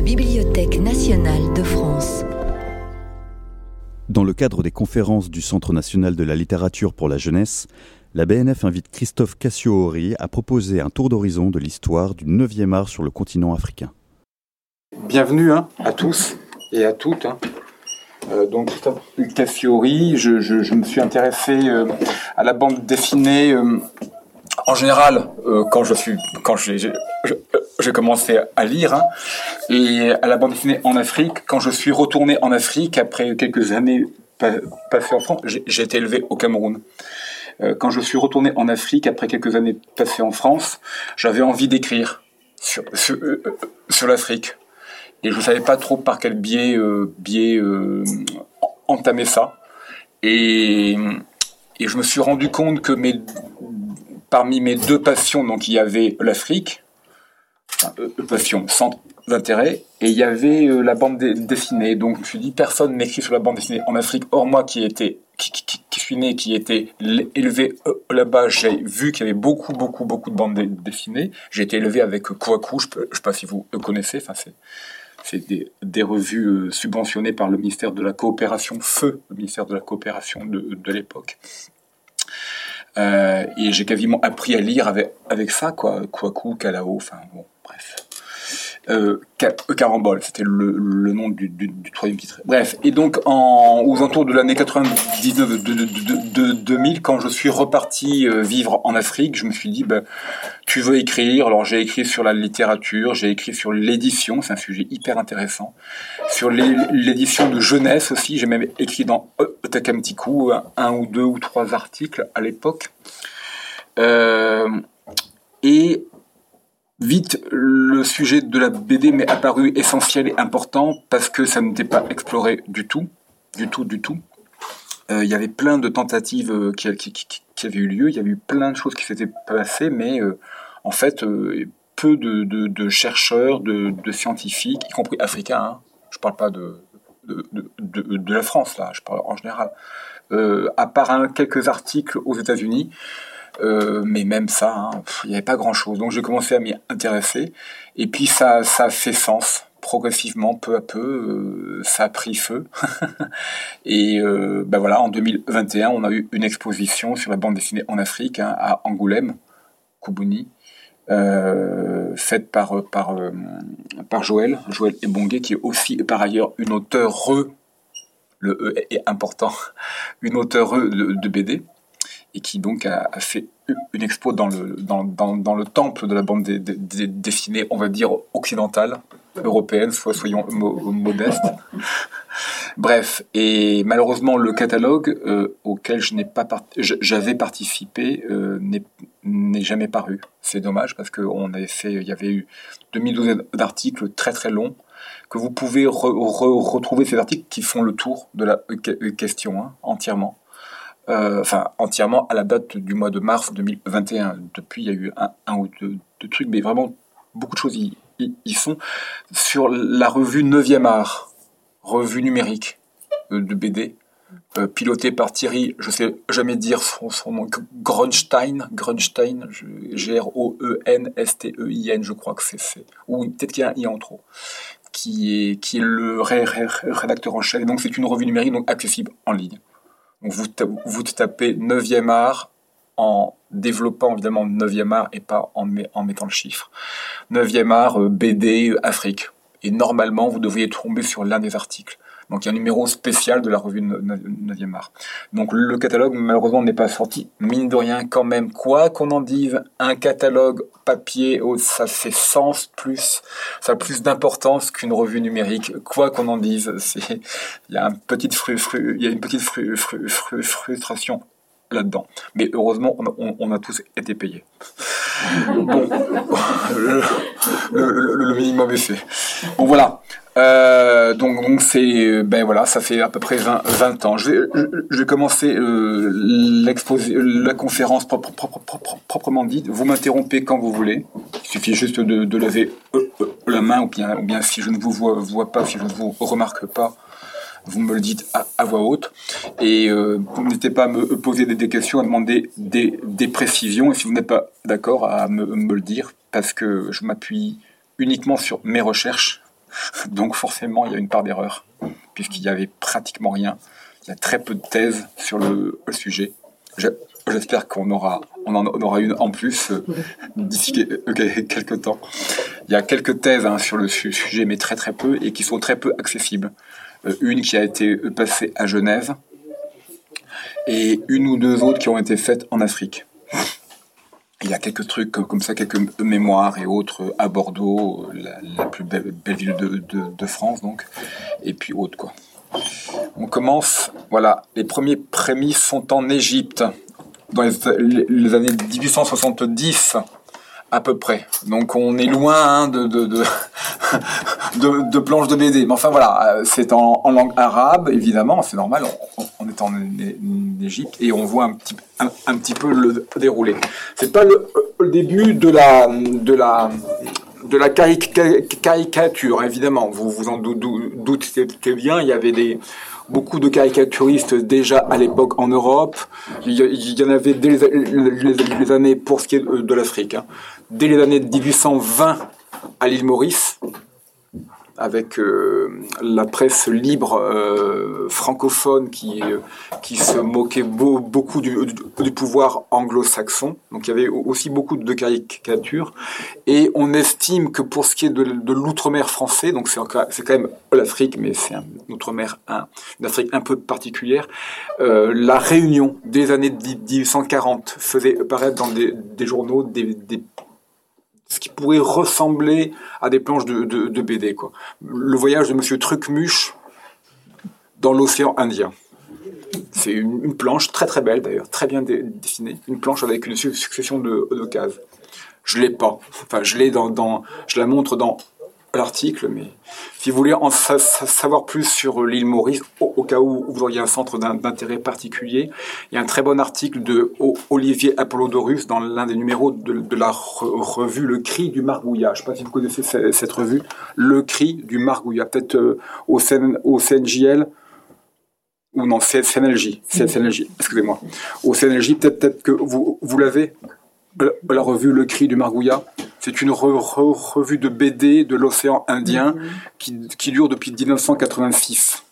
la Bibliothèque nationale de France. Dans le cadre des conférences du Centre national de la littérature pour la jeunesse, la BNF invite Christophe cassio à proposer un tour d'horizon de l'histoire du 9e art sur le continent africain. Bienvenue hein, à tous et à toutes. Hein. Euh, donc Christophe Cassiori, je, me suis intéressé euh, à la bande dessinée euh, en général quand je suis quand j'ai commencé à lire hein, et à la bande dessinée en Afrique quand je suis retourné en Afrique après quelques années passées en France. J'ai été élevé au Cameroun. Quand je suis retourné en Afrique après quelques années passées en France, j'avais envie d'écrire sur, sur l'Afrique et je ne savais pas trop par quel biais, euh, biais euh, entamer ça. Et, et, je me suis rendu compte que mes, parmi mes deux passions, donc il y avait l'Afrique, enfin, euh, passion, centre d'intérêt, et il y avait euh, la bande dessinée. Donc je me suis dit, personne n'écrit sur la bande dessinée en Afrique, hors moi qui était qui, suis né, qui était élevé là-bas, j'ai vu qu'il y avait beaucoup, beaucoup, beaucoup de bandes dessinées. J'ai été élevé avec Kouakou, je ne sais pas si vous connaissez, enfin c'est des, revues euh, subventionnées par le ministère de la coopération, feu, le ministère de la coopération de, l'époque. Euh, et j'ai quasiment appris à lire avec, avec ça, quoi, Kwaku, Kalao, enfin bon. Euh, Carambole, c'était le, nom du, troisième titre. Bref, et donc aux alentours de l'année 99 de, de, 2000, quand je suis reparti euh, vivre en Afrique, je me suis dit, ben, tu veux écrire Alors j'ai écrit sur la littérature, j'ai écrit sur l'édition, c'est un sujet hyper intéressant. Sur l'édition de jeunesse aussi, j'ai même écrit dans Otakamtiku un, un ou deux ou trois articles à l'époque. Euh, et Vite, le sujet de la BD m'est apparu essentiel et important parce que ça n'était pas exploré du tout, du tout, du tout. Euh, il y avait plein de tentatives euh, qui, avaient eu lieu, il y avait eu plein de choses qui s'étaient passées, mais euh, en fait, peu de, chercheurs, de, scientifiques, y compris africains, hein, je ne parle pas de, de, la France, là, je parle en général, à part quelques articles aux États-Unis, euh, mais même ça, hein, il n'y avait pas grand-chose. Donc j'ai commencé à m'y intéresser. Et puis ça, ça fait sens. Progressivement, peu à peu, euh, ça a pris feu. et euh, ben voilà, en 2021, on a eu une exposition sur la bande dessinée en Afrique, hein, à Angoulême, Koubouni, faite par, par, par Joël, Joël Ebongué, qui est aussi par ailleurs une auteure, le E est important, une auteure de BD et qui donc a, fait une expo dans le, temple de la bande dessinée, on va dire, occidentale, européenne, soit soyons modestes. Bref, et malheureusement, le catalogue euh, auquel je j'avais participé euh, n'est jamais paru. C'est dommage parce qu'on y avait eu 2012 d'articles très très longs que vous pouvez retrouver ces articles qui font le tour de la question hein, entièrement. Euh, enfin entièrement à la date du mois de mars 2021. Depuis, il y a eu un, ou deux, trucs, mais vraiment beaucoup de choses y, sont. Sur la revue 9e art, revue numérique euh, de BD, euh, pilotée par Thierry, je sais jamais dire son, nom, Grunstein, Grunstein, G-R-O-E-N-S-T-E-I-N, je crois que c'est, ou peut-être qu'il y a un I en trop, qui est, qui est le rédacteur en chef. Et donc c'est une revue numérique donc accessible en ligne vous, vous tapez 9e art en développant évidemment 9e art et pas en, mettant le chiffre. 9e art, euh, BD, Afrique. Et normalement, vous devriez tomber sur l'un des articles. Donc il y a un numéro spécial de la revue 9e art. Donc le catalogue malheureusement n'est pas sorti. Mine de rien quand même, quoi qu'on en dise, un catalogue papier, ça fait sens plus, ça a plus d'importance qu'une revue numérique. Quoi qu'on en dise, c'est il y a une petite fru, il y a une petite frustration là-dedans. Mais heureusement, on a, tous été payés. bon, le, minimum est fait. Bon voilà. Euh, donc c'est ben voilà, ça fait à peu près 20, 20 ans. Je vais, commencer euh, la conférence proprement dite. Vous m'interrompez quand vous voulez. Il suffit juste de, de lever euh, la main ou bien, ou bien si je ne vous vois, vois pas, si je ne vous remarque pas, vous me le dites à, voix haute. Et euh, n'hésitez pas à me poser des, questions, à demander des, précisions. Et si vous n'êtes pas d'accord, à me, me, le dire, parce que je m'appuie uniquement sur mes recherches Donc forcément, il y a une part d'erreur, puisqu'il n'y avait pratiquement rien. Il y a très peu de thèses sur le, sujet. J'espère qu'on aura, on en aura une en plus euh, d'ici euh, quelques temps. Il y a quelques thèses hein, sur le sujet, mais très très peu, et qui sont très peu accessibles. Euh, une qui a été passée à Genève, et une ou deux autres qui ont été faites en Afrique. Il y a quelques trucs comme ça, quelques mémoires et autres à Bordeaux, la, plus belle, ville de, France, donc, et puis autres, quoi. On commence, voilà, les premiers prémices sont en Égypte, dans les, les années 1870 à peu près. Donc on est loin hein, de, de, de, planches de BD. Mais enfin voilà, euh, c'est en, langue arabe, évidemment, c'est normal, on, est en, Égypte et on voit un petit, un, petit peu le déroulé. C'est pas le, début de la, de la, de la caricature, évidemment. Vous vous en doutez bien, il y avait des beaucoup de caricaturistes déjà à l'époque en Europe. Il y, en avait dès les, années, pour ce qui est de l'Afrique, hein. Dès les années 1820 à l'île Maurice, avec euh, la presse libre euh, francophone qui, euh, qui se moquait beaucoup du, pouvoir anglo-saxon. Donc il y avait aussi beaucoup de caricatures. Et on estime que pour ce qui est de, l'outre-mer français, donc c'est quand même l'Afrique, mais c'est un outre-mer, un, une Afrique un peu particulière, la Réunion des années 1840 faisait apparaître dans des, journaux des ce qui pourrait ressembler à des planches de, BD. Quoi. Le voyage de Monsieur Trucmuche dans l'océan Indien. C'est une, planche très très belle d'ailleurs, très bien dessinée, une planche avec une succession de, de cases. Je l'ai pas, enfin je l'ai dans, je la montre dans l'article, mais si vous voulez en savoir plus sur l'île Maurice, au, cas où vous auriez un centre d'intérêt particulier, il y a un très bon article de Olivier Apollodorus dans l'un des numéros de, la revue Le Cri du Margouillat. Je ne sais pas si vous connaissez cette, revue, Le Cri du Margouillat, peut-être euh, au, au CNJL ou non, CNLJ, CNLJ, excusez-moi. Au CNLJ, peut-être peut que vous l'avez, la revue Le Cri du Margouillat. C'est une revue de BD de l'océan Indien mhm. qui, dure depuis 1986,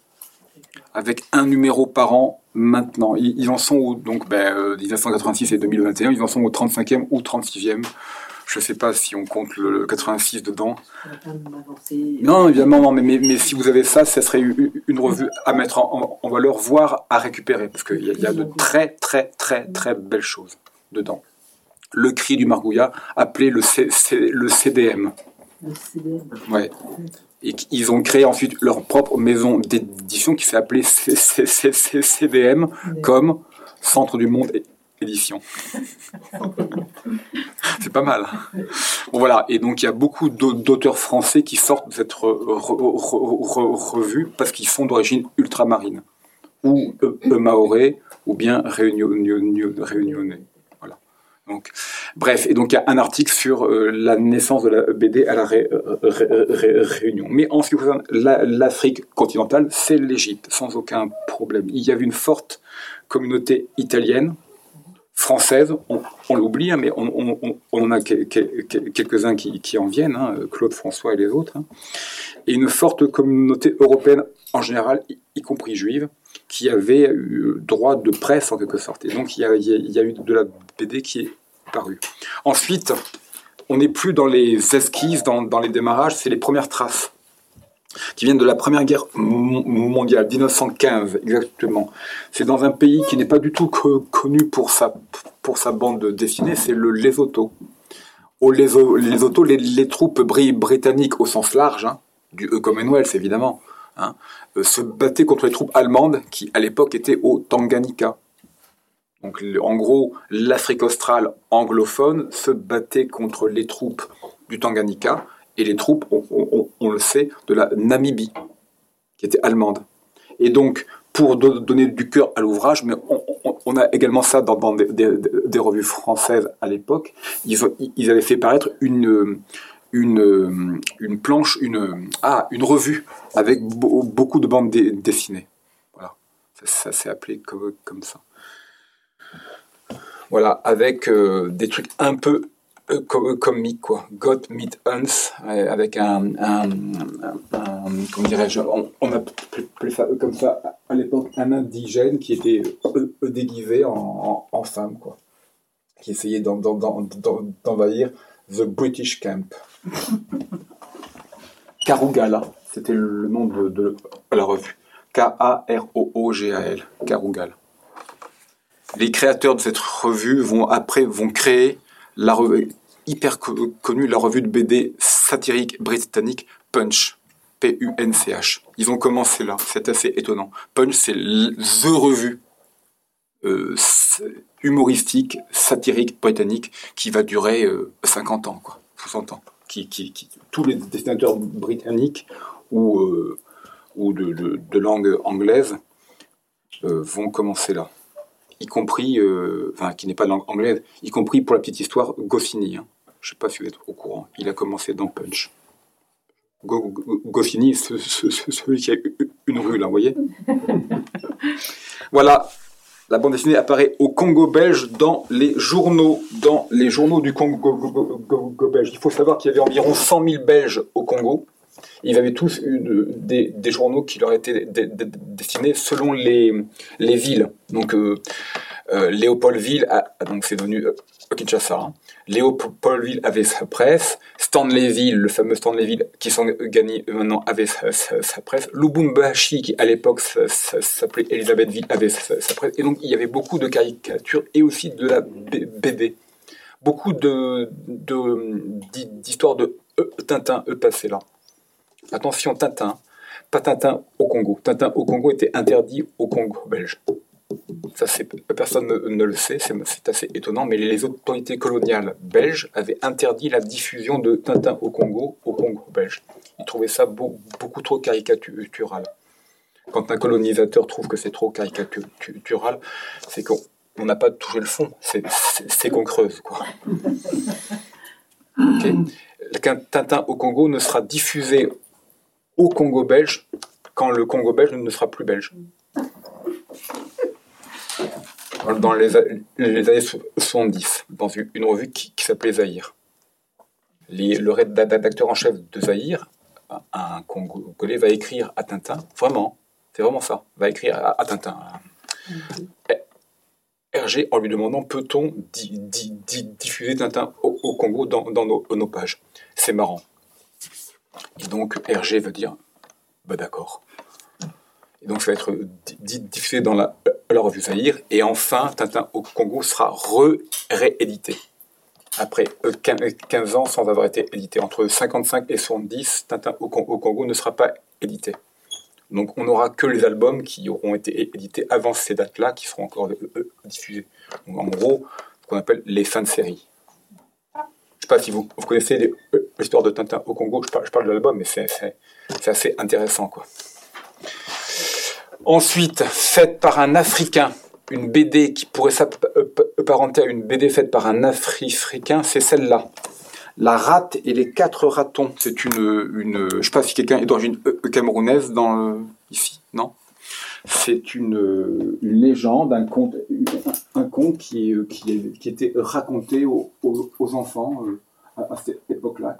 avec un numéro par an maintenant. Ils, en sont au, donc ben, 1986 euh, et 2021, ils en sont au 35e ou 36e. Je ne sais pas si on compte le 86 dedans. Non, évidemment, non, mais, mais, si vous avez ça, ça serait une revue à mettre en, valeur, voire à récupérer, parce qu'il y, y, a de très, très, très, très belles choses dedans le cri du margouillat, appelé le, le CDM. Le CDM. Ouais. Et ils ont créé ensuite leur propre maison d'édition qui s'est appelée CDM, comme Centre du Monde Édition. C'est pas mal. Bon, voilà, et donc il y a beaucoup d'auteurs français qui sortent de cette revue parce qu'ils sont d'origine ultramarine, ou euh, maoré, ou bien réunionnais. Bref, et donc il y a un article sur euh, la naissance de la BD à la Réunion. Mais en ce qui concerne l'Afrique continentale, c'est l'Égypte, sans aucun problème. Il y avait une forte communauté italienne, française, on, l'oublie, hein, mais on, en a quelques-uns qui, en viennent, hein, Claude François et les autres, hein. et une forte communauté européenne en général, y, compris juive, qui avait eu droit de presse en quelque sorte. Et donc il y a, il y a eu de la BD qui est Ensuite, on n'est plus dans les esquisses, dans, les démarrages, c'est les premières traces qui viennent de la Première Guerre mondiale, 1915 exactement. C'est dans un pays qui n'est pas du tout connu pour sa, bande dessinée, c'est le Lesotho. Au Lesotho, les, troupes britanniques au sens large, hein, du Commonwealth évidemment, hein, euh, se battaient contre les troupes allemandes qui à l'époque étaient au Tanganyika. Donc, en gros, l'Afrique australe anglophone se battait contre les troupes du Tanganyika et les troupes, on, le sait, de la Namibie, qui était allemande. Et donc, pour donner du cœur à l'ouvrage, mais on, a également ça dans, des, revues françaises à l'époque, ils, avaient fait paraître une planche, une, ah, une revue avec beaucoup de bandes dessinées. Voilà, ça, s'est appelé comme ça. Voilà, avec euh, des trucs un peu euh, euh, comique, quoi. Got Meet Hans, avec un, comment dirais-je, on, on appelait ça comme ça à l'époque, un indigène qui était déguisé en, femme, quoi. Qui essayait d'envahir The British Camp. Karugala, c'était le nom de, la revue. K-A-R-O-O-G-A-L, Karugal. Les créateurs de cette revue vont après vont créer la revue hyper connue, la revue de BD satirique britannique Punch, P-U-N-C-H. Ils ont commencé là, c'est assez étonnant. Punch, c'est the revue euh, humoristique, satirique britannique qui va durer 50 euh, ans, quoi, 60 ans. Tous les dessinateurs britanniques ou euh, ou de, langue anglaise vont commencer là. Y compris, euh, enfin, qui n'est pas de langue anglaise, y compris pour la petite histoire, Goscinny. Hein. Je ne sais pas si vous êtes au courant. Il a commencé dans Punch. Goscinny, celui qui a une rue, là, vous voyez Voilà, la bande dessinée apparaît au Congo belge dans les journaux, dans les journaux du Congo belge. Il faut savoir qu'il y avait environ 100 000 Belges au Congo. Ils avaient tous eu des, journaux qui leur étaient destinés selon les, les villes. Donc, euh, euh, Léopoldville, donc c'est devenu euh, Kinshasa. Hein. Léopoldville avait sa presse. Stanleyville, le fameux Stanleyville, qui sont gagnés maintenant, avait sa, presse. Lubumbashi, qui à l'époque s'appelait Elisabethville, avait sa, presse. Et donc, il y avait beaucoup de caricatures et aussi de la BD. Beaucoup d'histoires de, Tintin e passé là. Attention, Tintin, pas Tintin au Congo. Tintin au Congo était interdit au Congo belge. Ça, personne ne, le sait, c'est assez étonnant, mais les autorités coloniales belges avaient interdit la diffusion de Tintin au Congo, au Congo belge. Ils trouvaient ça beaucoup trop caricatural. Quand un colonisateur trouve que c'est trop caricatural, c'est qu'on n'a pas touché le fond, c'est qu'on creuse. Quoi. Tintin au Congo ne sera diffusé au Congo belge quand le Congo belge ne sera plus belge. Dans les, années 70, dans une revue qui, s'appelait Zahir. le rédacteur en chef de Zahir, un Congolais, va écrire à Tintin, vraiment, c'est vraiment ça, va écrire à, Tintin. Hergé en lui demandant peut-on diffuser Tintin au, Congo dans, nos pages? C'est marrant. Et donc Hergé va dire bah d'accord. Et donc ça va être diffusé dans la, revue Zahir. Et enfin, Tintin au Congo sera réédité. Après 15 ans sans avoir été édité. Entre 55 et 70, Tintin au, Congo ne sera pas édité. Donc on n'aura que les albums qui auront été édités avant ces dates-là qui seront encore euh, euh, diffusés. Donc en gros, ce qu'on appelle les fins de série sais pas si vous, connaissez euh, l'histoire de Tintin au Congo, je parle, de l'album, mais c'est assez intéressant. Ensuite, faite par un Africain, une BD qui pourrait s'apparenter à une BD faite par un Africain, c'est celle-là. La rate et les quatre ratons. C'est une, une, je sais pas si quelqu'un est d'origine euh, camerounaise dans ici, non? C'est une, légende, un conte, un conte qui, était raconté aux, enfants euh, à, cette époque-là.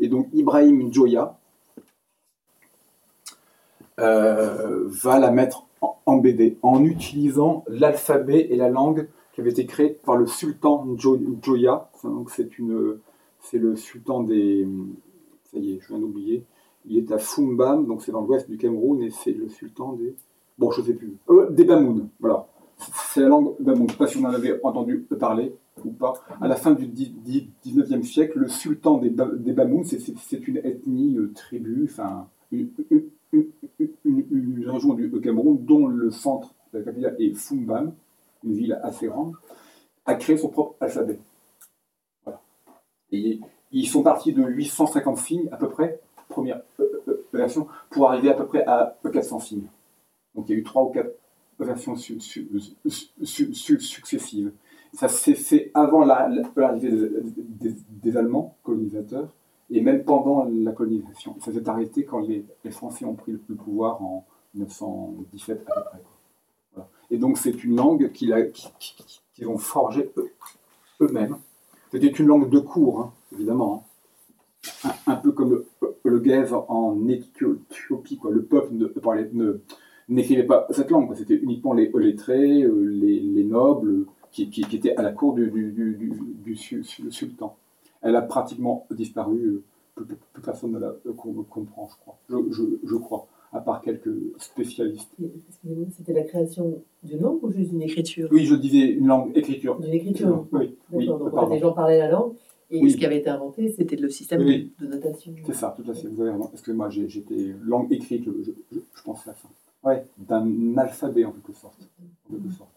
Et donc Ibrahim Joya euh, va la mettre en, BD en utilisant l'alphabet et la langue qui avait été créée par le sultan Joya. Donc c'est c'est le sultan des, ça y est, je viens d'oublier. Il est à Fumbam, donc c'est dans l'ouest du Cameroun, et c'est le sultan des, bon, je sais plus, euh, des Bamoun, voilà c'est la langue ben Je ne sais pas si on en avait entendu parler ou pas. À la fin du 19e siècle, le sultan des, des Bamoun, c'est une ethnie, euh, tribu, enfin, une, région du Cameroun dont le centre, la capitale est Fumbam, une ville assez grande, a créé son propre alphabet. Voilà. Et ils sont partis de 850 signes à peu près, première euh, version, pour arriver à peu près à 400 signes. Donc il y a eu trois ou quatre versions successives. Ça s'est fait avant l'arrivée des, Allemands colonisateurs et même pendant la colonisation. Ça s'est arrêté quand les, Français ont pris le, pouvoir en 1917 à peu près. Et donc c'est une langue qu'ils ont forgée eux-mêmes C'était une langue de cours, hein, évidemment. hein. Un, peu comme le, le en Éthiopie. Quoi. Le peuple ne, ne- n'écrivait pas cette langue. C'était uniquement les lettrés, euh, les, les nobles qui, qui- qui étaient à la cour du, du, du- du- du su- su- sultan. Elle a pratiquement disparu. Plus, plus- plus personne ne la com- comprend, je crois. Je, je- je crois, à part quelques spécialistes. Excusez-moi, c'était la création d'une langue ou juste d'une écriture? Oui, je disais une langue écriture. D'une écriture. Oui, oui, D'accord, donc en fait, pardon. les gens parlaient la langue et Oui. ce qui avait été inventé, c'était le système Oui. de notation. C'est ça, tout à fait. Vous avez raison. Excusez-moi, j'étais langue écrite, je, je, pense à ça. Ouais, d'un alphabet en quelque sorte. En quelque sorte.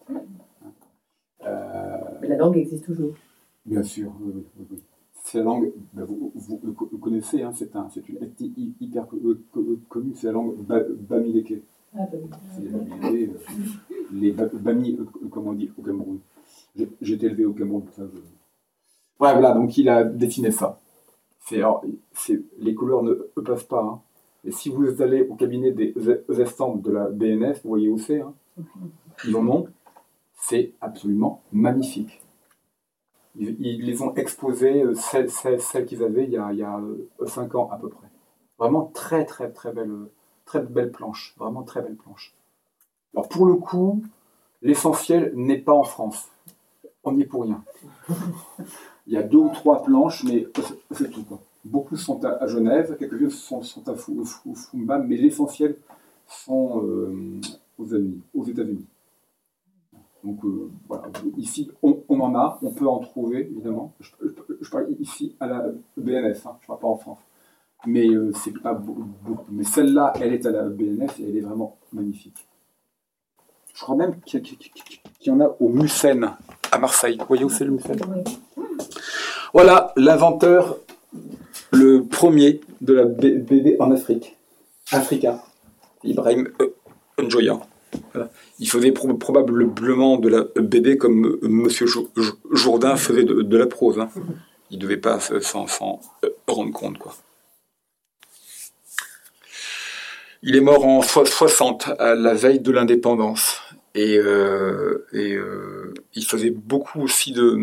Euh, Mais la langue existe toujours. bien sûr, oui, oui, oui, oui. C'est la langue, ben, vous, vous- connaissez, hein, c'est un, une ethnie hy- hyper co- co- connue, c'est la langue ba- bamileke. Ah, bah les euh, les Ba- Bami, euh, comme on dit au Cameroun. J'ai été élevé au Cameroun, pour ça je... Ouais, voilà, donc il a dessiné ça. C'est- les couleurs ne peuvent pas. hein. Et si vous allez au cabinet des estampes de la BNF, vous voyez où c'est. Hein. Ils en ont. C'est absolument magnifique. Ils, les ont exposées, euh, celles, qu'ils avaient il y, a, il y a 5 ans à peu près. Vraiment très très très belle, très belle planche. Vraiment très belle planche. Alors pour le coup, l'essentiel n'est pas en France. On n'y est pour rien. Il y a deux ou trois planches, mais c'est tout. quoi. Beaucoup sont à, à Genève, quelques-unes sont, sont à Fumba, mais l'essentiel sont euh, aux États-Unis. Donc euh, voilà, ici on, on en a, on peut en trouver évidemment. Je, je- je parle ici à la BNF, hein, je ne parle pas en France. Mais euh, c'est pas beau- beaucoup. Mais celle-là, elle est à la BNF et elle est vraiment magnifique. Je crois même qu'il y en a au Mucène, à Marseille. Vous voyez où c'est le Mucène Voilà l'inventeur, le premier de la BD en Afrique. Africain. Ibrahim euh, Njoya. Il faisait pro- probablement de la BD comme euh, Monsieur Jo- Jo- Jourdain faisait de, la prose. hein. Il ne devait pas se- s'en euh, rendre compte. Quoi. Il est mort en so- 60, à la veille de l'indépendance. Et, euh, euh, il faisait beaucoup aussi de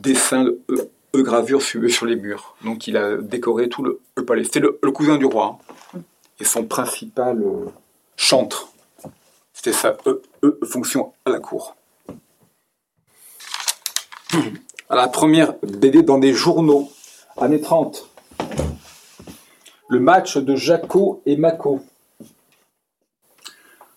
dessins, de, gravures sur, sur les murs. Donc il a décoré tout le, palais. C'était le, cousin du roi. hein. Et son principal euh, chantre. C'était sa euh, euh, fonction à la cour. La première BD dans des journaux, années 30. Le match de Jaco et Mako.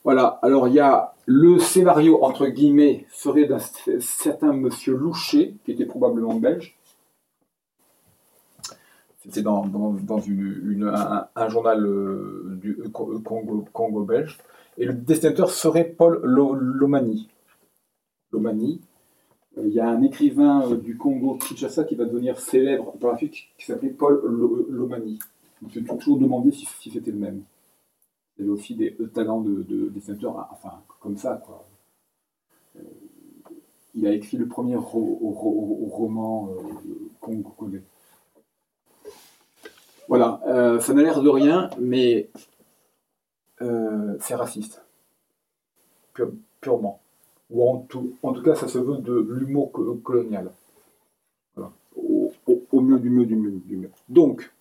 Voilà, alors il y a le scénario, entre guillemets, serait d'un certain monsieur Loucher, qui était probablement belge. C'était dans, un, journal euh, du Co- Congo, Congo belge. Et le dessinateur serait Paul Lo- Lomani. Lomani. Euh, Il y a un écrivain euh, du Congo, Kinshasa, qui va devenir célèbre par la qui s'appelait Paul Lo- Lomani. Je me suis toujours demandé si, c'était le même. Il y avait aussi des euh, talents de, de dessinateurs, hein, enfin, comme ça, quoi. Euh, il a écrit le premier ro- ro- ro- roman euh, congolais. Voilà, euh, ça n'a l'air de rien, mais euh, c'est raciste. Pure- purement. Ou en tout, en tout cas, ça se veut de l'humour co- colonial. Au, mieux du mieux du mieux du mieux. Donc,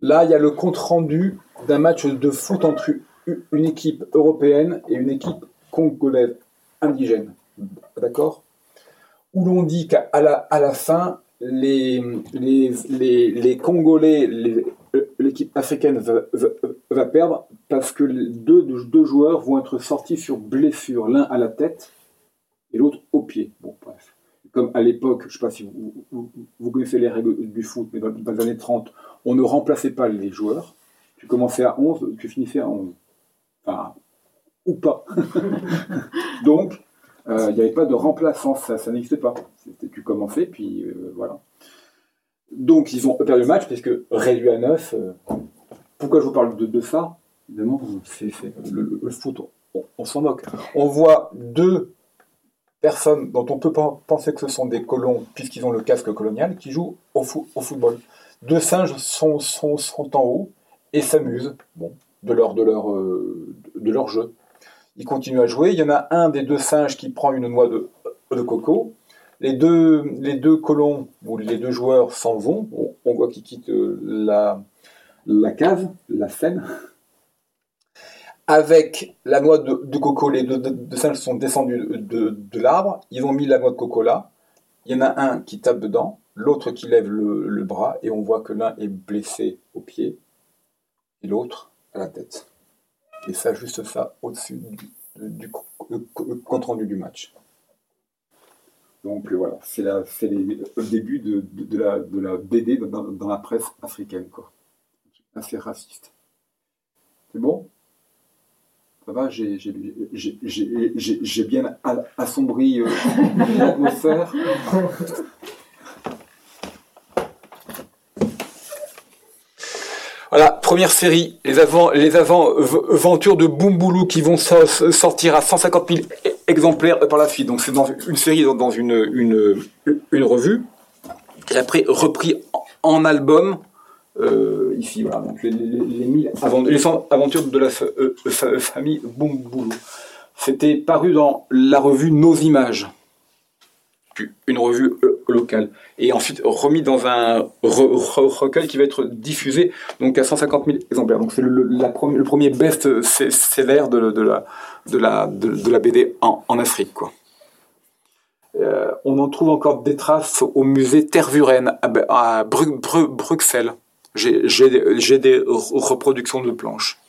là, il y a le compte-rendu d'un match de foot entre une équipe européenne et une équipe congolaise indigène. D'accord? Où l'on dit qu'à la fin, les, les, les, les Congolais, l'équipe africaine va, perdre parce que deux, deux joueurs vont être sortis sur blessure, l'un à la tête et l'autre au pied. Bon, bref. Comme à l'époque, je ne sais pas si vous, vous, vous connaissez les règles du foot, mais dans, dans les années 30, on ne remplaçait pas les joueurs. Tu commençais à 11, tu finissais à 11. Enfin, ou pas. Donc, euh, il n'y avait pas de remplaçant, ça, ça n'existait pas. C'était- Tu commençais, puis euh, voilà. Donc, ils ont perdu le match, puisque réduit à 9. euh, pourquoi je vous parle de, de ça? Évidemment, c'est le, le foot, on, s'en moque. On voit deux personnes dont on peut pen- penser que ce sont des colons, puisqu'ils ont le casque colonial, qui jouent au, fo- au football. Deux singes sont, sont, en haut et s'amusent euh, de leur jeu. Ils continuent à jouer. Il y en a un des deux singes qui prend une noix de, coco. les deux, colons ou les deux joueurs s'en vont. On, voit qu'ils quittent euh, la, cave, la scène. Avec la noix de, coco, les deux de, de singes sont descendus de, l'arbre. Ils ont mis la noix de coco là. Il y en a un qui tape dedans, l'autre qui lève le bras, et on voit que l'un est blessé au pied et l'autre à la tête. Et ça, juste ça, au-dessus du, du co- co- compte rendu du match. Donc euh, voilà, c'est le début de, la, BD dans, la presse africaine, quoi. Assez raciste. C'est bon? Ça va J'ai bien assombri euh, l'atmosphère. Voilà, première série, les avant, les v- aventures de Boumboulou qui vont so- sortir à 150 000 e- exemplaires par la suite. Donc c'est dans une série dans, une, une, une revue, et après repris en, album. euh, ici, voilà, donc les, mille avant- les 100 aventures de la euh, fa- famille Boumboulou. C'était paru dans la revue Nos Images, une revue euh, locale, et ensuite remis dans un re- re- recueil qui va être diffusé donc à 150 000 exemplaires. Donc c'est le, premier de, de, la, de, la, BD en, Afrique. Quoi. Euh, on en trouve encore des traces au musée Tervuren à, à Bru- Bru- Bruxelles. J'ai des, reproductions de planches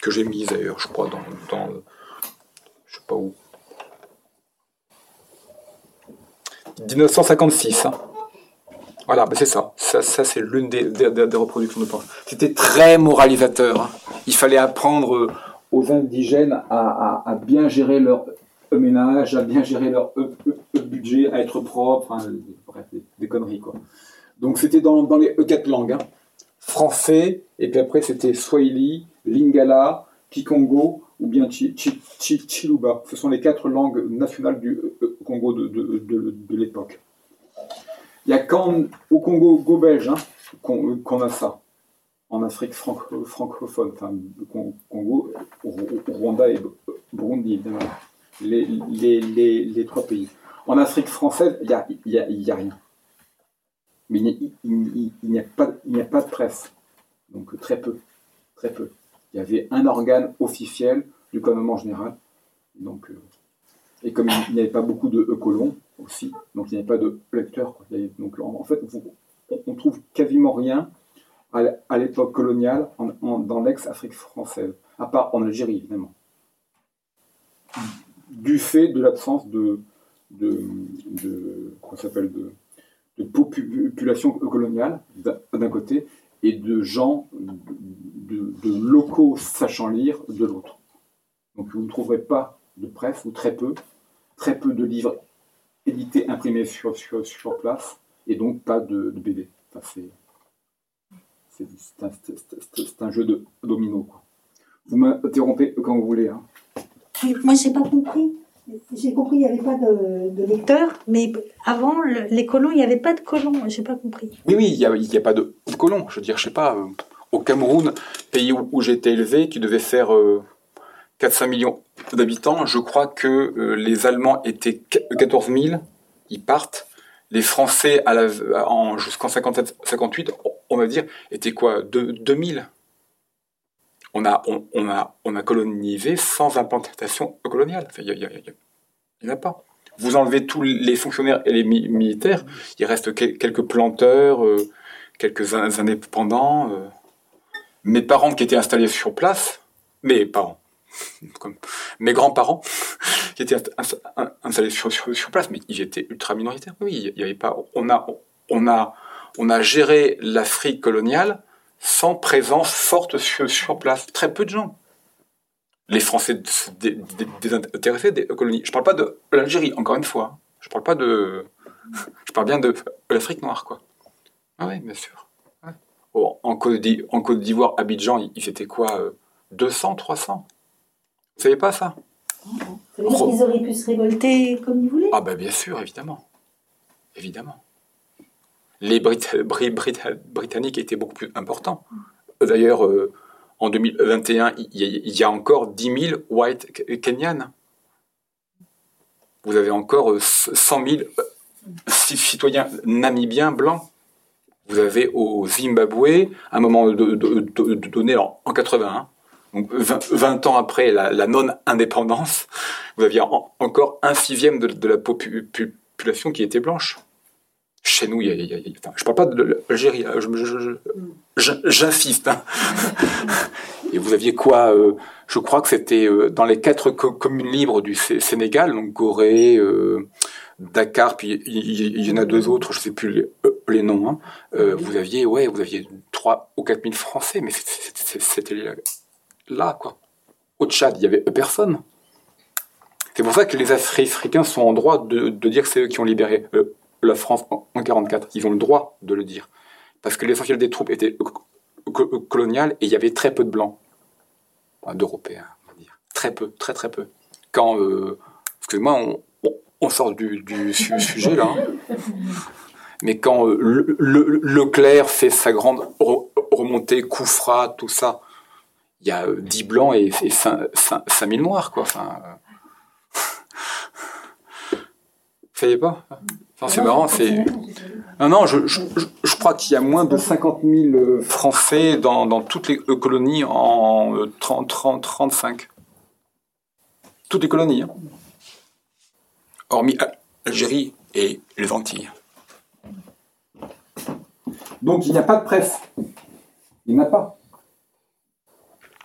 que j'ai mises d'ailleurs, je crois, dans, dans je sais pas où. 1956. hein. Voilà, ben c'est ça. Ça, c'est l'une des, des- reproductions de planches. C'était très moralisateur. hein. Il fallait apprendre euh, aux indigènes à, à- bien gérer leur ménage, à bien gérer leur euh, euh, budget, à être propre, bref, des, conneries quoi. Donc c'était dans, dans les quatre langues. hein. Français, et puis après c'était Swahili, Lingala, Kikongo ou bien Chi- Chi- Chi- Chiluba. Ce sont les quatre langues nationales du euh, euh, Congo de, l'époque. Il n'y a qu'au Congo go belge hein, qu'on qu'on a ça. En Afrique franco- francophone, enfin, Congo, Rw- Rwanda et Burundi. Les, les, les, trois pays. En Afrique française, il n'y a, y a, a rien. Mais il n'y a, a pas de presse. Donc très peu. Très peu. Il y avait un organe officiel du gouvernement général. Donc, euh, et comme il n'y avait pas beaucoup de euh, colons aussi, donc il n'y avait pas de lecteurs. donc en, fait, on, trouve quasiment rien à, l'époque coloniale dans l'ex-Afrique française, à part en Algérie évidemment, du fait de l'absence de, de, de population coloniale d'un côté et de gens, de, locaux sachant lire de l'autre. Donc vous ne trouverez pas de presse, ou très peu, très peu de livres édités, imprimés sur, place, et donc pas de, de BD. C'est, un, jeu de domino. Vous m'interrompez quand vous voulez. Hein. Moi, j'ai pas compris. J'ai compris, il n'y avait pas de, de lecteur, mais avant, le- les colons, il n'y avait pas de colons. J'ai pas compris. Oui, oui, il n'y a, pas de colons. Je veux dire, je sais pas, euh, au Cameroun, pays où, où j'ai été élevé, qui devait faire euh, 4-5 millions d'habitants, je crois que euh, les Allemands étaient qu- 14 000, ils partent. Les Français, jusqu'en 57-58, on va dire, étaient quoi 2, 2000 on a, on, a, on a colonisé sans implantation coloniale. Il n'y en a pas. Vous enlevez tous les fonctionnaires et les mi- militaires, il reste quel- quelques planteurs, euh, quelques in- indépendants. euh. Mes parents qui étaient installés sur place, mes parents, comme mes grands-parents qui étaient insta- insta- in- installés sur place, mais ils étaient ultra minoritaires. Oui, il y avait pas. On a, on a, on a géré l'Afrique coloniale sans présence forte sur, sur place. Très peu de gens. Les Français désintéressés des colonies. Je parle pas de l'Algérie, encore une fois. Je parle pas de. Je parle bien de l'Afrique noire, quoi. Ah oui, bien sûr. Ouais. Oh, en Côte d'Ivoire, Abidjan, ils ils étaient quoi euh, 200, 300 Vous savez pas ça? Qu'ils auraient pu se révolter comme ils voulaient? Ah ben bien sûr, évidemment. Évidemment. Les Brit- Bri- Brit- Britanniques étaient beaucoup plus importants. D'ailleurs, euh, en 2021, il y, a- encore 10 000 white Kenyans. vous avez encore euh, 100 000 euh, ci- citoyens namibiens blancs. Vous avez au Zimbabwe, à un moment donné en, en 81, donc 20, 20 ans après la, non-indépendance, vous aviez en- encore un sixième de, la popu- pu- population qui était blanche. Chez nous, il y a, il y a- il y a- enfin, je parle pas de l'Algérie, j'insiste. hein. Et vous aviez quoi euh, Je crois que c'était euh, dans les quatre co- communes libres du Sé- Sénégal, donc Gorée, euh, Dakar, puis il y, en a deux autres, je sais plus les, les noms. hein. Vous aviez, ouais, vous aviez 3 ou 4 000 Français, mais c'était- là, là, quoi. Au Tchad, il y avait personne. C'est pour ça que les Africains sont en droit de, de dire que c'est eux qui ont libéré la France en, en 44. Ils ont le droit de le dire. Parce que l'essentiel des troupes était co- co- colonial et il y avait très peu de blancs. Enfin, d'Européens, on va dire. Très peu, très très peu. Quand, euh, excusez-moi, on, on- on sort du, du su- sujet là. hein. Mais quand euh, le, le- Leclerc fait sa grande re- remontée, Koufra, tout ça, il y a euh, 10 blancs et, et 5, 5000 noirs, quoi. Enfin, pas Enfin, C'est marrant, c'est... Non, non, je, je, je- je crois qu'il y a moins de 50 000 euh, Français dans, dans toutes les euh, colonies en euh, 30, 30, 35. Toutes les colonies. hein. Hormis Al- Algérie et les Antilles. Donc il n'y a pas de presse. Il n'y en a pas.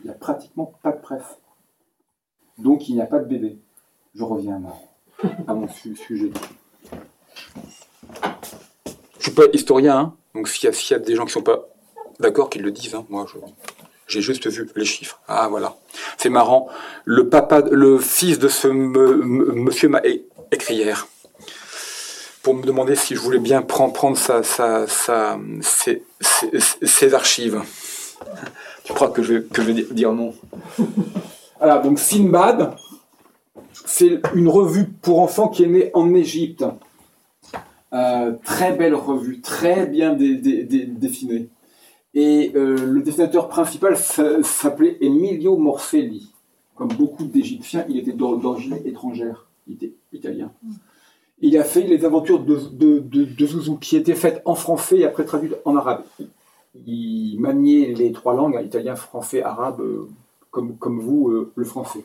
Il n'y a pratiquement pas de presse. Donc il n'y a pas de bébé. Je reviens à, à mon su- sujet. Je suis pas historien, hein. donc s'il y, y a des gens qui sont pas d'accord, qu'ils le disent. hein. Moi, je- j'ai juste vu les chiffres. Ah voilà, c'est marrant. Le papa, le fils de ce me- me- monsieur m'a écrit hier pour me demander si je voulais bien prendre, prendre sa, sa, sa- ses, ses- ses archives. Tu crois que je vais, que je vais di- dire non? Voilà, donc Sinbad, c'est une revue pour enfants qui est née en Égypte. Euh, très belle revue, très bien dé-. Et euh, le dessinateur principal s'a- s'appelait Emilio Morselli. Comme beaucoup d'Égyptiens, il était d'or- d'origine étrangère. Il était italien. Il a fait les aventures de, Zouzou, qui étaient faites en français et après traduites en arabe. Il maniait les trois langues, hein, italien, français, arabe, euh, comme, comme vous, le français.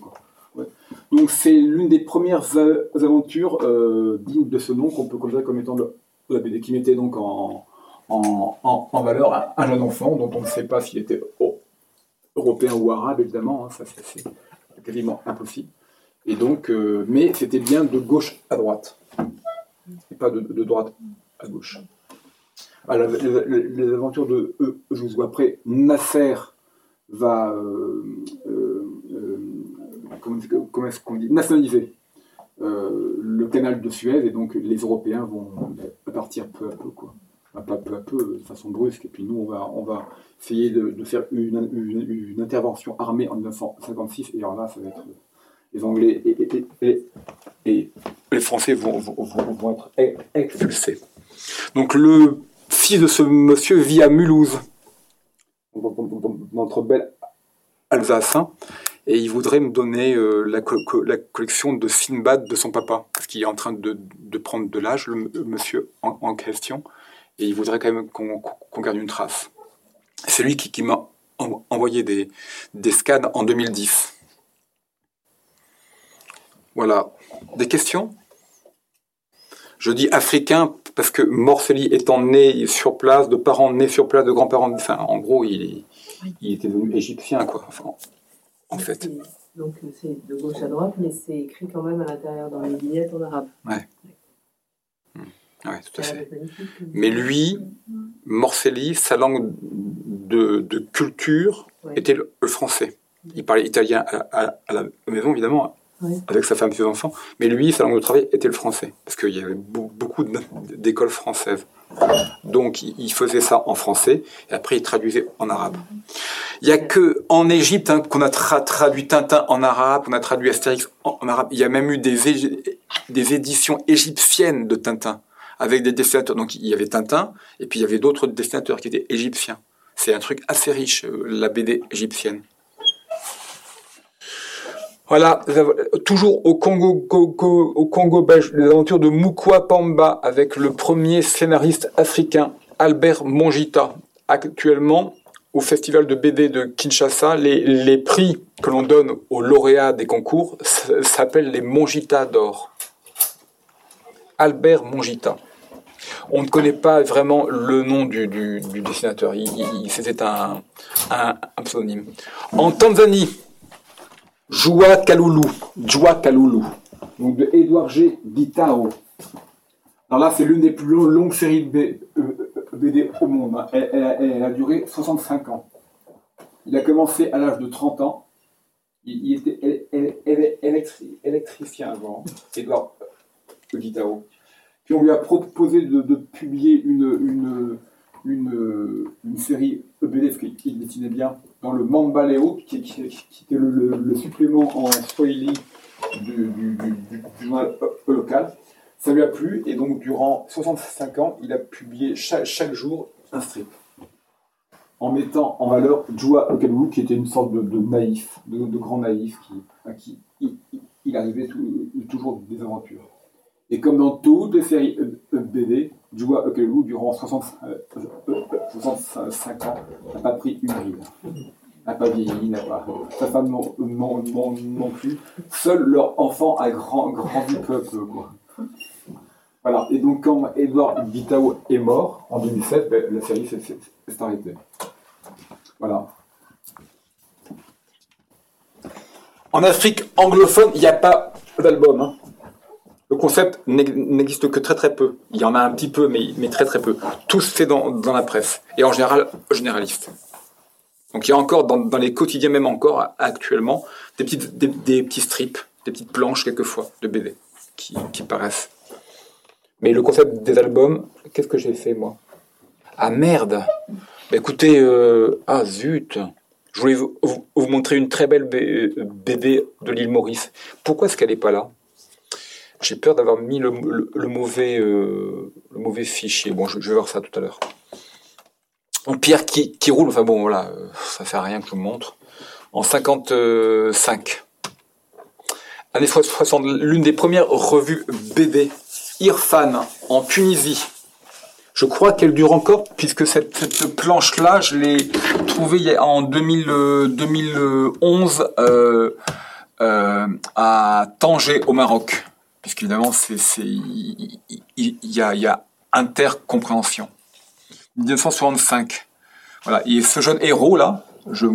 Donc c'est l'une des premières aventures euh, dignes de ce nom qu'on peut considérer comme étant la BD, qui mettait donc en, valeur un, un jeune enfant dont on ne sait pas s'il était européen ou arabe, évidemment, hein, ça c'est quasiment impossible. Et donc, euh, mais c'était bien de gauche à droite, et pas de, droite à gauche. Ah, les, aventures de eux, je vous vois après, Nasser va, euh, euh, euh, comment, comment est-ce qu'on dit, nationaliser euh, le canal de Suez, et donc les Européens vont partir peu à peu, quoi. Pas peu à peu, de façon brusque, et puis nous, on va, on va essayer de, faire une, intervention armée en 1956, et alors là, ça va être les Anglais et, les Français vont, être expulsés. Donc le fils de ce monsieur vit à Mulhouse, notre belle Alsace, et il voudrait me donner euh, la, co- co- la collection de Sinbad de son papa, parce qu'il est en train de, de prendre de l'âge, le, le monsieur en, en question, et il voudrait quand même qu'on garde une trace. C'est lui qui, qui m'a en- envoyé des, des scans en 2010. Voilà. Des questions? Je dis africain parce que Morcelli étant né sur place, de parents nés sur place, de grands-parents, enfin, en gros, il, était devenu égyptien, quoi. Enfin, en fait. Donc euh, c'est de gauche à droite, mais c'est écrit quand même à l'intérieur dans les vignettes en arabe. Ouais, tout à fait. Mais lui, Morcelli, sa langue de, de culture Ouais. était le, le français. Il parlait italien à, à- à la maison, évidemment, Avec sa femme et ses enfants. Mais lui, sa langue de travail était le français, parce qu'il y avait beau- beaucoup d'écoles françaises. Donc, il faisait ça en français, et après, il traduisait en arabe. Il n'y a que en Égypte hein, qu'on a tra- traduit Tintin en arabe, qu'on a traduit Astérix en, arabe. Il y a même eu des, des éditions égyptiennes de Tintin, avec des dessinateurs. Donc, il y avait Tintin, et puis il y avait d'autres dessinateurs qui étaient égyptiens. C'est un truc assez riche, euh, la BD égyptienne. Voilà, toujours au Congo, au Congo belge, les aventures de Mukwa Pamba avec le premier scénariste africain, Albert Mongita. Actuellement, au festival de BD de Kinshasa, les, prix que l'on donne aux lauréats des concours s'appellent les Mongita d'or. Albert Mongita. On ne connaît pas vraiment le nom du, dessinateur. C'était un, un, un pseudonyme. En Tanzanie, Joua Kaloulou, Joua Kaloulou, donc de Edouard G. Guitao. Alors là, c'est l'une des plus longues séries de BD euh, au monde. Hein. Elle, a duré 65 ans. Il a commencé à l'âge de 30 ans. Il, était électricien avant, Edouard Guitao. Puis on lui a proposé de, publier une, une, une, série EBD qu'il dessinait bien dans le Mambaleo, qui, qui, était le, supplément en Swahili du, journal local. Ça lui a plu et donc durant 65 ans, il a publié chaque, jour un strip en mettant en valeur Jua Okalu, qui était une sorte de, naïf, de, grand naïf, qui, à qui il, arrivait toujours des aventures. Et comme dans toutes les séries BD, Jua Okelou, durant 65 ans, n'a pas pris une ride. N'a pas vieilli, n'a pas. Sa femme non, plus. Seul leur enfant a grand, grandi peu à peu. Voilà. Et donc, quand Edouard Guitao est mort, en 2007, ben, la série s'est arrêtée. Voilà. En Afrique anglophone, il n'y a pas d'album. Hein. Le concept n'existe que très très peu. Il y en a un petit peu, mais, très très peu. Tout se fait dans, la presse. Et en général, généraliste. Donc il y a encore, dans, les quotidiens même encore, actuellement, des, petites, des, petits strips, des petites planches quelquefois de BD qui, paraissent. Mais le concept des albums, qu'est-ce que j'ai fait moi? Ah merde bah, Écoutez, euh, ah zut Je voulais vous, vous, montrer une très belle BD de l'île Maurice. Pourquoi est-ce qu'elle n'est pas là? J'ai peur d'avoir mis le, mauvais, euh, le mauvais fichier. Bon, je, vais voir ça tout à l'heure. En pierre qui, qui roule, enfin bon, voilà, euh, ça fait rien que je vous montre. En 55. Année 60, l'une des premières revues BD, Irfan, en Tunisie. Je crois qu'elle dure encore, puisque cette, planche-là, je l'ai trouvée en 2000, 2011 euh, à Tanger, au Maroc puisqu'évidemment, il y, a, y a intercompréhension. 1965. Voilà. Et ce jeune héros là, je,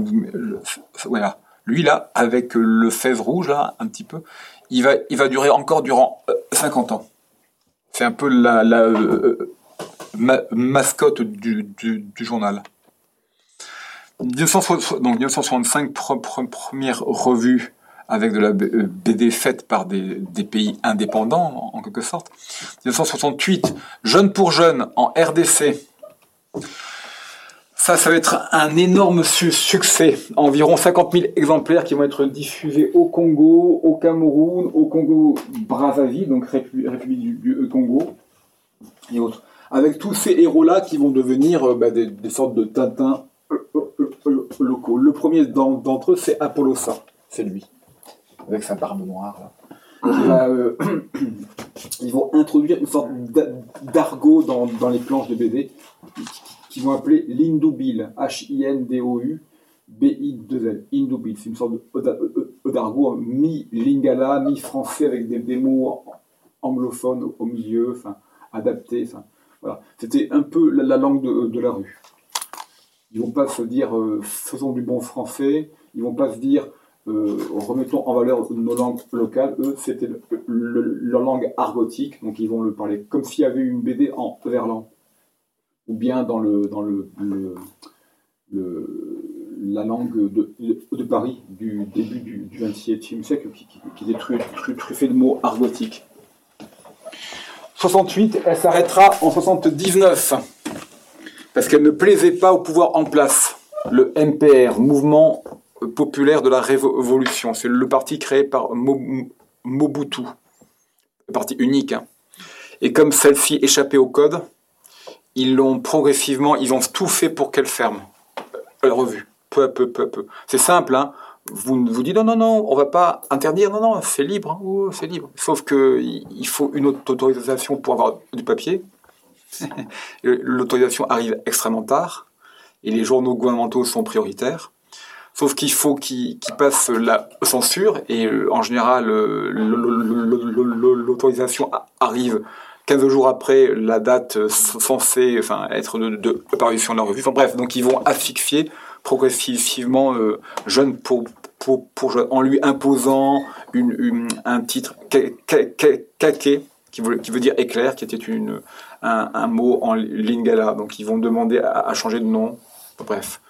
voilà, lui là, avec le fève rouge là, un petit peu, il va, il va durer encore durant 50 euh, ans. C'est un peu la, euh, mascotte du, journal. 1965, 1965, première revue avec de la BD euh, faite par des, pays indépendants, en, quelque sorte. 1968, Jeune pour Jeune, en RDC. Ça, ça va être un énorme succès. Environ 50 000 exemplaires qui vont être diffusés au Congo, au Cameroun, au Congo-Brazzaville, donc République du, Congo, et autres. Avec tous ces héros-là qui vont devenir euh, bah, des, sortes de Tintins euh, locaux. Le premier d'entre eux, c'est Apollosa. C'est lui avec sa barbe noire. Euh, ils vont introduire une sorte d'argot dans, dans, les planches de BD qu'ils vont appeler l'Indoubil, H-I-N-D-O-U, B-I-2-L, Indoubil. C'est une sorte d'argot mi-lingala, mi-français avec des, des, mots anglophones au milieu, enfin, adaptés. voilà. C'était un peu la, langue de, de, la rue. Ils vont pas se dire euh, faisons du bon français, ils vont pas se dire euh, remettons en valeur nos langues locales, eux, c'était leur langue argotique, donc ils vont le parler comme s'il y avait une BD en verlan, ou bien dans le dans le, la langue de, de, Paris du début du XXe siècle, qui, qui, est truffée de mots argotiques. 68, elle s'arrêtera en 79, parce qu'elle ne plaisait pas au pouvoir en place. Le MPR, Mouvement populaire de la Révolution. C'est le parti créé par Mobutu, le parti unique. Hein. Et comme celle-ci échappait au code, ils l'ont progressivement, ils ont tout fait pour qu'elle ferme, la revue, peu à peu, peu à peu. C'est simple, hein vous vous dites non, non, non, on va pas interdire, non, non, c'est libre, hein, oh, c'est libre. Sauf que il faut une autre autorisation pour avoir du papier. L'autorisation arrive extrêmement tard et les journaux gouvernementaux sont prioritaires. Sauf qu'il faut qu'ils qu'ils passent la censure et euh, en général euh, l'autorisation arrive 15 jours après la date euh, censée enfin, être de, de parution de la revue. Enfin bref, donc ils vont asphyxier progressivement euh, jeune pour, pour, pour jeune, en lui imposant un titre ka- ka- ka- kaké qui veut, qui veut dire éclair, qui était un, un mot en lingala. Donc ils vont demander à, à changer de nom. Bref,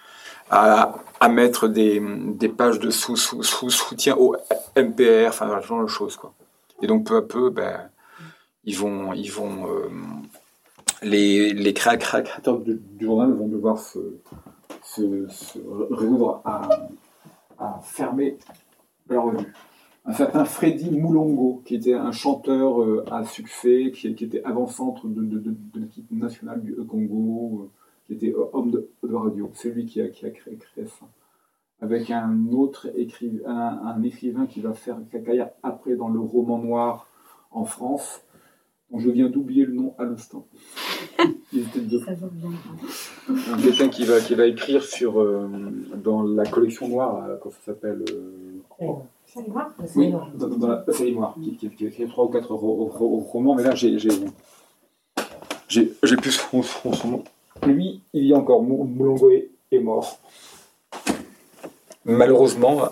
à, à mettre des, des pages de sous, sous, soutien au MPR, enfin ce genre de choses. Quoi. Et donc peu à peu, ben, ils vont, ils vont euh, les, les créa- créa- créateurs du, journal vont devoir se, se, se résoudre à, fermer la revue. Un certain Freddy Moulongo, qui était un chanteur euh, à succès, qui, était avant-centre de l'équipe nationale du Congo, euh, qui était euh, homme de, de radio. C'est lui qui a, qui a créé, créé ça. Avec un autre écrivain, un, un écrivain qui va faire carrière après dans le roman noir en France, dont je viens d'oublier le nom à l'instant. Il était de un quelqu'un qui va, qui va écrire sur, euh, dans la collection noire, là, comment ça s'appelle euh, Ça y va Oui, dans, dans la qui, qui, qui a écrit trois ou quatre ro- ro- romans, mais là j'ai j'ai j'ai j'ai plus son, son, son nom. Lui, il y a encore, Mou- Moulongo est, mort. Malheureusement,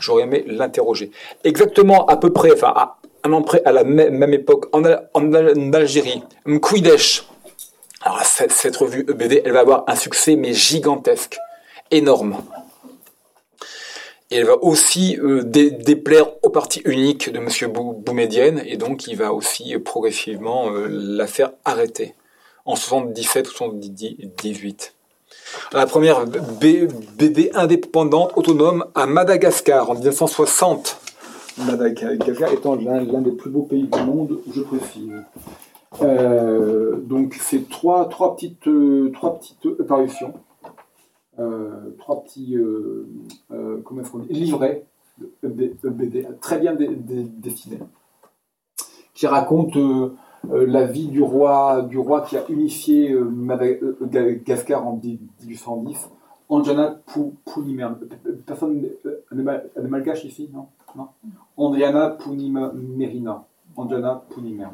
j'aurais aimé l'interroger. Exactement à peu près, enfin à un an près, à la même, époque, en, Al- en Al- en Algérie, Mkouidesh. Alors cette, revue EBD, elle va avoir un succès mais gigantesque, énorme. Et elle va aussi euh, dé- déplaire au parti unique de M. Bou Boumedienne, et donc il va aussi progressivement euh, la faire arrêter en 77 ou 78. La première BD indépendante autonome à Madagascar en 1960. Madagascar étant l'un des plus beaux pays du monde, je précise. Euh, donc c'est trois, petites, euh, trois petites parutions. Euh, trois petits euh, euh, comment dit, livrets de EB- EBD, très bien dessinés, qui racontent euh, euh, la vie du roi, du roi qui a unifié euh, Madagascar en 1810, Anjana Pou- Pounimer. Personne euh, n'est malgache ici, non, non? Andriana Pounimerina. Anjana Pounimer.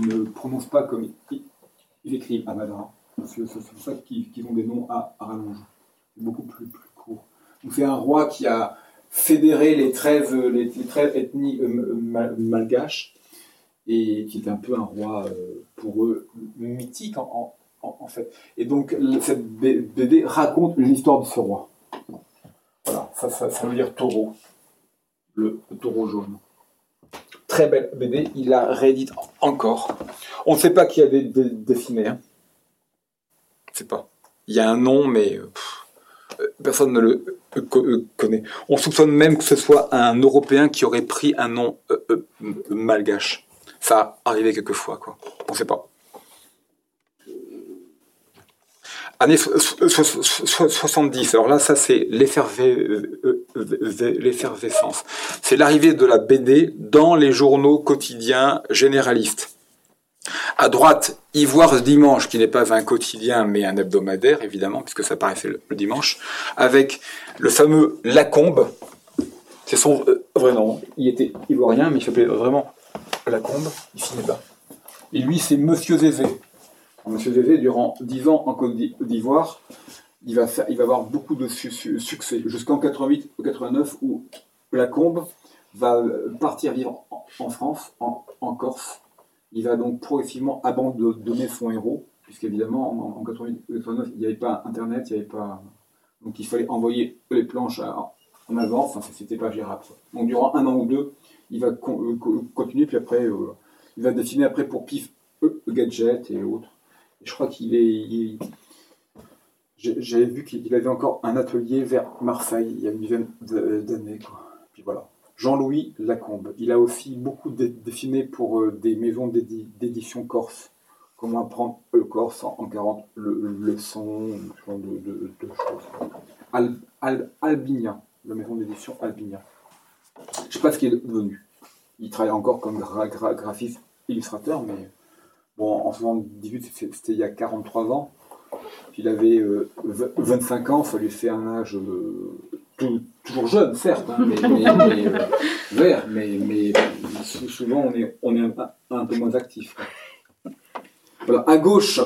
Ils ne prononcent pas comme ils, écrivent à Madara. C'est c'est pour ça qu'ils ont des noms à, à. C'est beaucoup plus, plus court. Donc c'est un roi qui a fédéré les 13, euh, les, les 13 ethnies euh, mal- malgaches et qui est un peu un roi euh, pour eux mythique en, fait. Et donc cette BD raconte l'histoire de ce roi. Voilà, ça, veut dire taureau, le, taureau jaune. Très belle BD, il la réédite encore. On ne sait pas qui a dessiné. Hein. Je sais pas. Il y a un nom, mais euh, personne ne le euh, co- connaît. On soupçonne même que ce soit un Européen qui aurait pris un nom malgache. Ça a arrivé quelquefois, quoi. On sait pas. Année so- so- so- so- 70, alors là, ça c'est l'effervescence. C'est l'arrivée de la BD dans les journaux quotidiens généralistes. À droite, Ivoire dimanche, qui n'est pas un quotidien mais un hebdomadaire, évidemment, puisque ça paraissait le, le dimanche, avec le fameux Lacombe. C'est son euh, vrai nom. Il était ivoirien, mais il s'appelait vraiment Lacombe. Il finit là. Et lui, c'est Monsieur Zézé. Monsieur Zézé, durant 10 ans en Côte d'I- d'Ivoire, il va, faire, il va avoir beaucoup de su- su- succès, jusqu'en 88 ou 89, où Lacombe va euh, partir vivre en, France, en, Corse. Il va donc progressivement abandonner son héros, puisqu'évidemment, en, en 88 ou 89, il n'y avait pas Internet, il n'y avait pas. Donc il fallait envoyer les planches en avance, enfin, c'était pas gérable. Donc durant un an ou deux, il va euh, co- continuer, puis après, euh, il va dessiner après pour Pif euh, Gadget et autres. Je crois qu'il est. J'avais vu qu'il avait encore un atelier vers Marseille il y a une dizaine d'années. Puis voilà. Jean-Louis Lacombe. Il a aussi beaucoup dessiné pour euh, des maisons d'édi- d'édition corse. Comment apprendre le corse en, en 40 le, leçons, genre de, de- choses. Al, la maison d'édition Albinia. Je sais pas ce qu'il est devenu. Il travaille encore comme graphiste illustrateur, mais bon, en 78, c'était il y a 43 ans. Il avait 25 euh, ans, ça lui fait un âge euh, toujours jeune, certes, hein, mais, mais, euh, vert, mais, souvent on est, on est un, peu moins actif. Voilà, à gauche,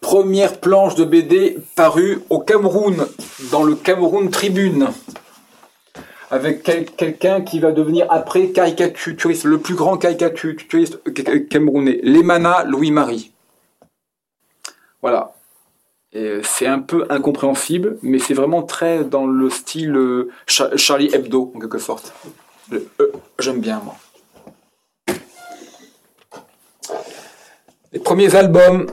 première planche de BD parue au Cameroun, dans le Cameroun Tribune, avec quelqu'un qui va devenir après caricaturiste, le plus grand caricaturiste camerounais, Lemana Louis-Marie. Voilà. C'est un peu incompréhensible, mais c'est vraiment très dans le style euh, Charlie Hebdo, en quelque sorte. Euh, j'aime bien, moi. Les premiers albums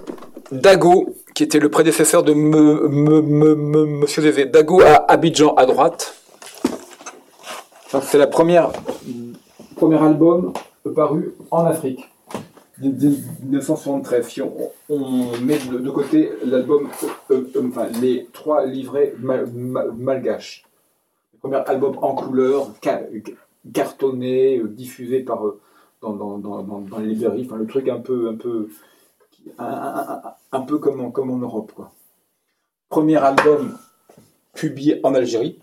Dago, qui était le prédécesseur de Monsieur Zézé. Dago à Abidjan à droite. C'est la première premier album paru en Afrique. 1973. Si on, met de, côté l'album, euh, euh, enfin, les trois livrets malgaches. Le premier album en couleur, cartonné, euh, diffusé par, dans, dans, dans, dans, les librairies, enfin, le truc un peu, un peu, un, peu comme, en, comme en Europe. Quoi. Premier album publié en Algérie,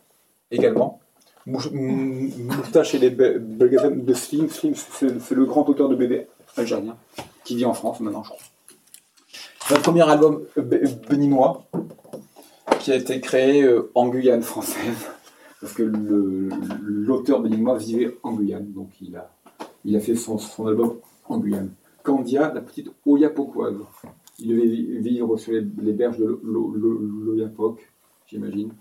également. Moustache et les Belgazem de Slim. Slim, c'est le grand auteur de BD algérien, qui vit en France maintenant, je crois. Un premier album béninois, qui a été créé euh, en Guyane française, parce que l'auteur béninois vivait en Guyane, donc il a, fait son, album en Guyane. Candia, la petite Oyapokoise. Il devait vivre sur les, berges de l'Oyapok, j'imagine.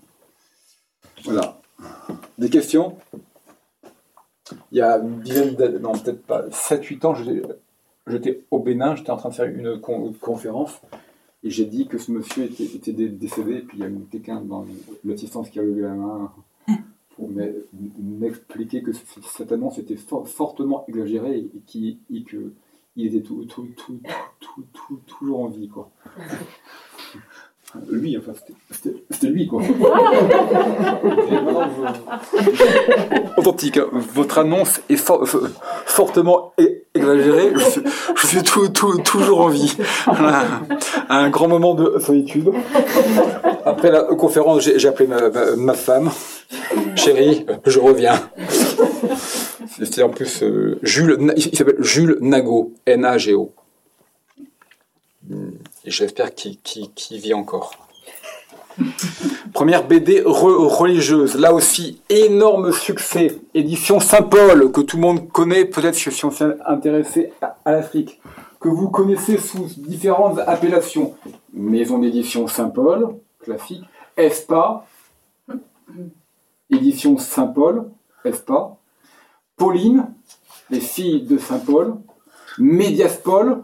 Voilà. Des questions? Il y a une dizaine d'années, non peut-être pas, 7-8 ans, j'étais au Bénin, j'étais en train de faire une conférence, et j'ai dit que ce monsieur était, décédé, et puis il y a quelqu'un dans l'assistance qui a levé la main pour m'expliquer que cette annonce était fortement exagérée et, qu'il était tout, toujours en vie. Quoi. Lui, enfin, c'était lui, quoi. Authentique, hein. votre annonce est fortement exagérée. Je suis, toujours en vie. Un grand moment de solitude. Après la conférence, j'ai appelé ma, femme. Chérie, je reviens. C'était en plus euh, Jules, il s'appelle Jules Nago, N-A-G-O. Et j'espère qu'il vit encore. Première BD religieuse, là aussi énorme succès, édition Saint-Paul, que tout le monde connaît, peut-être si on s'est intéressé à, l'Afrique, que vous connaissez sous différentes appellations. Maison d'édition Saint-Paul, classique, ESPA, édition Saint-Paul, ESPA, Pauline, les filles de Saint-Paul, Médiaspol,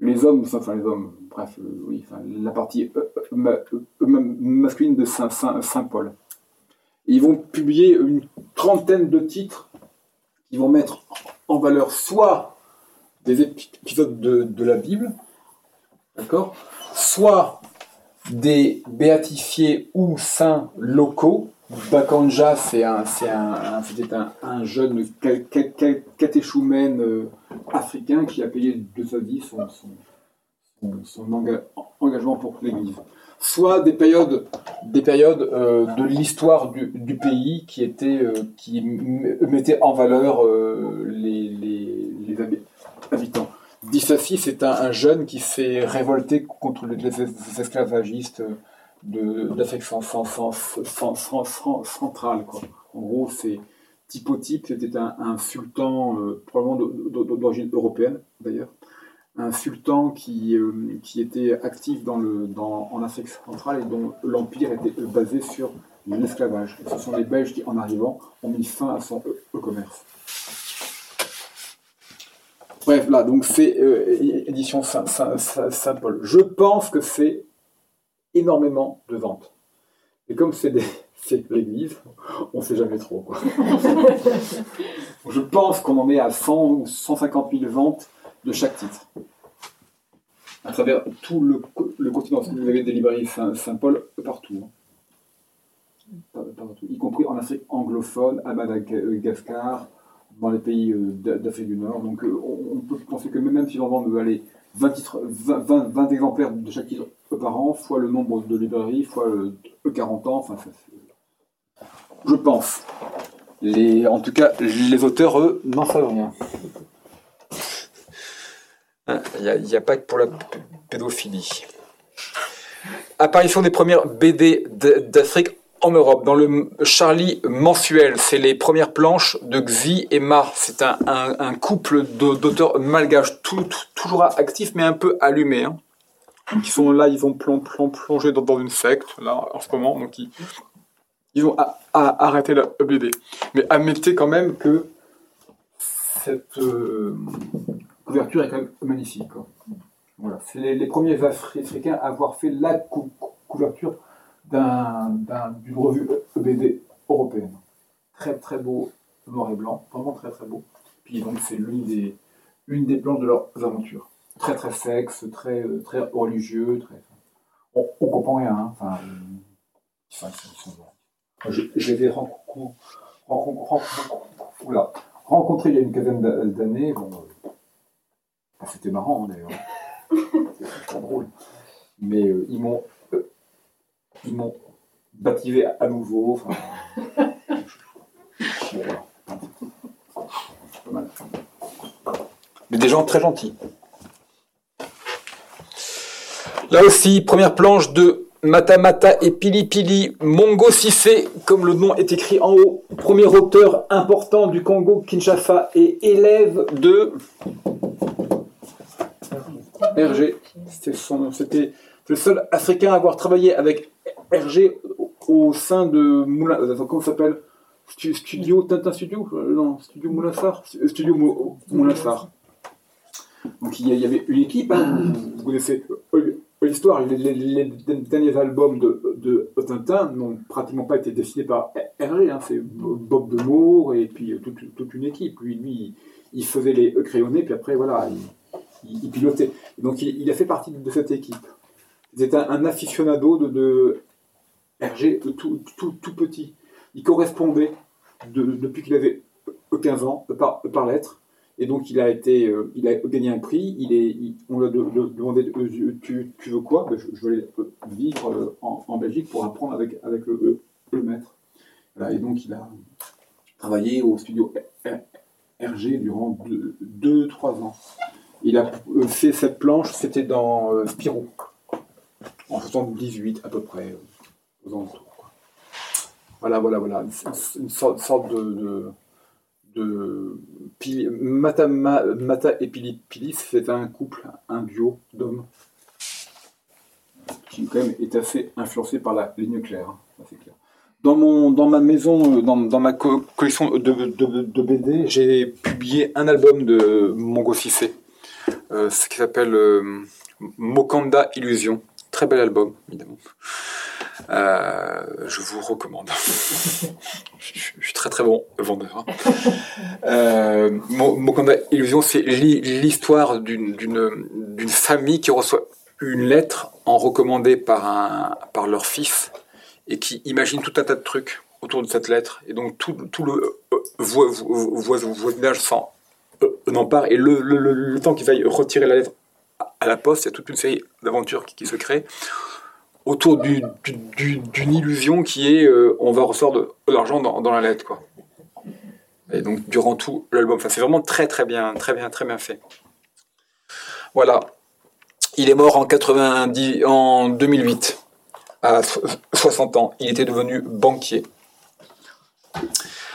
les hommes, enfin les hommes, bref, euh, oui, la partie euh, euh, masculine de Saint-Paul. Ils vont publier une trentaine de titres qui vont mettre en valeur soit des épisodes de, la Bible, d'accord, soit des béatifiés ou saints locaux. Bakanja, c'est un, c'était un, jeune catéchoumène africain qui a payé de sa vie son, engagement pour l'Église. Soit des périodes, des périodes euh, de l'histoire du, pays qui, étaient, euh, qui mettaient en valeur euh, les, habitants. Dissassi, c'est un, jeune qui s'est révolté contre les, esclavagistes d'Afrique centrale. En gros, c'est typotype, c'était un, sultan, probablement d'origine européenne d'ailleurs, un sultan qui, euh, qui était actif dans le, dans, en Afrique centrale et dont l'empire était basé sur l'esclavage. Ce sont les Belges qui, en arrivant, ont mis fin à son commerce. Bref, là, donc c'est euh, édition Saint-Paul. Je pense que c'est énormément de ventes. Et comme c'est l'église, on ne sait jamais trop. Je pense qu'on en est à 100 ou 150 000 ventes de chaque titre. À travers tout le, continent. Vous avez des librairies Saint-Paul partout. Y compris en Afrique anglophone, à Madagascar, dans les pays d'Afrique du Nord. Donc on, peut penser que même si on veut aller 20, titres, 20, exemplaires de chaque titre par an, fois le nombre de librairies, fois 40 ans, enfin, je pense. Les, en tout cas, les auteurs, eux, n'en savent rien. Il n'y a, pas que pour la pédophilie. Apparition des premières BD d'Afrique en Europe, dans le Charlie mensuel. C'est les premières planches de Xi et Mar. C'est un, couple d'auteurs malgaches, toujours actifs, mais un peu allumés. Hein. Qui sont là, ils ont plongé dans, une secte, là, en ce moment. Ils, ils ont arrêté la BD. Mais admettez quand même que cette euh, couverture est quand même magnifique. Voilà. C'est les, premiers Africains à avoir fait la couverture d'une revue BD européenne. Très très beau, noir et blanc, vraiment très très beau. Puis donc c'est l'une des, une des planches de leurs aventures. Très très sexe, très, très religieux, très... On, on comprend rien, hein. enfin, euh, je, je les ai rencontrés il y a une quinzaine d'années. C'était marrant hein, d'ailleurs. C'était très drôle. Mais euh, ils m'ont euh, ils m'ont baptisé à nouveau. Mais des gens très gentils. Là aussi, première planche de Mata Mata et Pili Pili Mongo Sissé, comme le nom est écrit en haut, premier auteur important du Congo Kinshasa et élève de Hergé. C'était le seul Africain à avoir travaillé avec Hergé au sein de Moulin, euh, comment s'appelle? Studio Tintin Studio? Euh, Non, Studio Moulassar Studio Moulassar. Donc il y avait une équipe, hein, vous connaissez l'histoire, les, derniers albums de, de Tintin n'ont pratiquement pas été dessinés par Hergé, hein, c'est Bob de Moore et puis toute, toute, une équipe. Lui, lui, il faisait les crayonnés, puis après, voilà, il, pilotait. Donc il, a fait partie de cette équipe. C'était un, un, aficionado de, de Hergé tout, tout, tout, petit. Il correspondait depuis qu'il avait 15 ans par, par lettre et donc il a été, euh, il a gagné un prix. Il est, on lui a demandé, euh, tu, tu, veux quoi? Ben, je, veux aller euh, vivre en, Belgique pour apprendre avec, avec le, le maître. et donc il a travaillé au studio RG durant 2-3 ans. Il a fait cette planche, c'était dans Spirou, en 78 à peu près, aux alentours. Voilà, voilà, voilà, une, sorte, de de Mata, et Pili Pili, c'est un couple, un duo d'hommes qui quand même est assez influencé par la ligne claire. Hein. Dans, ma maison, euh, dans, ma collection de, BD, j'ai publié un album de Mongo Sissé, euh, ce qui s'appelle euh, Mokanda Illusion. Très bel album, évidemment. Euh, je vous recommande. je, suis très très bon vendeur. euh, Mokanda Illusion, c'est l'histoire d'une famille qui reçoit une lettre en recommandée par, un, par leur fils et qui imagine tout un tas de trucs autour de cette lettre. Et donc tout, tout le voisinage s'en empare. Et le, le, le, temps qu'il faille retirer la lettre à la poste, il y a toute une série d'aventures qui, se créent autour d'une illusion qui est euh, on va recevoir de, l'argent dans, la lettre quoi. Et donc durant tout l'album, c'est vraiment très très bien, très bien, très bien fait. Voilà. Il est mort en 90, en 2008, à 60 ans. Il était devenu banquier.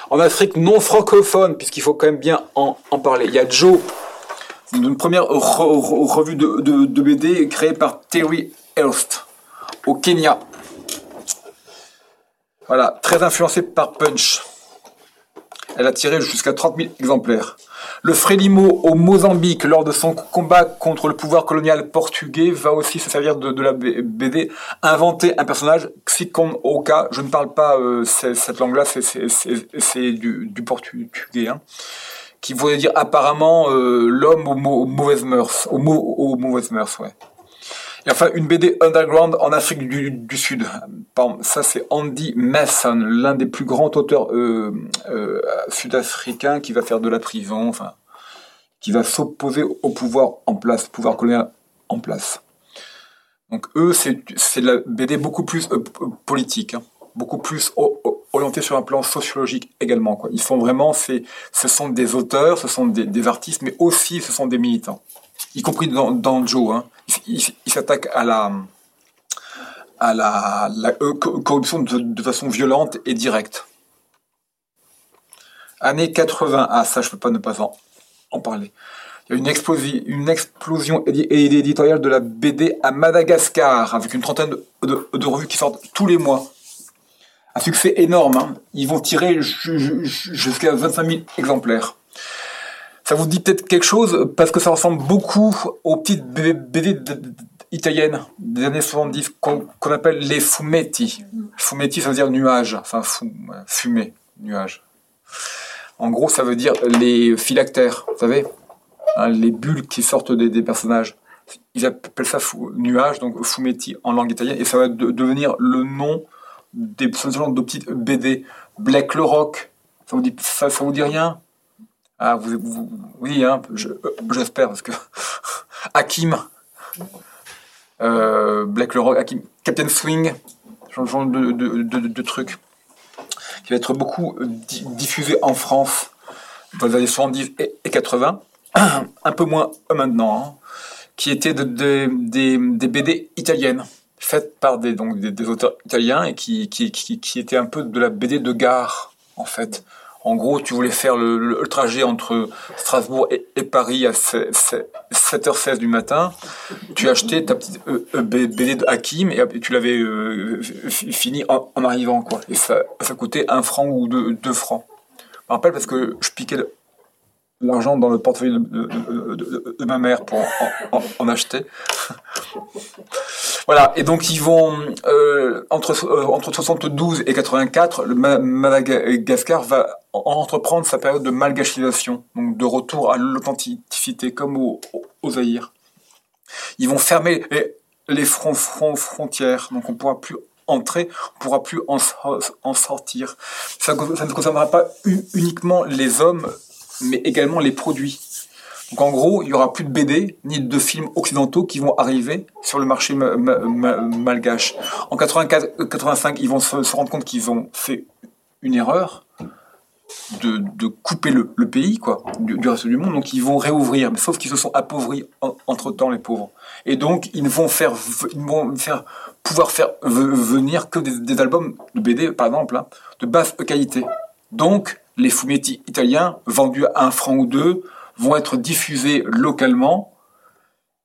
En Afrique non francophone, puisqu'il faut quand même bien en, parler. Il y a Joe, une première revue de, BD créée par Terry Elst au Kenya. Voilà, très influencée par Punch. Elle a tiré jusqu'à 30 000 exemplaires. Le Frélimo au Mozambique, lors de son combat contre le pouvoir colonial portugais, va aussi se servir de, la BD, inventer un personnage, Xikon Oka. Je ne parle pas euh, cette langue-là, c'est du, portugais, hein, qui voulait dire apparemment euh, l'homme aux, mauvaises mœurs, mauvaises mœurs, ouais. Et enfin, une BD underground en Afrique du, Sud. Ça, c'est Andy Mason, l'un des plus grands auteurs euh, euh, sud-africains qui va faire de la prison, enfin, qui va s'opposer au pouvoir en place, pouvoir colonial en place. Donc eux, c'est de la BD beaucoup plus euh, politique, hein. beaucoup plus orienté sur un plan sociologique également. Ils font vraiment, ce sont des auteurs, ce sont des, artistes, mais aussi ce sont des militants, y compris dans, dans Joe. Hein. Ils s'attaquent à la, euh, corruption de, façon violente et directe. Année 80, ah ça je peux pas ne pas en, parler. Il y a une explosion, une explosion éditoriale de la BD à Madagascar, avec une trentaine de, de revues qui sortent tous les mois un succès énorme. Hein. Ils vont tirer jusqu'à 25 000 exemplaires. Ça vous dit peut-être quelque chose parce que ça ressemble beaucoup aux petites BD italiennes des années 70 qu'on appelle les fumetti. Fumetti, ça veut dire nuage, enfin fumée, nuage. En gros, ça veut dire les phylactères, vous savez, hein, les bulles qui sortent des, personnages. Ils appellent ça nuage, donc fumetti en langue italienne, et ça va devenir le nom des de petites BD. Black le Rock, ça vous dit, ça, vous dit rien? Ah, oui, hein, j'espère, parce que Hakim, euh, Black le Hakim, Captain Swing, ce genre de, de, trucs, qui va être beaucoup diffusé en France dans les années 70 et 80, un peu moins maintenant, hein, qui étaient des, BD italiennes faite par des, donc, des, auteurs italiens et qui, qui, qui, était un peu de la BD de gare, en fait. En gros, tu voulais faire le, trajet entre Strasbourg et, Paris à 7h16 du matin. Tu achetais ta petite euh, euh, BD de Hakim et tu l'avais euh, fini en, arrivant, quoi. Et ça, ça coûtait un franc ou deux, deux francs. Je me rappelle parce que je piquais l'argent dans le portefeuille de, ma mère pour en, acheter. voilà, et donc ils vont, euh, entre, euh, entre 72 et 84, le Madagascar va entreprendre sa période de malgachisation, donc de retour à l'authenticité, comme aux au Zaïre. Ils vont fermer les, frontières, donc on ne pourra plus entrer, on ne pourra plus en, sortir. Ça, ne concernera pas uniquement les hommes mais également les produits. Donc en gros, il y aura plus de BD ni de films occidentaux qui vont arriver sur le marché malgache. En 84, 85, ils vont se, rendre compte qu'ils ont fait une erreur de, couper le, pays quoi du, reste du monde. Donc ils vont réouvrir, mais sauf qu'ils se sont appauvris entre temps les pauvres. Et donc ils vont faire, ils vont faire pouvoir faire venir que des, albums de BD par exemple hein, de basse qualité. Donc les fumetti italiens, vendus à un franc ou deux, vont être diffusés localement,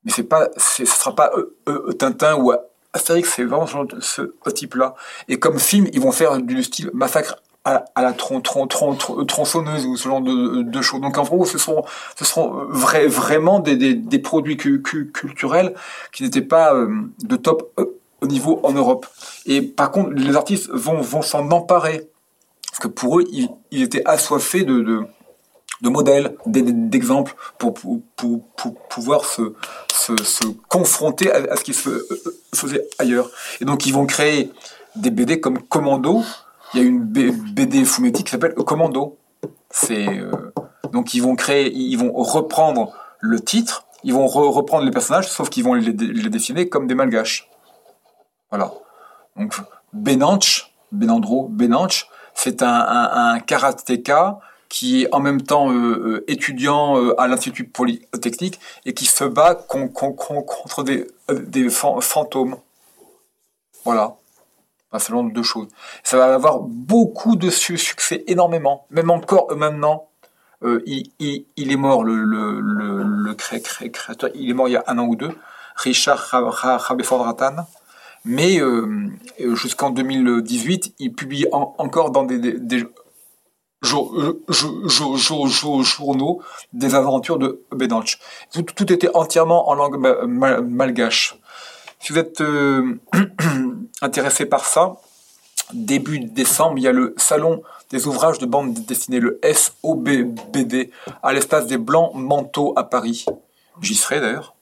mais c'est pas, ce sera pas euh, euh, Tintin ou Astérix, c'est vraiment ce, type-là. Et comme film, ils vont faire du style massacre à, la tron, tronçonneuse ou ce genre de, choses. Donc en gros, ce vrai, vraiment des, produits culturels qui n'étaient pas euh, de top au niveau en Europe. Et par contre, les artistes vont s'en emparer parce que pour eux, ils, étaient assoiffés de, modèles, d'exemples pour, pouvoir se, confronter à, ce qui se faisait ailleurs. Et donc, ils vont créer des BD comme Commando. Il y a une BD Fumetti qui s'appelle Commando. Euh, donc ils vont créer, ils vont reprendre le titre, ils vont reprendre les personnages, sauf qu'ils vont les, les, dessiner comme des malgaches. Voilà. Donc Benanch, Benandro, Benanch, c'est un, un, un, karatéka qui est en même temps euh, euh, étudiant euh, à l'Institut Polytechnique et qui se bat contre des, fantômes. Voilà. c'est l'un de deux choses. Ça va avoir beaucoup de succès, énormément. Même encore maintenant, il, il, est mort, le, créateur, il est mort il y a un an ou deux, Richard Rabefordratan. Mais euh, jusqu'en 2018, il publie encore dans des, journaux des aventures de Benanch. Tout, était entièrement en langue malgache. Si vous êtes euh, intéressé par ça, début décembre, il y a le salon des ouvrages de bande dessinée, le SOBBD, à l'espace des Blancs Manteaux à Paris. J'y serai d'ailleurs.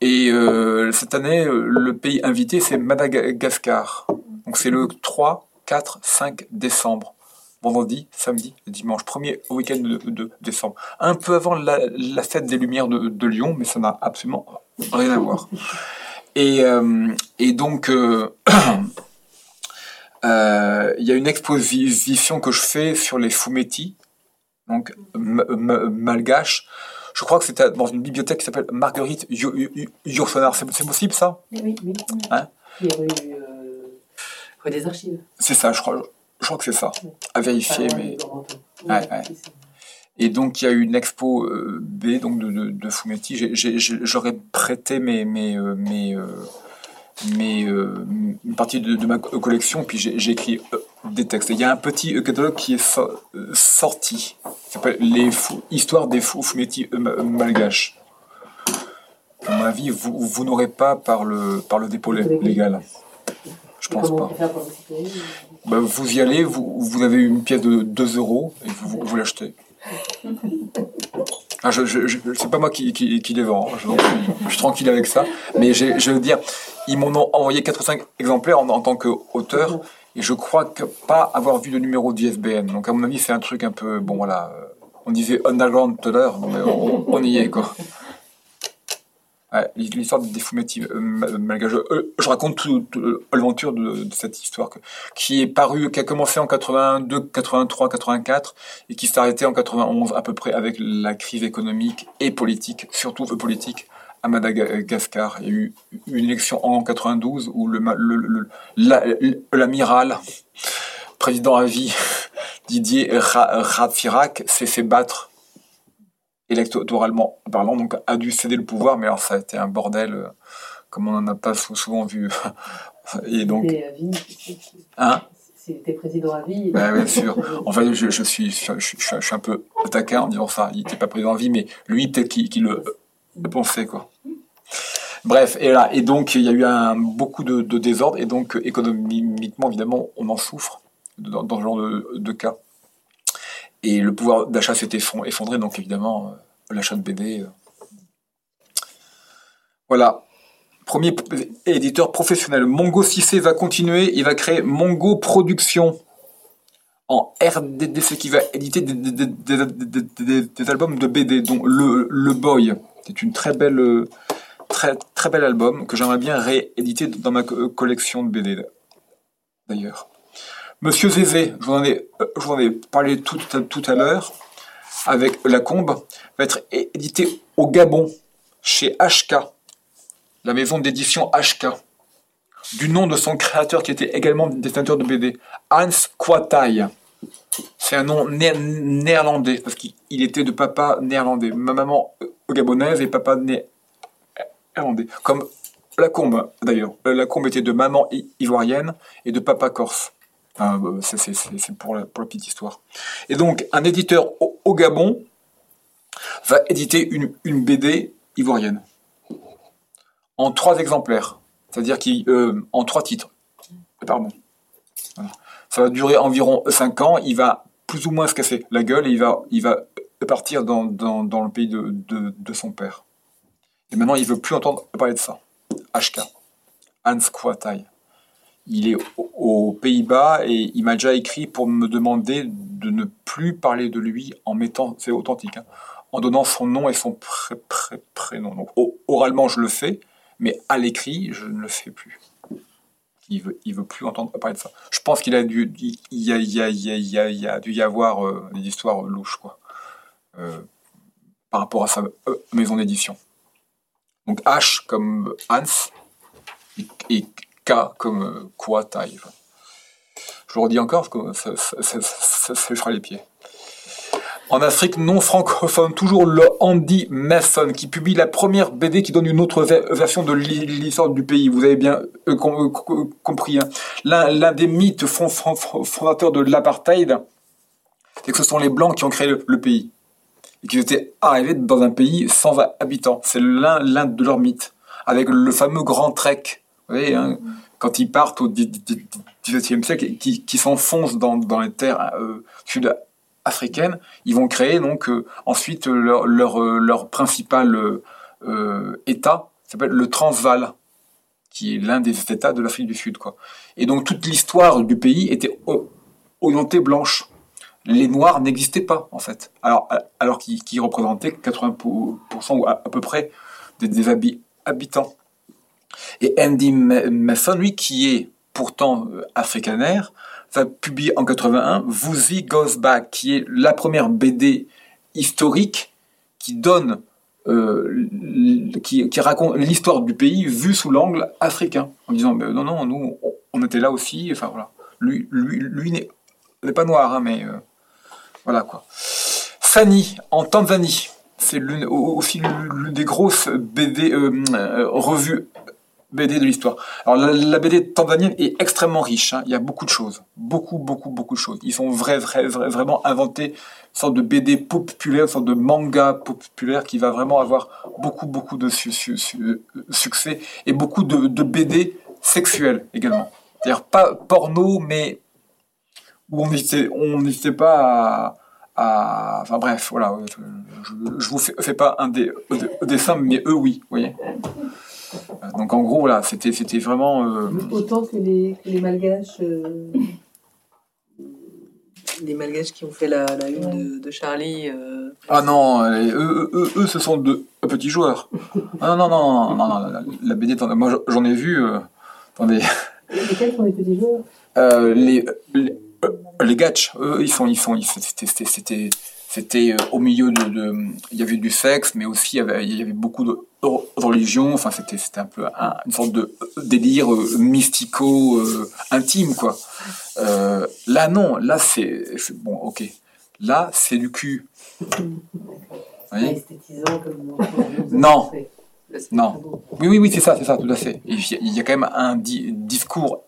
Et euh, cette année, euh, le pays invité, c'est Madagascar. Donc c'est le 3, 4, 5 décembre. Vendredi, samedi, dimanche, premier week-end de, décembre. Un peu avant la, fête des Lumières de, Lyon, mais ça n'a absolument rien à voir. Et, euh, et donc, euh, euh, il y a une exposition que je fais sur les fumetti, donc malgaches. Je crois que c'était dans une bibliothèque qui s'appelle Marguerite Yo- Yo- Yourcenar. C'est possible ça? Oui, oui. Hein? Qui est rue, euh, des Archives. C'est ça, je crois. Je crois que c'est ça. À vérifier, mais. Ouais, Oui, ouais. Et donc il y a eu une expo euh, B donc de, de, de fumetti. J'aurais prêté mes mes euh, mes, euh, mes, une partie de, de ma co- collection, puis j'ai écrit des textes. Et Il y a un petit euh, catalogue qui est so- sorti, qui s'appelle les fou- histoires des fous fumetti euh, ma- malgaches. À mon avis, vous, vous n'aurez pas par le par le dépôt lé- légal. Je pense pas. Bah, vous y allez, vous, vous avez une pièce de 2 euros et vous, l'achetez. Ah, je, je, je- c'est pas moi qui, qui, qui les vend, hein. je, je suis tranquille avec ça. Mais je veux dire, ils m'en ont envoyé 4 ou 5 exemplaires en, en tant qu'auteur et je crois que pas avoir vu le numéro d'ISBN. Donc à mon avis, c'est un truc un peu, bon voilà, euh, on disait underground tout à l'heure, mais on, y est quoi. Ouais, l'histoire des fumetti euh, ma- malgaches. Euh, je raconte tout, tout, euh, l'aventure de, cette histoire qui est parue, qui a commencé en 82, 83, 84 et qui s'est arrêtée en 91 à peu près avec la crise économique et politique, surtout euh, politique à Madagascar. Il y a eu une élection en 92 où le, le- le- la- l'amiral, président à vie, Didier Ra- Ratsirac, s'est fait battre électoralement parlant, donc a dû céder le pouvoir, mais alors ça a été un bordel euh, comme on n'en a pas sou- souvent vu. Et donc, à hein? Président à vie. Bah, bien sûr. En fait, je, je suis, je, je- je- je suis un peu taquin en disant ça. Il n'était pas président en vie, mais lui, peut-être qu'il qu'il le, le pensait, quoi. Bref, et là, et donc il y a eu beaucoup de, de désordre, et donc euh, économiquement, évidemment, on en souffre dans, ce genre de, de cas. Et le pouvoir d'achat s'est effon- effondré, donc évidemment, euh, l'achat de BD. euh. Voilà. Premier éditeur professionnel. Mongo 6C va continuer, il va créer Mongo Productions en RDDC qui va éditer des, albums de BD, dont le Boy. C'est une très belle, euh, très, très bel album que j'aimerais bien rééditer dans ma co- collection de BD d'ailleurs. Monsieur Zézé, je vous en ai, euh, parlé tout, tout à l'heure, avec La Combe, va être édité au Gabon, chez HK, la maison d'édition HK, du nom de son créateur qui était également dessinateur de BD, Hans Kwataï. C'est un nom né- néerlandais, parce qu'il il était de papa néerlandais. Ma maman euh, gabonaise et papa né- néerlandais. Comme la combe, d'ailleurs. Euh, La combe était de maman ivoirienne et de papa corse. Euh, c'est- pour la, petite histoire. Et donc, un éditeur au, Gabon va éditer une, BD ivoirienne. En trois exemplaires. C'est-à-dire qu'en trois titres. Pardon. Ça va durer environ 5 ans. Il va plus ou moins se casser la gueule et il va, il va partir dans, dans, le pays de, de, son père. Et maintenant, il veut plus entendre parler de ça. HK. Hans Kwataï. Il est au- aux Pays-Bas et il m'a déjà écrit pour me demander de ne plus parler de lui en mettant, c'est authentique, hein, en donnant son nom et son pré- pré- prénom. Donc, oralement, je le fais, mais à l'écrit, je ne le fais plus. Il veut, il veut plus entendre parler de ça. Je pense qu'il a dû, il y a, il y a, il y a, il y a, dû y avoir euh, des histoires louches, quoi, euh, par rapport à sa euh, maison d'édition. Donc H comme Hans et, K comme euh, Kouatai. Enfin, Je le redis encore ça, ça, ça fera les pieds. En Afrique non francophone, toujours le Andy Mason qui publie la première BD qui donne une autre ver- version de l'hi- l'histoire du pays. Vous avez bien euh, euh, co- compris. hein. L'un des mythes fond- fond- fond- fondateurs de l'apartheid, c'est que ce sont les Blancs qui ont créé le, pays. Et qu'ils étaient arrivés dans un pays sans habitants. C'est l'un de leurs mythes. Avec le fameux grand trek. Vous voyez, hein, quand ils partent au XVIIe siècle qui, qui s'enfoncent dans, dans les terres euh, sud-africaines, ils vont créer donc euh, ensuite leur, leur, euh, leur principal euh, État s'appelle le Transvaal, qui est l'un des États de l'Afrique du Sud. Quoi. Et donc toute l'histoire du pays était orientée blanche. Les Noirs n'existaient pas, en fait, alors, alors qu'ils représentaient 80% ou à, peu près des, habitants. Et Andy Mason, lui, qui est pourtant africanaire, va publier en 81 Woozy Goes Back, qui est la première BD historique qui donne, euh, qui, raconte l'histoire du pays vue sous l'angle africain, en disant mais non non nous on était là aussi, enfin voilà, lui lui lui n'est pas noir hein, mais euh, voilà quoi. Sani en Tanzanie, c'est aussi l'une des grosses BD revues BD de l'histoire. Alors la, BD tanzanienne est extrêmement riche. Hein. Il y a beaucoup de choses, beaucoup, beaucoup, beaucoup de choses. Ils sont vrai, vrai, vraiment inventé une sorte de BD populaire, une sorte de manga populaire qui va vraiment avoir beaucoup, beaucoup de succès et beaucoup de, BD sexuelles également. C'est-à-dire pas porno, mais où on n'hésitait pas à, Enfin bref, voilà. Je, je vous fais, pas un des, dessin, mais eux oui, vous voyez. Donc en gros, là, c'était, c'était vraiment. Euh, Autant que les, les malgaches. Euh, les malgaches qui ont fait la, la une de, Charlie. Euh, ah non, eux, eux, eux, ce sont de petits joueurs. Ah non, non, non, non, non, la, BD, moi j'en ai vu. attendez. Lesquels sont les petits joueurs les, les, les gatch, eux, ils sont. Ils sont c'était, c'était, c'était au milieu de, Il y avait du sexe, mais aussi il y avait, il y avait beaucoup de religion. Enfin, c'était c'était un peu une sorte de délire euh, mystico euh, intime, quoi. Euh, là, non. Là, c'est bon. Ok. Là, c'est du cul. non. Non. Oui, oui, oui, c'est ça, c'est ça, tout à fait. Il y a quand même un discours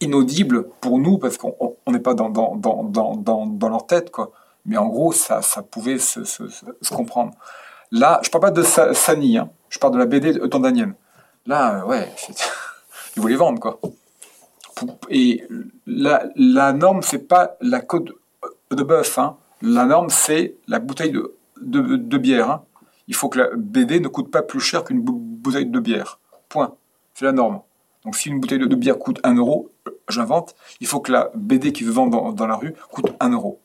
inaudible pour nous parce qu'on n'est pas dans, dans, dans, dans, dans leur tête, quoi. Mais en gros, ça, pouvait se, comprendre. Là, je parle pas de Sani, hein. je parle de la BD tandanienne. Là, euh, ouais, ils voulaient vendre, quoi. Et la, la norme, c'est pas la côte de bœuf. Hein. La norme, c'est la bouteille de, bière. Hein. Il faut que la BD ne coûte pas plus cher qu'une bouteille de bière. Point. C'est la norme. Donc si une bouteille de, bière coûte 1 euro, j'invente, il faut que la BD qui vend dans, dans la rue coûte 1 euro.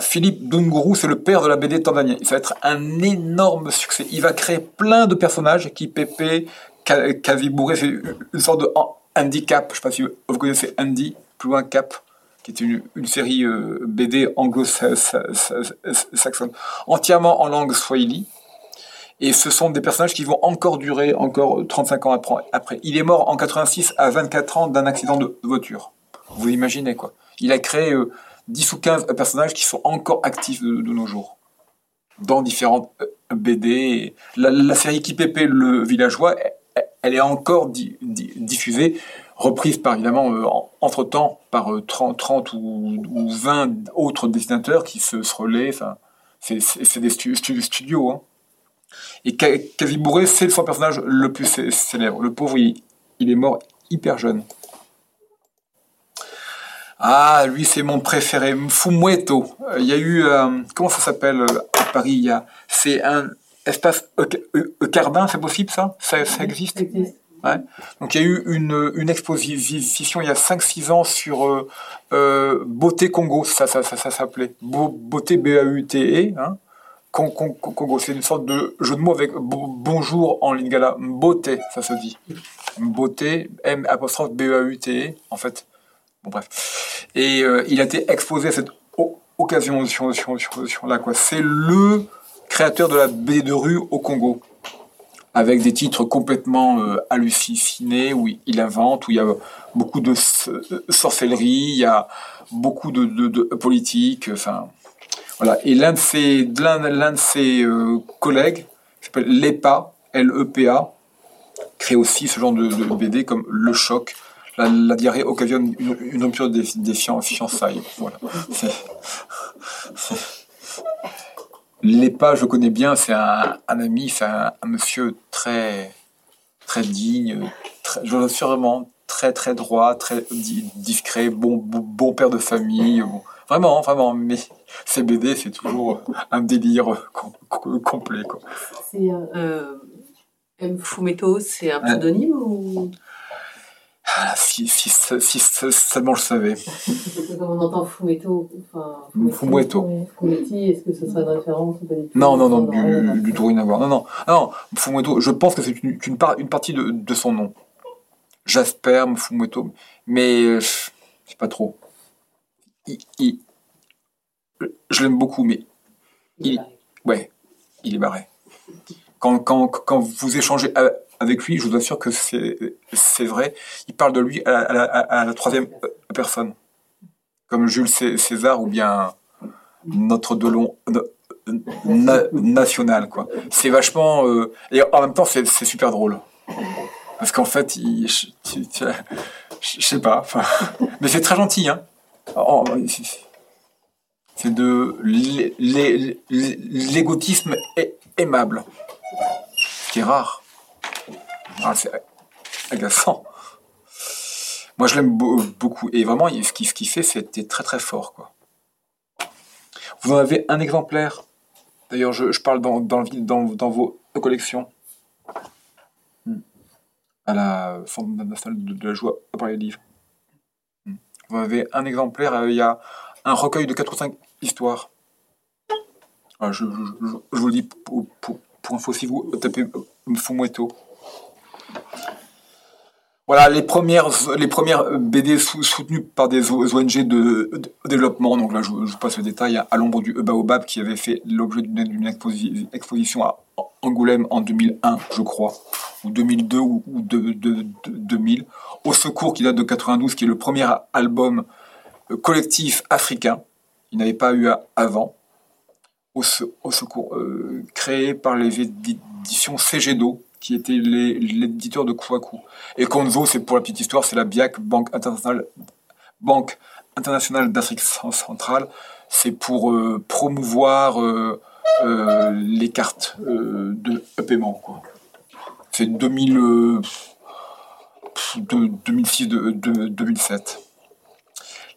Philippe Dunguru, c'est le père de la BD tanzanienne. Il va être un énorme succès. Il va créer plein de personnages, qui Pepe, Kazibure, c'est une sorte de handicap. Je ne sais pas si vous connaissez Andy, plus loin Cap, qui est une, série euh, BD anglo-saxonne, entièrement en langue swahili. Et ce sont des personnages qui vont encore durer encore 35 ans après. Il est mort en 86 à 24 ans d'un accident de voiture. Vous imaginez quoi Il a créé euh, 10 ou 15 personnages qui sont encore actifs de, nos jours dans différentes euh, BD. La, série Qui Pépé le villageois, elle, est encore diffusée, reprise par évidemment euh, entre temps par 30, euh, 30 ou, 20 autres dessinateurs qui se, relaient. Enfin, c'est des studios. Hein. Et Bourré, c'est son personnage le plus célèbre. Le pauvre, il est mort hyper jeune. Ah, lui, c'est mon préféré. Fumueto. Il y a eu, euh, comment ça s'appelle euh, à Paris? Il y a, c'est un espace Cardin, c'est possible ça, ça, existe? Ouais. Donc il y a eu une, une exposition il y a 5-6 ans sur euh, euh, Beauté Congo, ça, ça, ça, ça s'appelait. Beauté B-A-U-T-E. Hein. Congo, c'est une sorte de jeu de mots avec bonjour en lingala. Beauté, ça se dit. Beauté, M apostrophe B-A-U-T-E, en fait bref. Et euh, il a été exposé à cette occasion là, quoi? C'est le créateur de la BD de rue au Congo. Avec des titres complètement euh, hallucinés, où il invente, où il y a beaucoup de sorcellerie, il y a beaucoup de, politique, enfin. Voilà. Et l'un de ses, euh, collègues, qui s'appelle LEPA, L-E-P-A, crée aussi ce genre de BD comme Le Choc, la, diarrhée occasionne une, rupture des, fiançailles. Voilà. Lépa, je connais bien, c'est un, ami, c'est un, monsieur très, très digne, très, je sûrement très très droit, très di- discret, bon, bon, père de famille. Vraiment, vraiment, mais ces BD, c'est toujours un délire com- com- complet. C'est euh, euh, M. Fumeto, c'est un pseudonyme Ah, si, si, si, si seulement je savais. Comme on entend Fumeto, enfin Fumeto. Fumetti, est-ce que ce serait une référence Non, non, non, du, du tout rien à voir. Non, non, Ah non, Fumeto, je pense que c'est une, une, par- une partie de, de son nom. Jasper, Fumeto, mais euh, je sais pas trop. Il- il- je l'aime beaucoup, mais il- ouais, il est barré. Quand, quand, quand vous échangez a- avec lui, je vous assure que c'est vrai, il parle de lui à, la- troisième personne. Comme Jules Cé- César ou bien notre Delon na- national. C'est vachement... euh, et en même temps, c'est super drôle. Parce qu'en fait, je, je- sais pas. Mais c'est très gentil, hein. C'est- de l'é- l'é- l'é- l'égotisme aimable. Ce qui est rare. Ah, c'est agaçant. Moi, je l'aime beau- beaucoup. Et vraiment, ce qu'il ce qu'il fait, c'était très très fort. Vous en avez un exemplaire? D'ailleurs, je, parle dans, vos collections. Hmm. À la Centre national de, la joie à parler des livres. Hmm. Vous en avez un exemplaire. euh, Il y a un recueil de 4 ou 5 histoires. Voilà, je, vous le dis pour, info si vous tapez euh, Fumeto. Voilà, les premières, les BD sou- soutenues par des ONG de, développement. Donc là, je, passe le détail. À l'ombre du Baobab, qui avait fait l'objet d'une d'une exposi- exposition à Angoulême en 2001, je crois, ou 2002 ou, ou de, de- de- 2000. Au Secours, qui date de 92, qui est le premier album euh, collectif africain. Il n'avait pas eu avant. Au, Se- au Secours, euh, créé par les éditions CGDO, qui étaient les- l'éditeur de Kouakou. Et Konzo, c'est pour la petite histoire, c'est la BIAC, Banque internationale, Banque internationale d'Afrique cen- centrale. C'est pour euh, promouvoir euh, euh, les cartes de paiement. C'est 2000, euh, pff, de- 2006, de, de- 2007.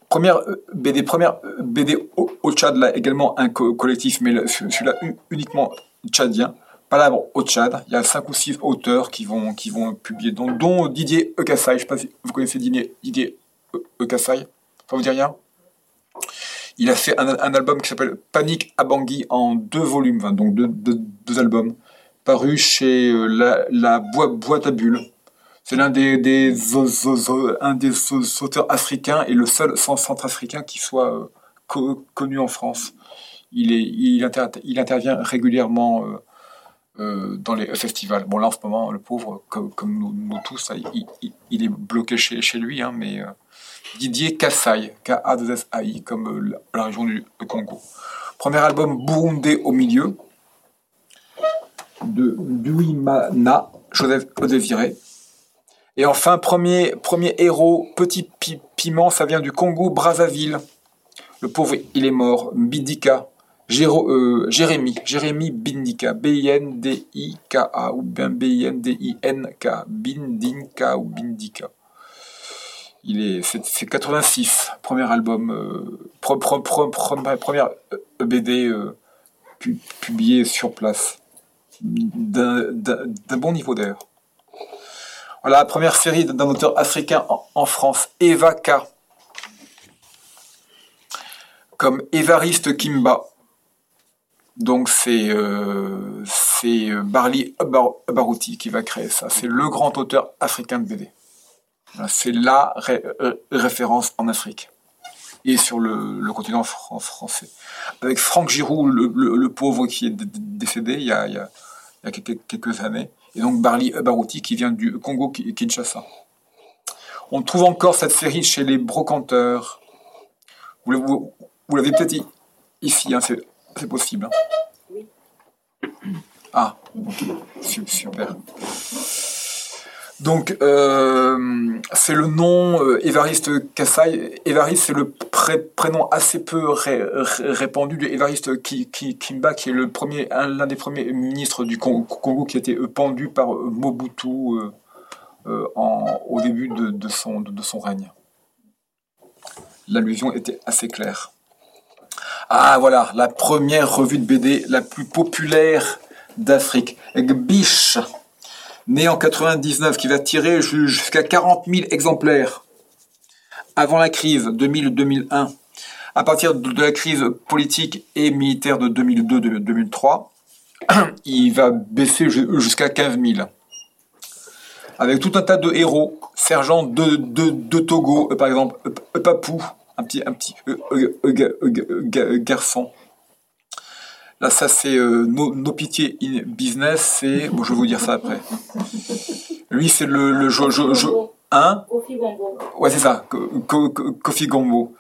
Première BD, première BD au, Tchad, là également un co- collectif, mais là, celui-là uniquement tchadien. Palabre au Tchad, il y a cinq ou six auteurs qui vont, qui vont publier, dont, Didier Ekassai. Je ne sais pas si vous connaissez Didier, Didier E- Ekassai. Ça vous dit rien? Il a fait un, album qui s'appelle Panique à Bangui en deux volumes, donc deux, deux- albums, parus chez euh, la, la boîte à bulles. C'est l'un des, un des auteurs africains et le seul cent- centrafricain qui soit euh, co- connu en France. Il, est, il intervient régulièrement euh, euh, dans les festivals. Bon, là, en ce moment, le pauvre, comme, nous, tous, il, est bloqué chez, lui, hein, mais euh, Didier Kassai, K-A-2-S-A-I, comme euh, la, région du Congo. Premier album, Burundais au milieu, de Duimana, Joseph Odésiré. Et enfin, premier, premier héros, Petit Pi- Piment, ça vient du Congo, Brazzaville. Le pauvre, il est mort. Bidika. Euh, Jérémy. Bindika. B-I-N-D-I-K-A. Ou bien B-I-N-D-I-N-K. Bindinka ou Bindika. Il est, c'est, c'est 86. Premier album. Euh, pro- pro- pro- première BD sur place. D'un, bon niveau d'ailleurs. Voilà, première série d'un auteur africain en, en France, Eva K. Comme Évariste Kimba. Donc c'est euh, euh, Barli Bar- Barouti qui va créer ça. C'est le grand auteur africain de BD. C'est la euh, référence en Afrique et sur le, continent fran- français. Avec Franck Giroud, le, pauvre qui est décédé il y a, quelques, années. Et donc Barli Barouti qui vient du Congo Ki- Kinshasa. On trouve encore cette série chez les brocanteurs. Vous, l'avez- peut-être ici, hein, c'est possible. hein. Ah, super. Donc, euh, c'est le nom euh, Évariste Kassai. Évariste, c'est le pré- prénom assez peu ré- ré- répandu de Évariste Ki- Ki- Kimba, qui est le premier, un- l'un des premiers ministres du Con- Congo qui a été euh, pendu par Mobutu euh, en, au début de, de son, de, de son règne. L'allusion était assez claire. Ah voilà, la première revue de BD la plus populaire d'Afrique. Gbiche, né en 99, qui va tirer ju- jusqu'à 40 000 exemplaires avant la crise 2000-2001. À partir de la crise politique et militaire de 2002-2003, il va baisser ju- jusqu'à 15 000. Avec tout un tas de héros, sergents de, Togo, euh, par exemple, euh, Papou, un petit, un garçon. Là, ça, c'est euh, no, No Pitié in Business, c'est... Bon, je vais vous dire ça après. Lui, c'est le... le jo, jo, jo- hein? Kofi Gombo. Ouais, c'est ça, Ko- Ko- Ko- Kofi Gombo.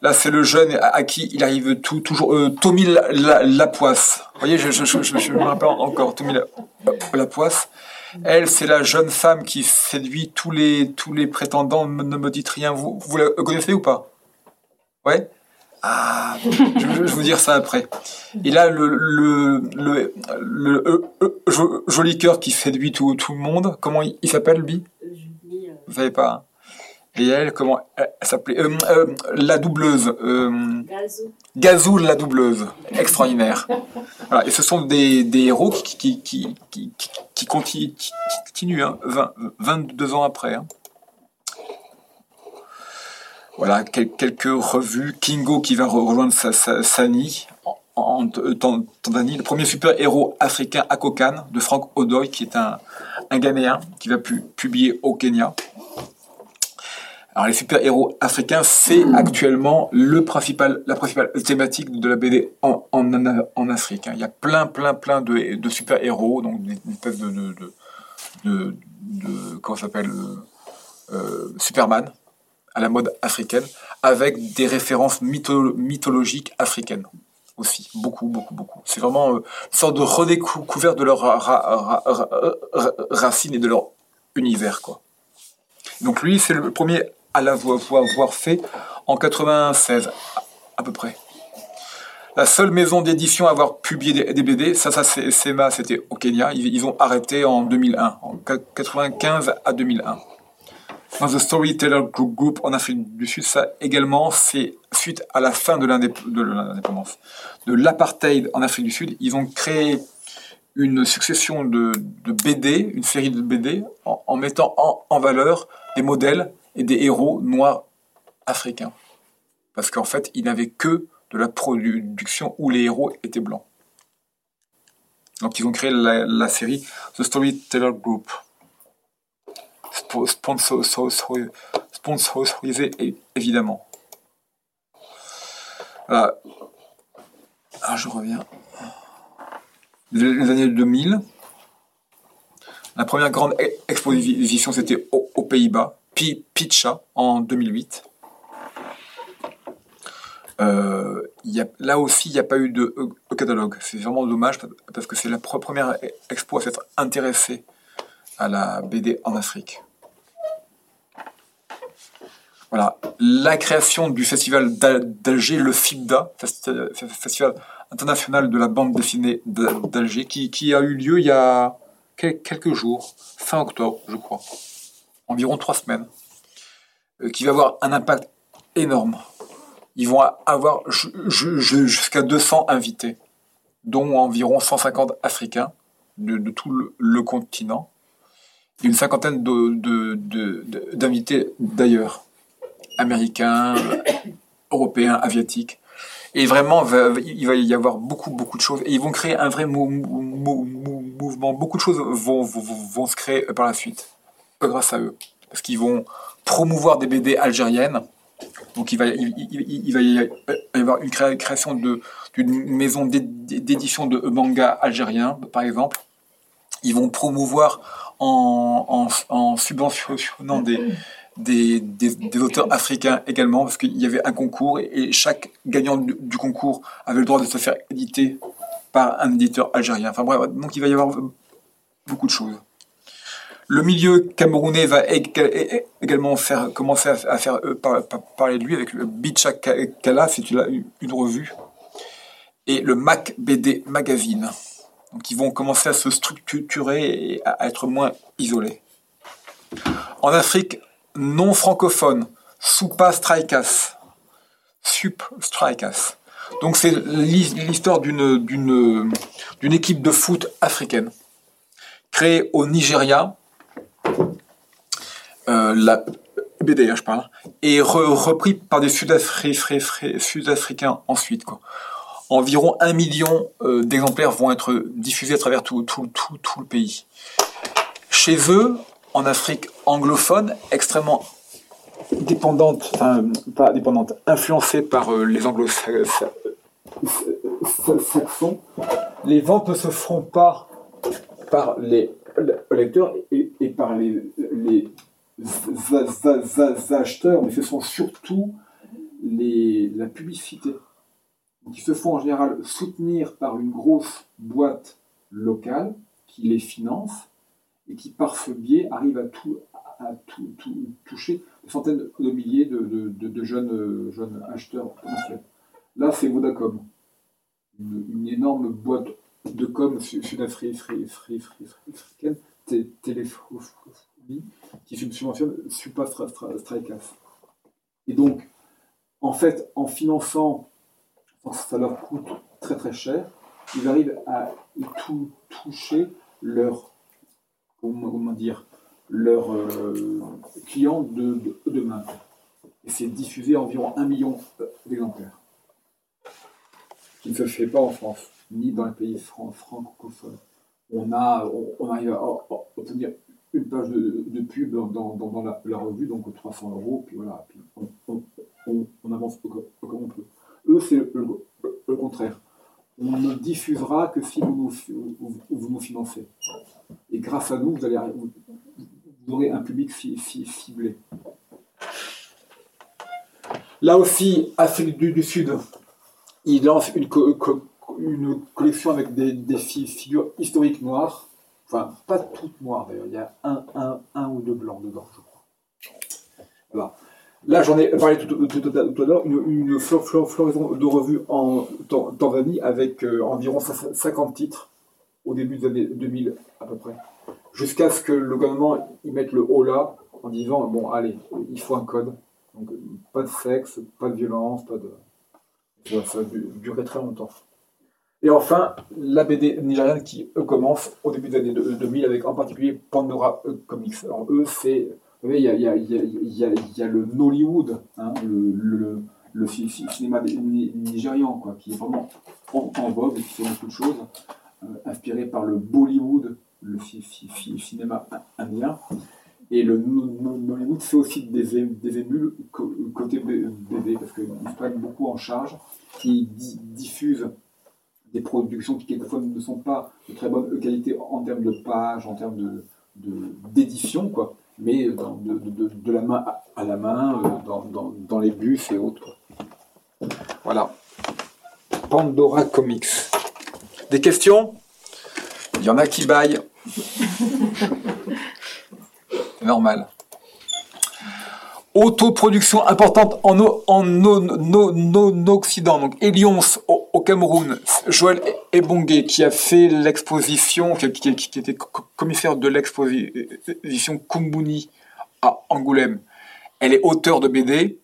Là, c'est le jeune à, qui il arrive tout, toujours... Euh, Tommy La- La- Lapoisse. Vous voyez, je, je, je, je- je me rappelle encore, Tommy La- Lapoisse. Elle, c'est la jeune femme qui séduit tous les, tous les prétendants. Ne ne me dites rien. Vous, vous la connaissez ou pas? Ouais Ah, je, je vais vous dire ça après. Et là, le, le, le, le, jo- joli cœur qui séduit tout, tout le monde, comment il, il s'appelle, lui Julie. euh, Vous savez pas hein Et elle, comment elle, elle s'appelait? Euh, euh, La doubleuse. Euh, Gazou. Gazou la doubleuse, extraordinaire. Voilà, et ce sont des, des héros qui, qui, qui, qui, qui, qui continuent, qui continuent hein, 20 22 ans après. hein. Voilà, quel- quelques revues. Kingo qui va re- rejoindre sa, sa- Sani en, en Tan- Tanzanie. Le premier super-héros africain à Kokane de Frank Odoy, qui est un, un Ghanéen qui va pu, publier au Kenya. Alors les super-héros africains, c'est actuellement la principale thématique de la BD en, Afrique. hein. Il y a plein, plein, plein de, super-héros, donc des espèces de, de, de, s'appelle, euh, euh, Superman à la mode africaine, avec des références mytho- mythologiques africaines aussi, beaucoup, beaucoup, beaucoup. C'est vraiment euh, une sorte de redécouverte de leurs ra- ra- ra- ra- ra- racines et de leur univers, quoi. Donc lui, c'est le premier à l'avoir avoir fait en 96 à peu près. La seule maison d'édition à avoir publié des, des BD, ça, ça c'est SEMA, c'était au Kenya. Ils, ils ont arrêté en 2001, en 95 à 2001. Dans The Storyteller Group, en Afrique du Sud, ça également, c'est suite à la fin de l'indép- de l'indépendance, de l'apartheid en Afrique du Sud, ils ont créé une succession de, BD, une série de BD, en, mettant en, valeur des modèles et des héros noirs africains. Parce qu'en fait, il n'avait que de la production où les héros étaient blancs. Donc ils ont créé la série The Storyteller Group. Spo- sponsor- so- so- Sponsorisé évidemment. Je reviens. Les, années 2000. La première grande e- exposition, c'était aux, Pays-Bas, Pi- Pitcha, en 2008. Euh, y a, là aussi, il n'y a pas eu de euh, catalogue. C'est vraiment dommage parce- que c'est la pre- première expo à s'être intéressée à la BD en Afrique. Voilà, la création du festival d'Al- d'Alger, le FIBDA, Festi- Festival international de la bande dessinée d'Al- d'Alger, qui, a eu lieu il y a quel- quelques jours, fin octobre, je crois, environ trois semaines, euh, qui va avoir un impact énorme. Ils vont avoir ju- ju- ju- jusqu'à 200 invités, dont environ 150 Africains de, tout le, le continent, et une cinquantaine d'invités d'ailleurs américains, européens, asiatiques. Et vraiment, il va y avoir beaucoup, beaucoup de choses. Et ils vont créer un vrai mou- mou- mou- mou- mouvement. Beaucoup de choses vont, vont, se créer par la suite, grâce à eux. Parce qu'ils vont promouvoir des BD algériennes. Donc il va, il, va y avoir une créa- création d'une maison d'é- d'édition de manga algérien, par exemple. Ils vont promouvoir en subventionnant des, des, des, auteurs africains également, parce qu'il y avait un concours et, chaque gagnant du, concours avait le droit de se faire éditer par un éditeur algérien. Enfin bref, donc il va y avoir beaucoup de choses. Le milieu camerounais va également faire, commencer à, faire euh, par- par- parler de lui avec le Bicha Ka- Kala, c'est une, une revue, et le Mac BD Magazine. Donc ils vont commencer à se structurer et à être moins isolés. En Afrique non francophone, Soupa Straikas. Sup Straikas. Donc c'est l'histoire d'une d'une d'une équipe de foot africaine créée au Nigeria. Euh, la BDA, je parle, et repris par des Sud-Africains ensuite. Quoi. Environ un million euh, d'exemplaires vont être diffusés à travers tout, tout, tout, tout le pays. Chez eux, en Afrique anglophone, extrêmement dépendante, enfin pas dépendante, influencée par euh, les anglo-saxons, les ventes ne se font pas par les lecteurs et, par les, les acheteurs, mais ce sont surtout les, la publicité. qui se font en général soutenir par une grosse boîte locale qui les finance et qui, par ce biais, arrive à tout, à tout, toucher des centaines de milliers de, de, jeunes, jeunes acheteurs potentiels. Là, c'est Vodacom, une, énorme boîte de com sud-africaine, téléphone qui subventionne Supa Strikeas. Et donc, en fait, en finançant, ça leur coûte très très cher, ils arrivent à tout toucher leurs comment dire, leurs euh, clients de, demain. Et c'est diffusé environ un million d'exemplaires. Qui ne se fait pas en France, ni dans les pays francophones. On, a, on, arrive à obtenir une page de, pub dans, la, revue, donc 300 euros, puis voilà, puis on, avance comme, on peut. Eux, c'est le, contraire. On ne diffusera que si vous nous, financez. Et grâce à nous, vous, allez, vous aurez un public ciblé. Là aussi, Afrique du, Sud, il lance une, collection avec des, figures historiques noires Enfin, pas toutes noires d'ailleurs. Il y a un, un, un, ou deux blancs dedans, je crois. Voilà. Là, j'en ai parlé tout, à l'heure, une, floraison de revues en Tanzanie avec euh, environ 50 titres au début des années 2000 à peu près. Jusqu'à ce que le gouvernement y mette le haut là en disant bon, allez, il faut un code. Donc, pas de sexe, pas de violence, pas de. Ça a duré très longtemps. Et enfin, la BD nigériane qui commence au début des années 2000 avec en particulier Pandora Comics. Alors eux, c'est. Il y a, le Nollywood, hein, le, cinéma nigérian, quoi, qui est vraiment en, vogue et qui fait beaucoup de choses, euh, inspiré par le Bollywood, le cinéma indien. Et le Nollywood fait aussi des, des émules côté BD, parce qu'ils prennent beaucoup en charge, qui diffusent des productions qui quelquefois ne sont pas de très bonne qualité en termes de pages, en termes de, d'édition, quoi, mais de, de, la main à la main, euh, dans, les bus et autres. Voilà. Pandora Comics. Des questions? Il y en a qui baillent. Normal. Autoproduction importante en, en, Occident. Donc, Elions Cameroun, Joël Ebongé, qui a fait l'exposition, qui, était commissaire de l'exposition Kumbuni à Angoulême. Elle est auteure de BD.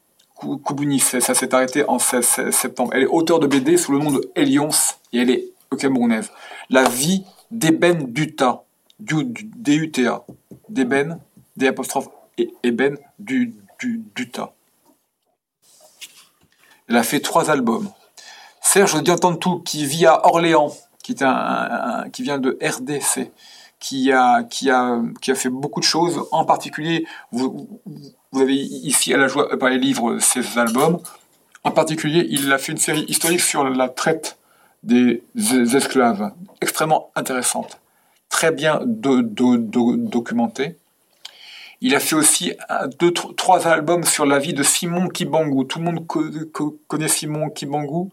Kumbuni, ça s'est arrêté en septembre. Elle est auteure de BD sous le nom de Elions et elle est camerounaise. La vie d'Eben Duta, du, D-U-T-A, d'Eben, D apostrophe et Eben du du, tas. Elle a fait trois albums. Serge tout qui vit à Orléans, qui, est un, qui vient de RDC, qui a, qui, a, qui a fait beaucoup de choses. En particulier, vous, avez ici à la joie par les livres ses albums. En particulier, il a fait une série historique sur la traite des esclaves, extrêmement intéressante, très bien documentée. Il a fait aussi deux, trois albums sur la vie de Simon Kibangu. Tout le monde connaît Simon Kibangu.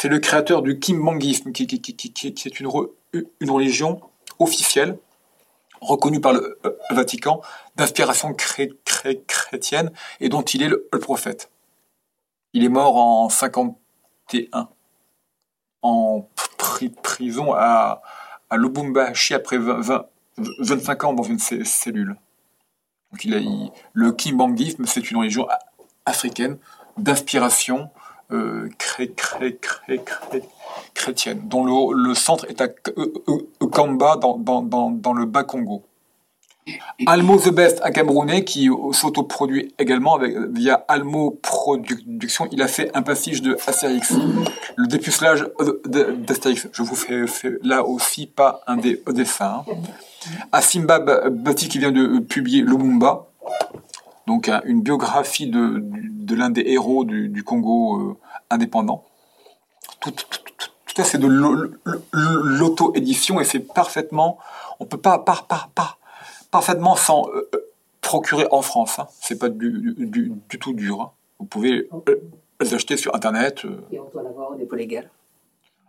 C'est le créateur du kimbanguisme, qui, est une, religion officielle, reconnue par le euh, Vatican, d'inspiration chrétienne, et dont il est le, prophète. Il est mort en 51, en prison à, Lubumbashi après 25 ans dans une cellule. Donc, il le kimbanguisme, c'est une religion africaine d'inspiration euh, chrétienne, dont le, centre est à Kamba, dans, dans le Bas-Congo. Almo The Best, un Camerounais qui s'autoproduit également avec, via Almo Production. Il a fait un passage de Astérix. Le dépucelage d'Astérix. Je vous fais, là aussi pas un des dessins. Asimba Bati qui vient de publier Lumumba. Donc une biographie de, de l'un des héros du, Congo euh, indépendant. Tout, ça c'est de l'auto-édition et c'est parfaitement... On peut pas, pas, pas, pas parfaitement sans euh, euh, procurer en France. Hein. C'est pas du, du, du, tout dur. Hein. Vous pouvez les acheter sur Internet. Et on doit l'avoir au dépôt légal.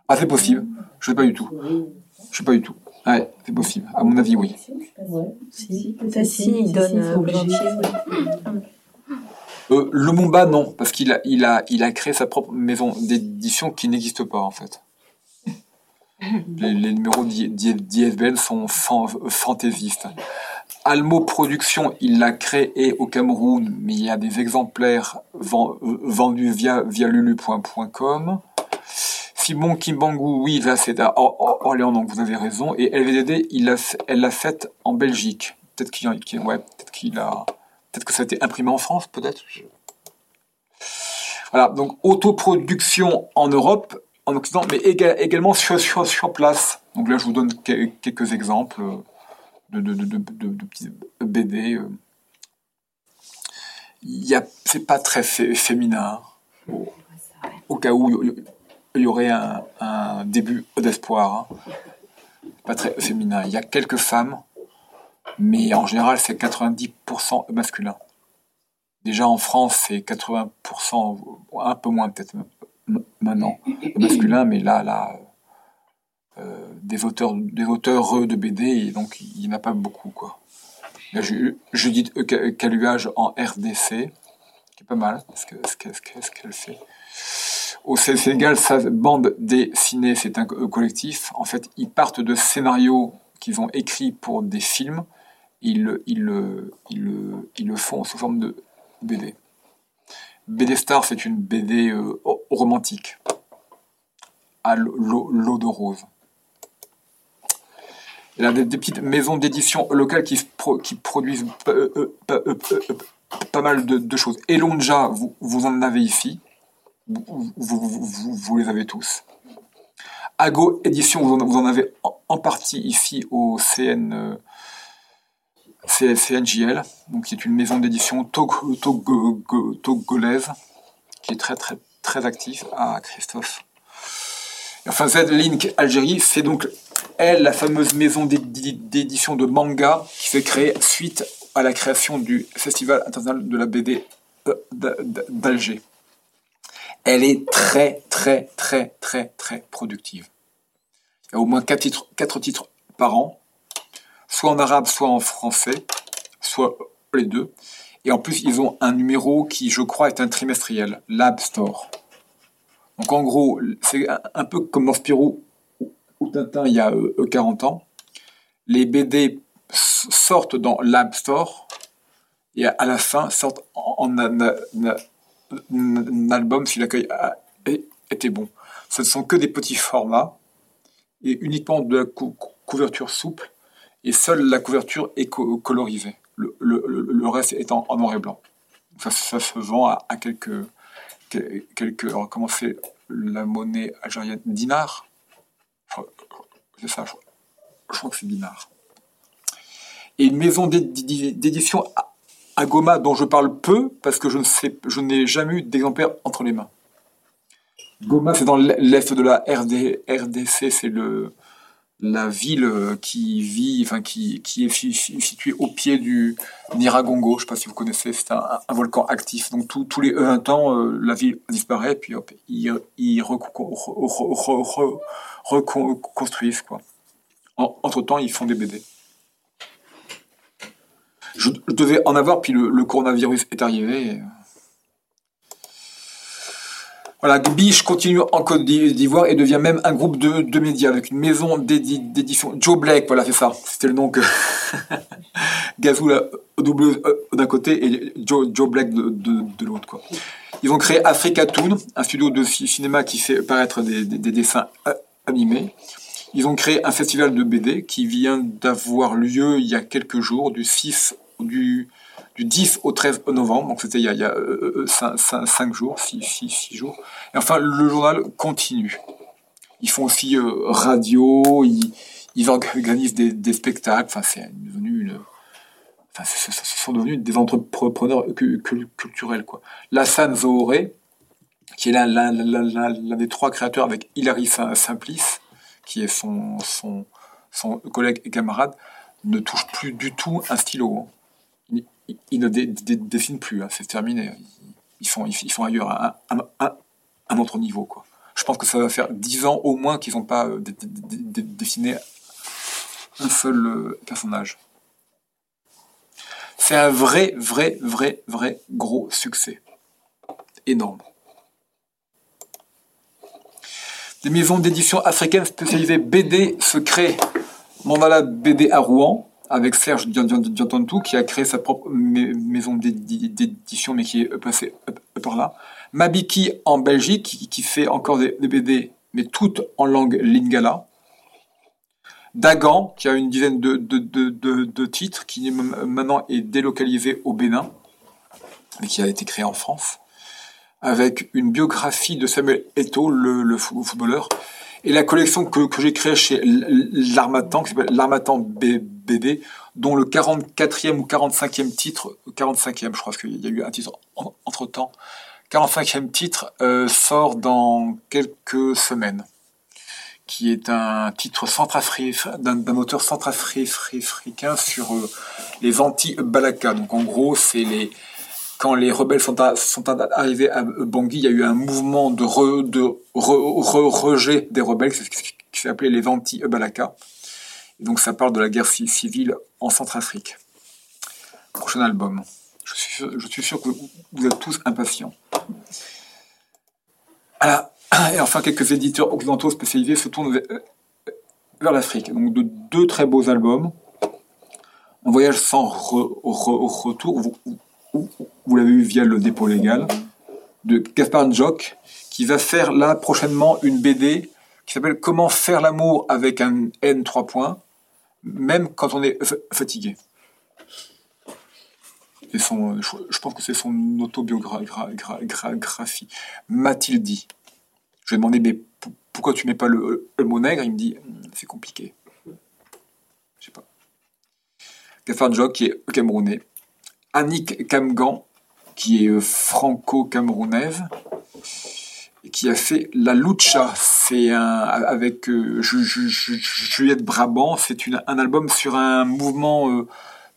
Ah, c'est possible. Je sais pas du tout. Je sais pas du tout. Ouais, c'est possible. À mon avis, oui. Si, si, il donne euh, le Mumba, non, parce qu'il a, il a, il a créé sa propre maison d'édition qui n'existe pas, en fait. Les, numéros d'ISBN sont fantaisistes. Almo Production, il l'a créé au Cameroun, mais il y a des exemplaires vendus via, via lulu.com. Simon Kimbangu, oui, là c'est à Orléans, donc vous avez raison. Et LVDD, elle l'a faite en Belgique. Peut-être que ça a été imprimé en France, peut-être. Voilà, donc autoproduction en Europe, en Occident, mais également sur, place. Donc là, je vous donne quelques exemples de, de, petits BD. Euh. C'est pas très féminin. Au, cas où y aurait un, début d'espoir. Hein. Pas très féminin. Il y a quelques femmes, mais en général, c'est 90% masculin. Déjà en France, c'est 80%, un peu moins peut-être maintenant masculin, mais là, là, euh, des auteurs, des de BD, donc il n'y en a pas beaucoup, quoi. Là, Judith Caluage en RDC, qui est pas mal, ce qu'elle fait. Au Sénégal, sa bande dessinée, c'est un collectif. En fait, ils partent de scénarios qu'ils ont écrits pour des films. Ils, le font sous forme de BD. BD Star, c'est une BD euh, romantique, à l'eau de rose. Il y a des, petites maisons d'édition locales qui, qui produisent euh, euh, pas mal de, choses. Elonja, vous, vous, en avez ici. Vous, les avez tous. Ago Édition, vous en, avez en, partie ici au CNJL, donc qui est une maison d'édition togolaise qui est très très très active à Christophe. enfin Z-Link Algérie, c'est donc elle la fameuse maison d'édition de manga qui s'est créée suite à la création du Festival international de la BD euh, d'Alger. Elle est très très très très très productive. Il y a au moins 4 titres, 4 titres par an soit en arabe, soit en français, soit les deux. Et en plus, ils ont un numéro qui, je crois, est un trimestriel, Lab Store. Donc en gros, c'est un peu comme dans Spirou ou Tintin il y a 40 euh, ans. Les BD sortent dans Lab Store et à la fin sortent en, album si l'accueil était bon. Ce ne sont que des petits formats et uniquement de la couverture souple et seule la couverture est colorisée. Le, reste est en, noir et blanc. Ça, se vend à, quelques, quelques. comment c'est la monnaie algérienne? Dinar? C'est ça, je, crois que c'est dinar. Et une maison d'édition à Goma dont je parle peu parce que je ne sais, je n'ai jamais eu d'exemplaire entre les mains. Goma, c'est dans l'est de la RDC, c'est le, la ville qui vit, enfin qui, qui est située au pied du Niragongo. Je ne sais pas si vous connaissez, c'est un, volcan actif. Donc tous les 20 ans, euh, la ville disparaît, puis hop, ils, ils reconstruisent quoi. entre temps, ils font des BD. Je, devais en avoir, puis le, coronavirus est arrivé. Voilà, Biche continue en Côte d'Ivoire et devient même un groupe de, de médias avec une maison d'édition. Joe Black, voilà, c'est ça. C'était le nom que Gazou, euh, d'un côté, et Joe, Joe Black de, de, l'autre, quoi. Ils ont créé Africa Toon, un studio de cinéma qui fait paraître des, des, des dessins euh, animés. Ils ont créé un festival de BD qui vient d'avoir lieu il y a quelques jours, du 6 du du 10 au 13 novembre, donc c'était il y a, il y a 5, 5, 5, jours, 6, 6, 6, jours. Et enfin, le journal continue. Ils font aussi euh, radio, ils, organisent des, des spectacles, enfin c'est devenu une... Enfin, ce sont devenus des entrepreneurs culturels, quoi. Lassane Zohoré, qui est l'un des trois créateurs avec Hilary Simplice, qui est son, collègue et camarade, ne touche plus du tout un stylo. Hein ils ne dessinent plus, hein, c'est terminé. Ils font, ils, ailleurs un autre niveau. Je pense que ça va faire dix ans au moins qu'ils n'ont pas euh, dessiné un seul euh, personnage. C'est un vrai, vrai, vrai, vrai gros succès. Énorme. Des maisons d'édition africaines spécialisées BD se créent. Mandala BD à Rouen, avec Serge Diantantou, qui a créé sa propre maison d'édition, mais qui est passé par là. Mabiki en Belgique, qui, fait encore des, BD, mais toutes en langue lingala. Dagan, qui a une dizaine de, de, titres, qui maintenant est délocalisé au Bénin, mais qui a été créé en France, avec une biographie de Samuel Eto'o, le, footballeur, et la collection que, j'ai créée chez l'Armatan, qui s'appelle l'Armatan BD, dont le 44e ou 45e titre, 45e, je crois qu'il y a eu un titre entre temps, 45e titre euh, sort dans quelques semaines, qui est un titre d'un auteur centrafricain sur euh, les anti-Balaka. Donc en gros, c'est les quand les rebelles sont, arrivés à Bangui, il y a eu un mouvement de, rejet des rebelles, qui s'est les anti-Balaka. Donc ça parle de la guerre civile en Centrafrique. Prochain album. Je suis sûr, que vous êtes tous impatients. Et enfin, quelques éditeurs occidentaux spécialisés se tournent vers, l'Afrique. Donc de deux très beaux albums. Un voyage sans retour. Vous, vous l'avez vu via le dépôt légal, de Gaspard Njok, qui va faire là prochainement une BD qui s'appelle Comment faire l'amour avec un N 3 points, même quand on est fatigué. Son, je pense que c'est son autobiographie. M'a-t-il dit Je lui ai demandé, mais pourquoi tu mets pas le, mot nègre? Il me dit, hmm, c'est compliqué. Je sais pas. Gaspard Njok, qui est camerounais, Annick Kamgan, qui est euh, franco-camerounaise, qui a fait La Lucha. C'est avec euh, Juliette Brabant. C'est un album sur un mouvement euh,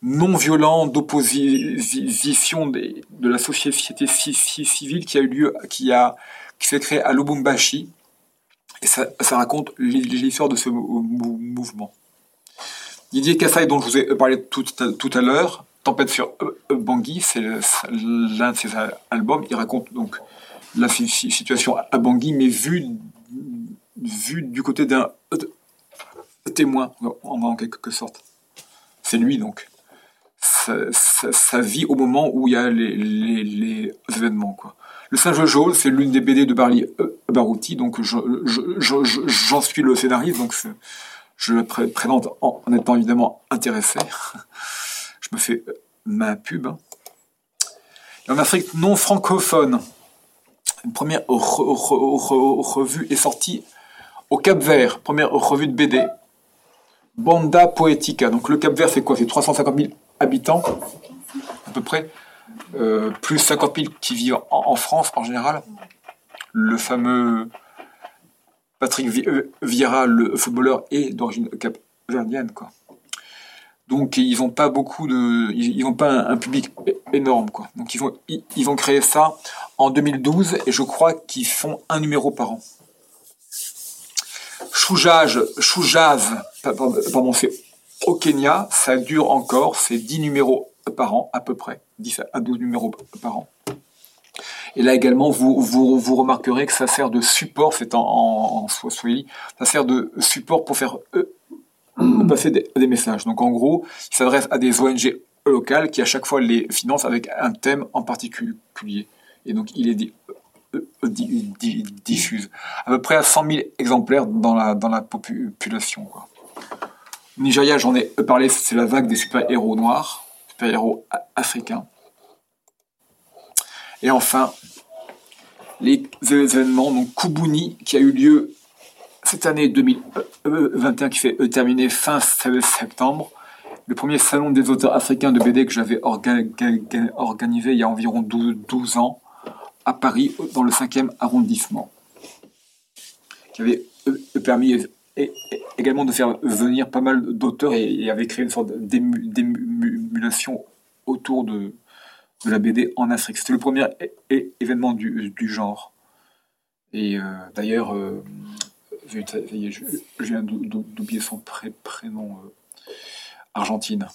non violent d'opposition de la société civile qui a eu lieu, qui a, qui s'est créé à Lubumbashi. Et ça, raconte l'histoire de ce mouvement. Didier Kassai, dont je vous ai parlé tout à l'heure, Tempête sur euh, Bangui, c'est l'un de ses albums. Il raconte donc la situation à Bangui, mais vu, du côté d'un témoin, en, quelque sorte. C'est lui donc. Sa, vie au moment où il y a les, événements. Le singe jaune, c'est l'une des BD de Barry euh, Barouti, donc j'en suis le scénariste, donc je le présente en étant évidemment intéressé. Je me fais ma pub. En Afrique non francophone, une première revue est sortie au Cap Vert, première revue de BD. Banda Poetica. Donc le Cap Vert, c'est quoi? C'est 350 000 habitants, à peu près. Euh, plus 50 000 qui vivent en, France en général. Le fameux Patrick Vieira, le footballeur, est d'origine cap-verdienne, quoi. Donc ils n'ont pas beaucoup de, ils n'ont pas un, public énorme quoi. Donc ils vont, ils, vont créer ça en 2012 et je crois qu'ils font un numéro par an. Choujaz, Choujaz, pardon, c'est au Kenya, ça dure encore, c'est 10 numéros par an à peu près, 10 à 12 numéros par an. Et là également, vous, vous, vous remarquerez que ça sert de support, c'est en, en, en Swahili, ça sert de support pour faire euh, passer des, messages. Donc en gros, il s'adresse à des ONG locales qui à chaque fois les financent avec un thème en particulier. Et donc il est dit, euh, euh, di- di- diffuse à peu près à 100 000 exemplaires dans la, population. Nigeria, j'en ai parlé, c'est la vague des super-héros noirs, super-héros africains. Et enfin, les événements, donc Kubuni, qui a eu lieu cette année 2021, qui fait euh, terminer fin septembre. Le premier salon des auteurs africains de BD que j'avais orga- ga- organisé il y a environ 12, 12 ans à Paris, dans le 5e arrondissement, qui avait euh, permis euh, également de faire venir pas mal d'auteurs et, avait créé une sorte d'ému- d'émulation autour de, la BD en Afrique. C'était le premier événement du, genre. Et d'ailleurs, je, viens d'ou- d'ou- d'oublier son pré- prénom, euh, Argentine.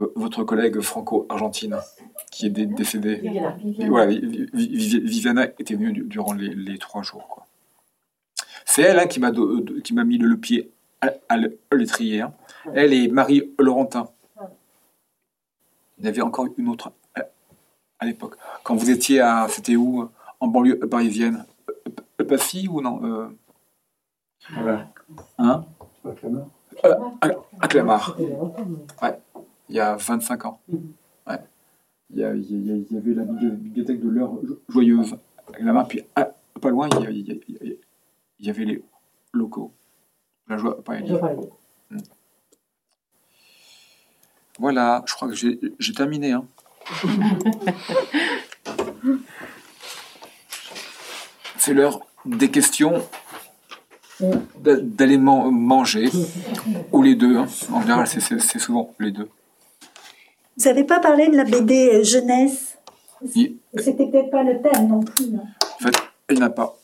Euh, Votre collègue franco-argentine, qui est dé- décédé. Viviana. Voilà, était venue du- durant les, les trois jours. C'est elle hein, qui m'a mis le, pied à, à l'étrier. hein. Elle et Marie Laurentin. Il y avait encore une autre à, l'époque. Quand vous étiez à, c'était où En banlieue parisienne Euh, Passy ou non euh, Hein Euh, à, à Clamart. C'était il y a longtemps, mais- il y a 25 ans. Ouais. Il y, a- il y a- il y avait la bibli- bibliothèque de l'heure jo- joyeuse à Clamart, puis pas loin, il y, a- il avait les locaux. La joie parisienne. parlais. Voilà, je crois que j'ai j'ai terminé. hein. C'est l'heure des questions d'a- d'aller man- manger, ou les deux. hein. En général, c'est- souvent les deux. Vous n'avez pas parlé de la BD jeunesse? C'était peut-être pas le thème non plus. non? En fait, il n'y en a pas.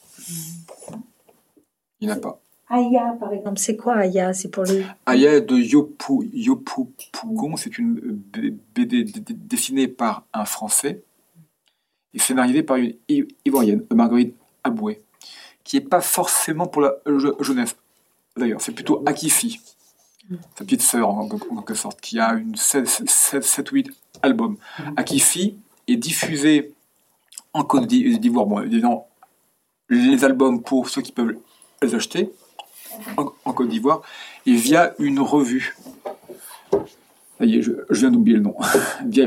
Il n'y en a pas. Aya, par exemple. C'est quoi Aya? C'est pour les. Aya de Yopu, Yopu Pougon, c'est une BD dessinée par un Français et scénarisée par une Ivoirienne, Marguerite Aboué, qui n'est pas forcément pour la je- jeunesse. D'ailleurs, c'est plutôt Akifi, sa petite sœur en, en quelque sorte, qui a une 7-8 albums. Akifi est diffusé en Côte d'I- d'Ivoire. Bon, évidemment, les albums pour ceux qui peuvent les acheter en, en Côte d'Ivoire et via une revue. Ça y est, je, je viens d'oublier le nom. via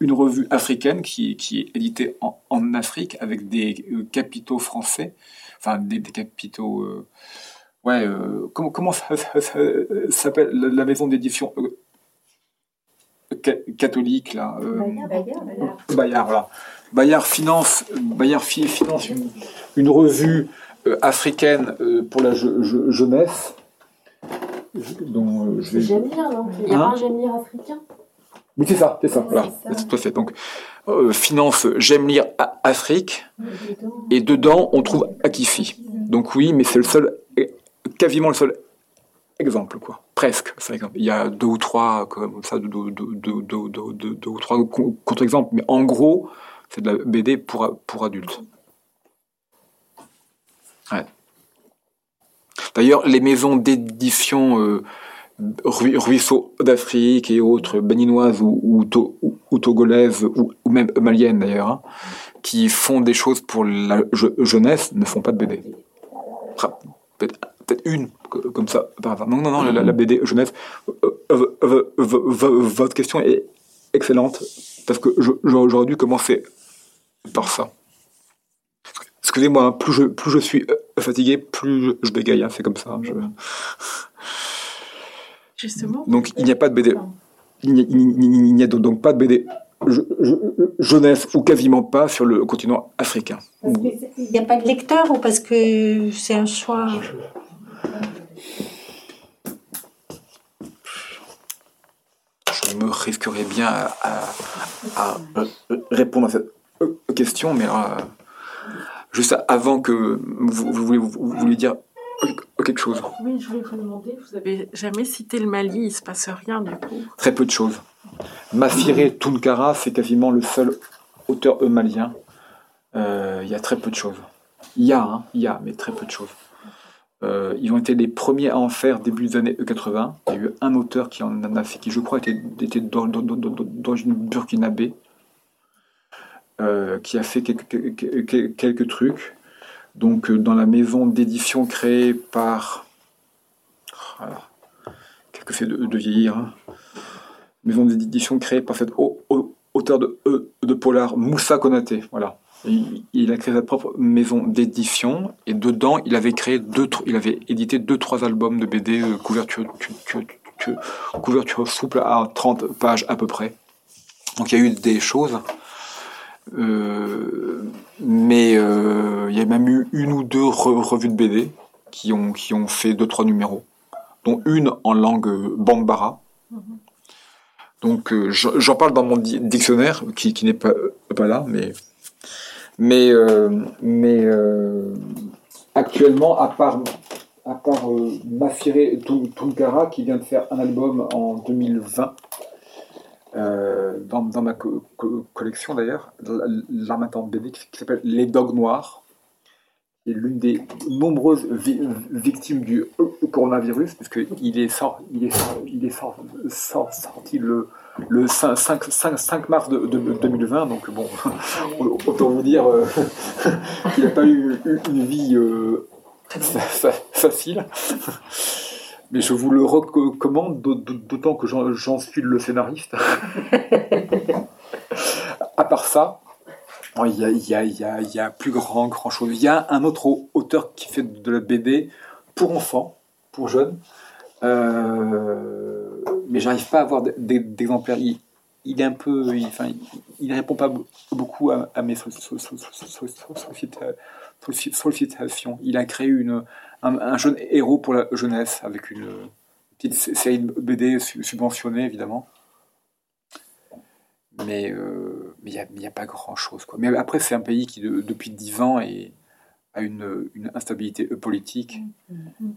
une revue africaine qui, qui est éditée en, en Afrique avec des euh, capitaux français, enfin des, des capitaux. euh, ouais, euh, comment, comment ça, ça- ça s'appelle la, maison d'édition euh, ca- catholique là euh, Bayard, voilà. Bayard finance, Bayard fi- finance une, une revue euh, africaine pour la je- je- jeunesse. Je- dont, je vais- J'aime lire, non? Il y a Hein un J'aime lire africain Oui, c'est ça, c'est ça. Voilà. c'est. Tout à fait. Donc, euh, finance J'aime lire Afrique, et dedans, on trouve Akifi. Donc oui, mais c'est le seul, quasiment le seul exemple, quoi. Presque, par exemple. Il y a deux ou trois, comme ça, deux, deux, deux, deux, deux, deux, deux- deux ou trois co- contre-exemples, mais en gros, c'est de la BD pour adultes. Ouais. D'ailleurs, les maisons d'édition euh, Rui- Ruisseau d'Afrique et autres, béninoises ou, ou, ou- togolaises, ou, même maliennes d'ailleurs, hein, qui font des choses pour la je- jeunesse, ne font pas de BD. Peut-être une, co- comme ça. Non, non, non, la, BD jeunesse. euh, euh, votre question est excellente, parce que j'aurais dû commencer par ça. Excusez-moi, hein, plus je, suis euh, fatigué, plus je, bégaye, hein, c'est comme ça. Justement. Donc il n'y a pas de BD. Il n'y a, donc pas de BD je- je- jeunesse ou quasiment pas sur le continent africain. Il n'y a pas de lecteur ou parce que c'est un choix? Je me risquerais bien à, à- à, euh, répondre à cette euh, question, mais alors, euh, juste avant que vous, vous, voulez- vous vouliez dire quelque chose. Oui, je voulais vous demander, vous avez jamais cité le Mali, il se passe rien du coup. Très peu de choses. Mafire Tunkara, c'est quasiment le seul auteur malien Euh, Il y a très peu de choses. Il y a, hein, il y a, mais très peu de choses. Euh, ils ont été les premiers à en faire début des années 80. Il y a eu un auteur qui en a fait, qui je crois était, était dans, une burkinabé, euh, qui a fait quelques, quelques, quelques trucs. Donc, euh, dans la maison d'édition créée par. Voilà. Qu'est-ce que c'est de, vieillir hein. Maison d'édition créée par cet au- au- auteur de, euh, de polar, Moussa Konaté. Voilà. Il, a créé sa propre maison d'édition et dedans, il avait créé deux, il avait édité deux, trois albums de BD euh, couverture, tu- tu- tu- couverture souple à 30 pages à peu près. Donc il y a eu des choses. Euh, mais euh, il y a même eu une ou deux re- revues de BD qui ont, qui ont fait deux, trois numéros, dont une en langue bambara. Donc euh, j'en parle dans mon di- dictionnaire, qui, qui n'est pas, euh, pas là, mais, mais, euh, mais actuellement, à part, à part Mafire Tun- Tunkara, qui vient de faire un album en 2020, euh, dans, dans ma co- co- collection d'ailleurs, l'armatant BD qui, s'appelle Les Dogs Noirs, est l'une des nombreuses vi- victimes du coronavirus, puisqu'il est, sort, il est, sort- il est sort- sort- sorti le, le 5, 5, 5, 5 mars de, de- 2020, donc bon, autant vous dire euh, qu'il n'a pas eu une vie euh, fa- fa- facile. Mais je vous le recommande, d'aut- d'autant que j'en suis le scénariste. à part ça, il y a, il y a- il y a- il y a plus grand, grand chose. Il y a un autre au- auteur qui fait de la BD pour enfants, pour jeunes, Euh, mais j'arrive pas à avoir d'exemplaires. Il, il est un peu, il, enfin, il, répond pas be- beaucoup à, à mes so- so- so- so- so- so- sollicita- sollici- sollicitations. Il a créé une, un, un jeune héros pour la jeunesse avec une petite sé- série de BD su- subventionnée évidemment. Mais euh, mais il n'y a, pas grand chose. Quoi. Mais après, c'est un pays qui, de- depuis 10 ans, est, a une, une instabilité politique,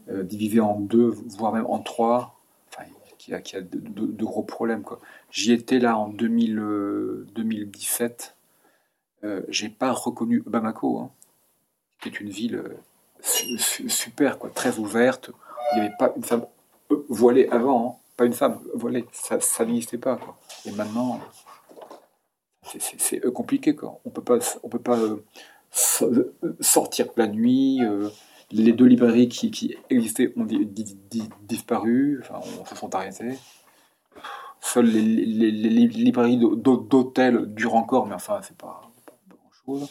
euh, divisé en deux, voire même en trois, enfin, qui a, qui a de, de- de gros problèmes. J'y étais là en 2000, euh, 2017. Euh, J'ai pas reconnu Bamako, hein, qui est une ville euh, super, quoi, très ouverte. Il n'y avait pas une femme euh, voilée avant, hein. pas une femme voilée, ça, n'existait pas. Et maintenant, c'est- euh, compliqué. Quoi. On peut pas, on peut pas euh, so- sortir la nuit. les deux librairies qui, existaient ont di- di- di- disparu, enfin, on se sont arrêtées. Seules les, librairies d'hô- d'hô- d'hôtels durent encore, mais enfin, c'est pas, pas, grand-chose.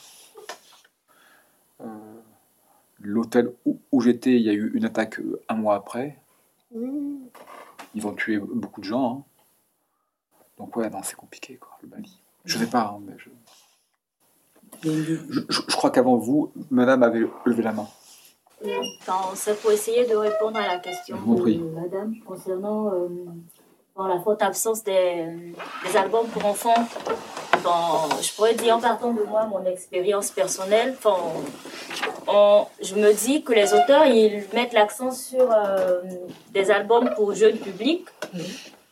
L'hôtel où, où j'étais, il y a eu une attaque euh, un mois après. Ils ont tué beaucoup de gens. hein. Donc ouais, non, c'est compliqué, quoi, le Mali. Je sais pas, hein, mais je... Je, je- je crois qu'avant vous, madame avait levé la main. Quand c'est pour essayer de répondre à la question prie. de madame concernant euh, bon, la forte absence des, des albums pour enfants. Bon, je pourrais dire en partant de moi, mon expérience personnelle, je me dis que les auteurs, ils mettent l'accent sur euh, des albums pour jeunes publics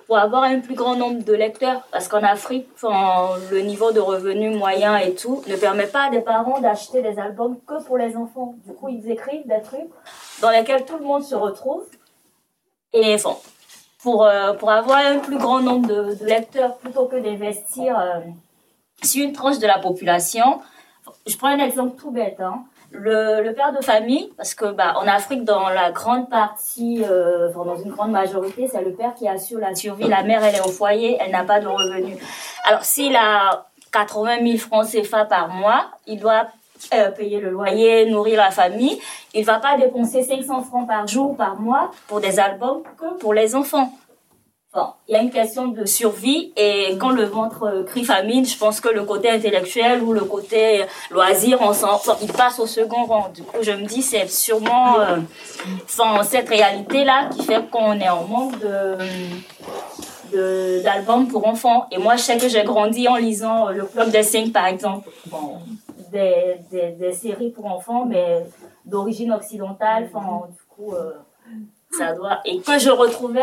pour avoir un plus grand nombre de lecteurs. Parce qu'en Afrique, le niveau de revenus moyen et tout ne permet pas à des parents d'acheter des albums que pour les enfants. Du coup, ils écrivent des trucs dans lesquels tout le monde se retrouve. Et enfin, pour, euh, pour avoir un plus grand nombre de, de lecteurs, plutôt que d'investir euh, sur une tranche de la population, je prends un exemple tout bête. Hein. Le, père de famille, parce que bah, en Afrique, dans la grande partie, euh, enfin, dans une grande majorité, c'est le père qui assure la survie. La mère, elle est au foyer, elle n'a pas de revenus. Alors, s'il a 80 000 francs CFA par mois, il doit euh, payer le loyer, nourrir la famille. Il va pas dépenser 500 francs par jour, par mois pour des albums que pour les enfants. Bon, il y a une question de survie et quand le ventre euh, crie famine, je pense que le côté intellectuel ou le côté euh, loisir, on s'en, il passe au second rang. Du coup, je me dis, c'est sûrement euh, cette réalité-là qui fait qu'on est en manque de, d'albums pour enfants. Et moi, je sais que j'ai grandi en lisant le Club des Cinq, par exemple. Bon, des, des, séries pour enfants, mais d'origine occidentale. Enfin, du coup, ça doit... Et que je retrouvais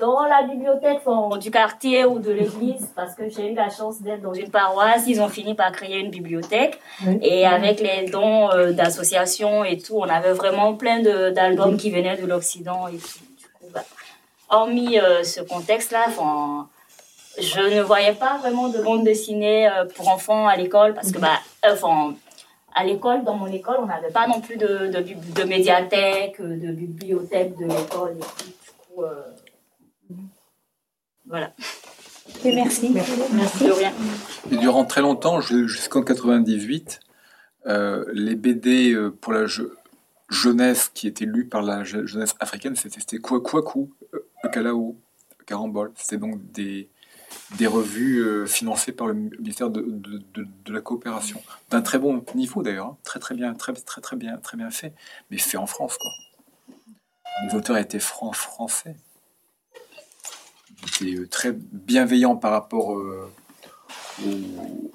dans la bibliothèque enfin, du quartier ou de l'église, parce que j'ai eu la chance d'être dans une paroisse, ils ont fini par créer une bibliothèque. Oui. Et avec les dons euh, d'associations et tout, on avait vraiment plein d'albums qui venaient de l'Occident et tout. Bah, hormis euh, ce contexte-là, enfin, je ne voyais pas vraiment de bande dessinée euh, pour enfants à l'école parce que, bah, euh, enfin, à l'école, dans mon école, on n'avait pas non plus de, de, bib- de médiathèque, de bibliothèque de l'école et tout. Du coup, euh, voilà. Et merci. De rien. Et durant très longtemps, ju- jusqu'en 98, euh, les BD euh, pour la je- jeunesse qui étaient lus par la je- jeunesse africaine, c'était c'était Kwaku, euh, Kalao, Carambole. C'était donc des, des revues euh, financées par le ministère de, de, de- de la coopération. D'un très bon niveau d'ailleurs, hein. très très bien, très très très bien, très bien fait, mais fait en France quoi. Les auteurs étaient fran- français. Ils étaient euh, très bienveillants par rapport euh, au-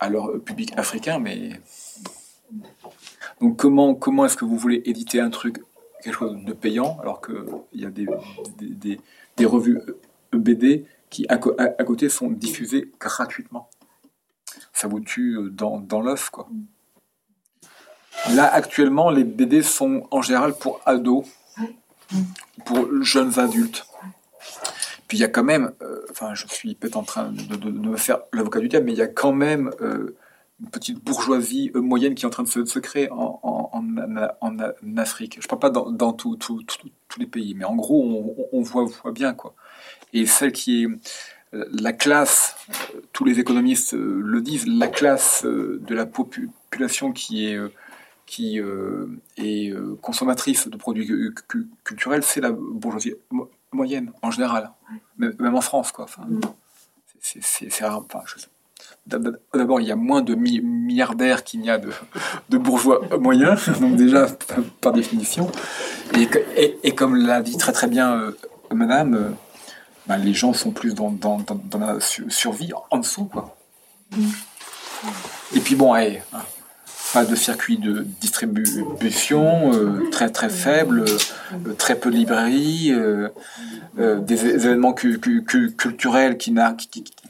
à leur public africain, mais donc comment comment est-ce que vous voulez éditer un truc quelque chose de payant alors que il y a des, des, des- des revues BD qui à- à côté sont diffusées gratuitement. Ça vous tue euh, dans, dans l'œuf quoi. Là actuellement les BD sont en général pour ados, pour jeunes adultes. Puis il y a quand même, euh, enfin je suis peut-être en train de, me faire l'avocat du diable, mais il y a quand même euh, une petite bourgeoisie euh, moyenne qui est en train de se, créer en, Afrique. Je ne parle pas dans, tous les pays, mais en gros on, voit, bien quoi. Et celle qui est la classe, tous les économistes le disent, la classe de la popu- population qui est qui est consommatrice de produits cu- cu- culturels, c'est la bourgeoisie moyenne en général, même même en France quoi. Enfin, c'est- rare. Enfin, D'abord, il y a moins de mi- milliardaires qu'il n'y a de, de bourgeois moyens, donc déjà par- définition. Et, que- et- et comme l'a dit très très bien euh, Madame, euh, ben, les gens sont plus dans, dans, dans, dans la su- survie en dessous quoi. Et puis bon, allez, hein, pas de circuit de distribution, euh, très très faible, euh, très peu de librairies, euh, des événements cu- cu- cu- culturels qui,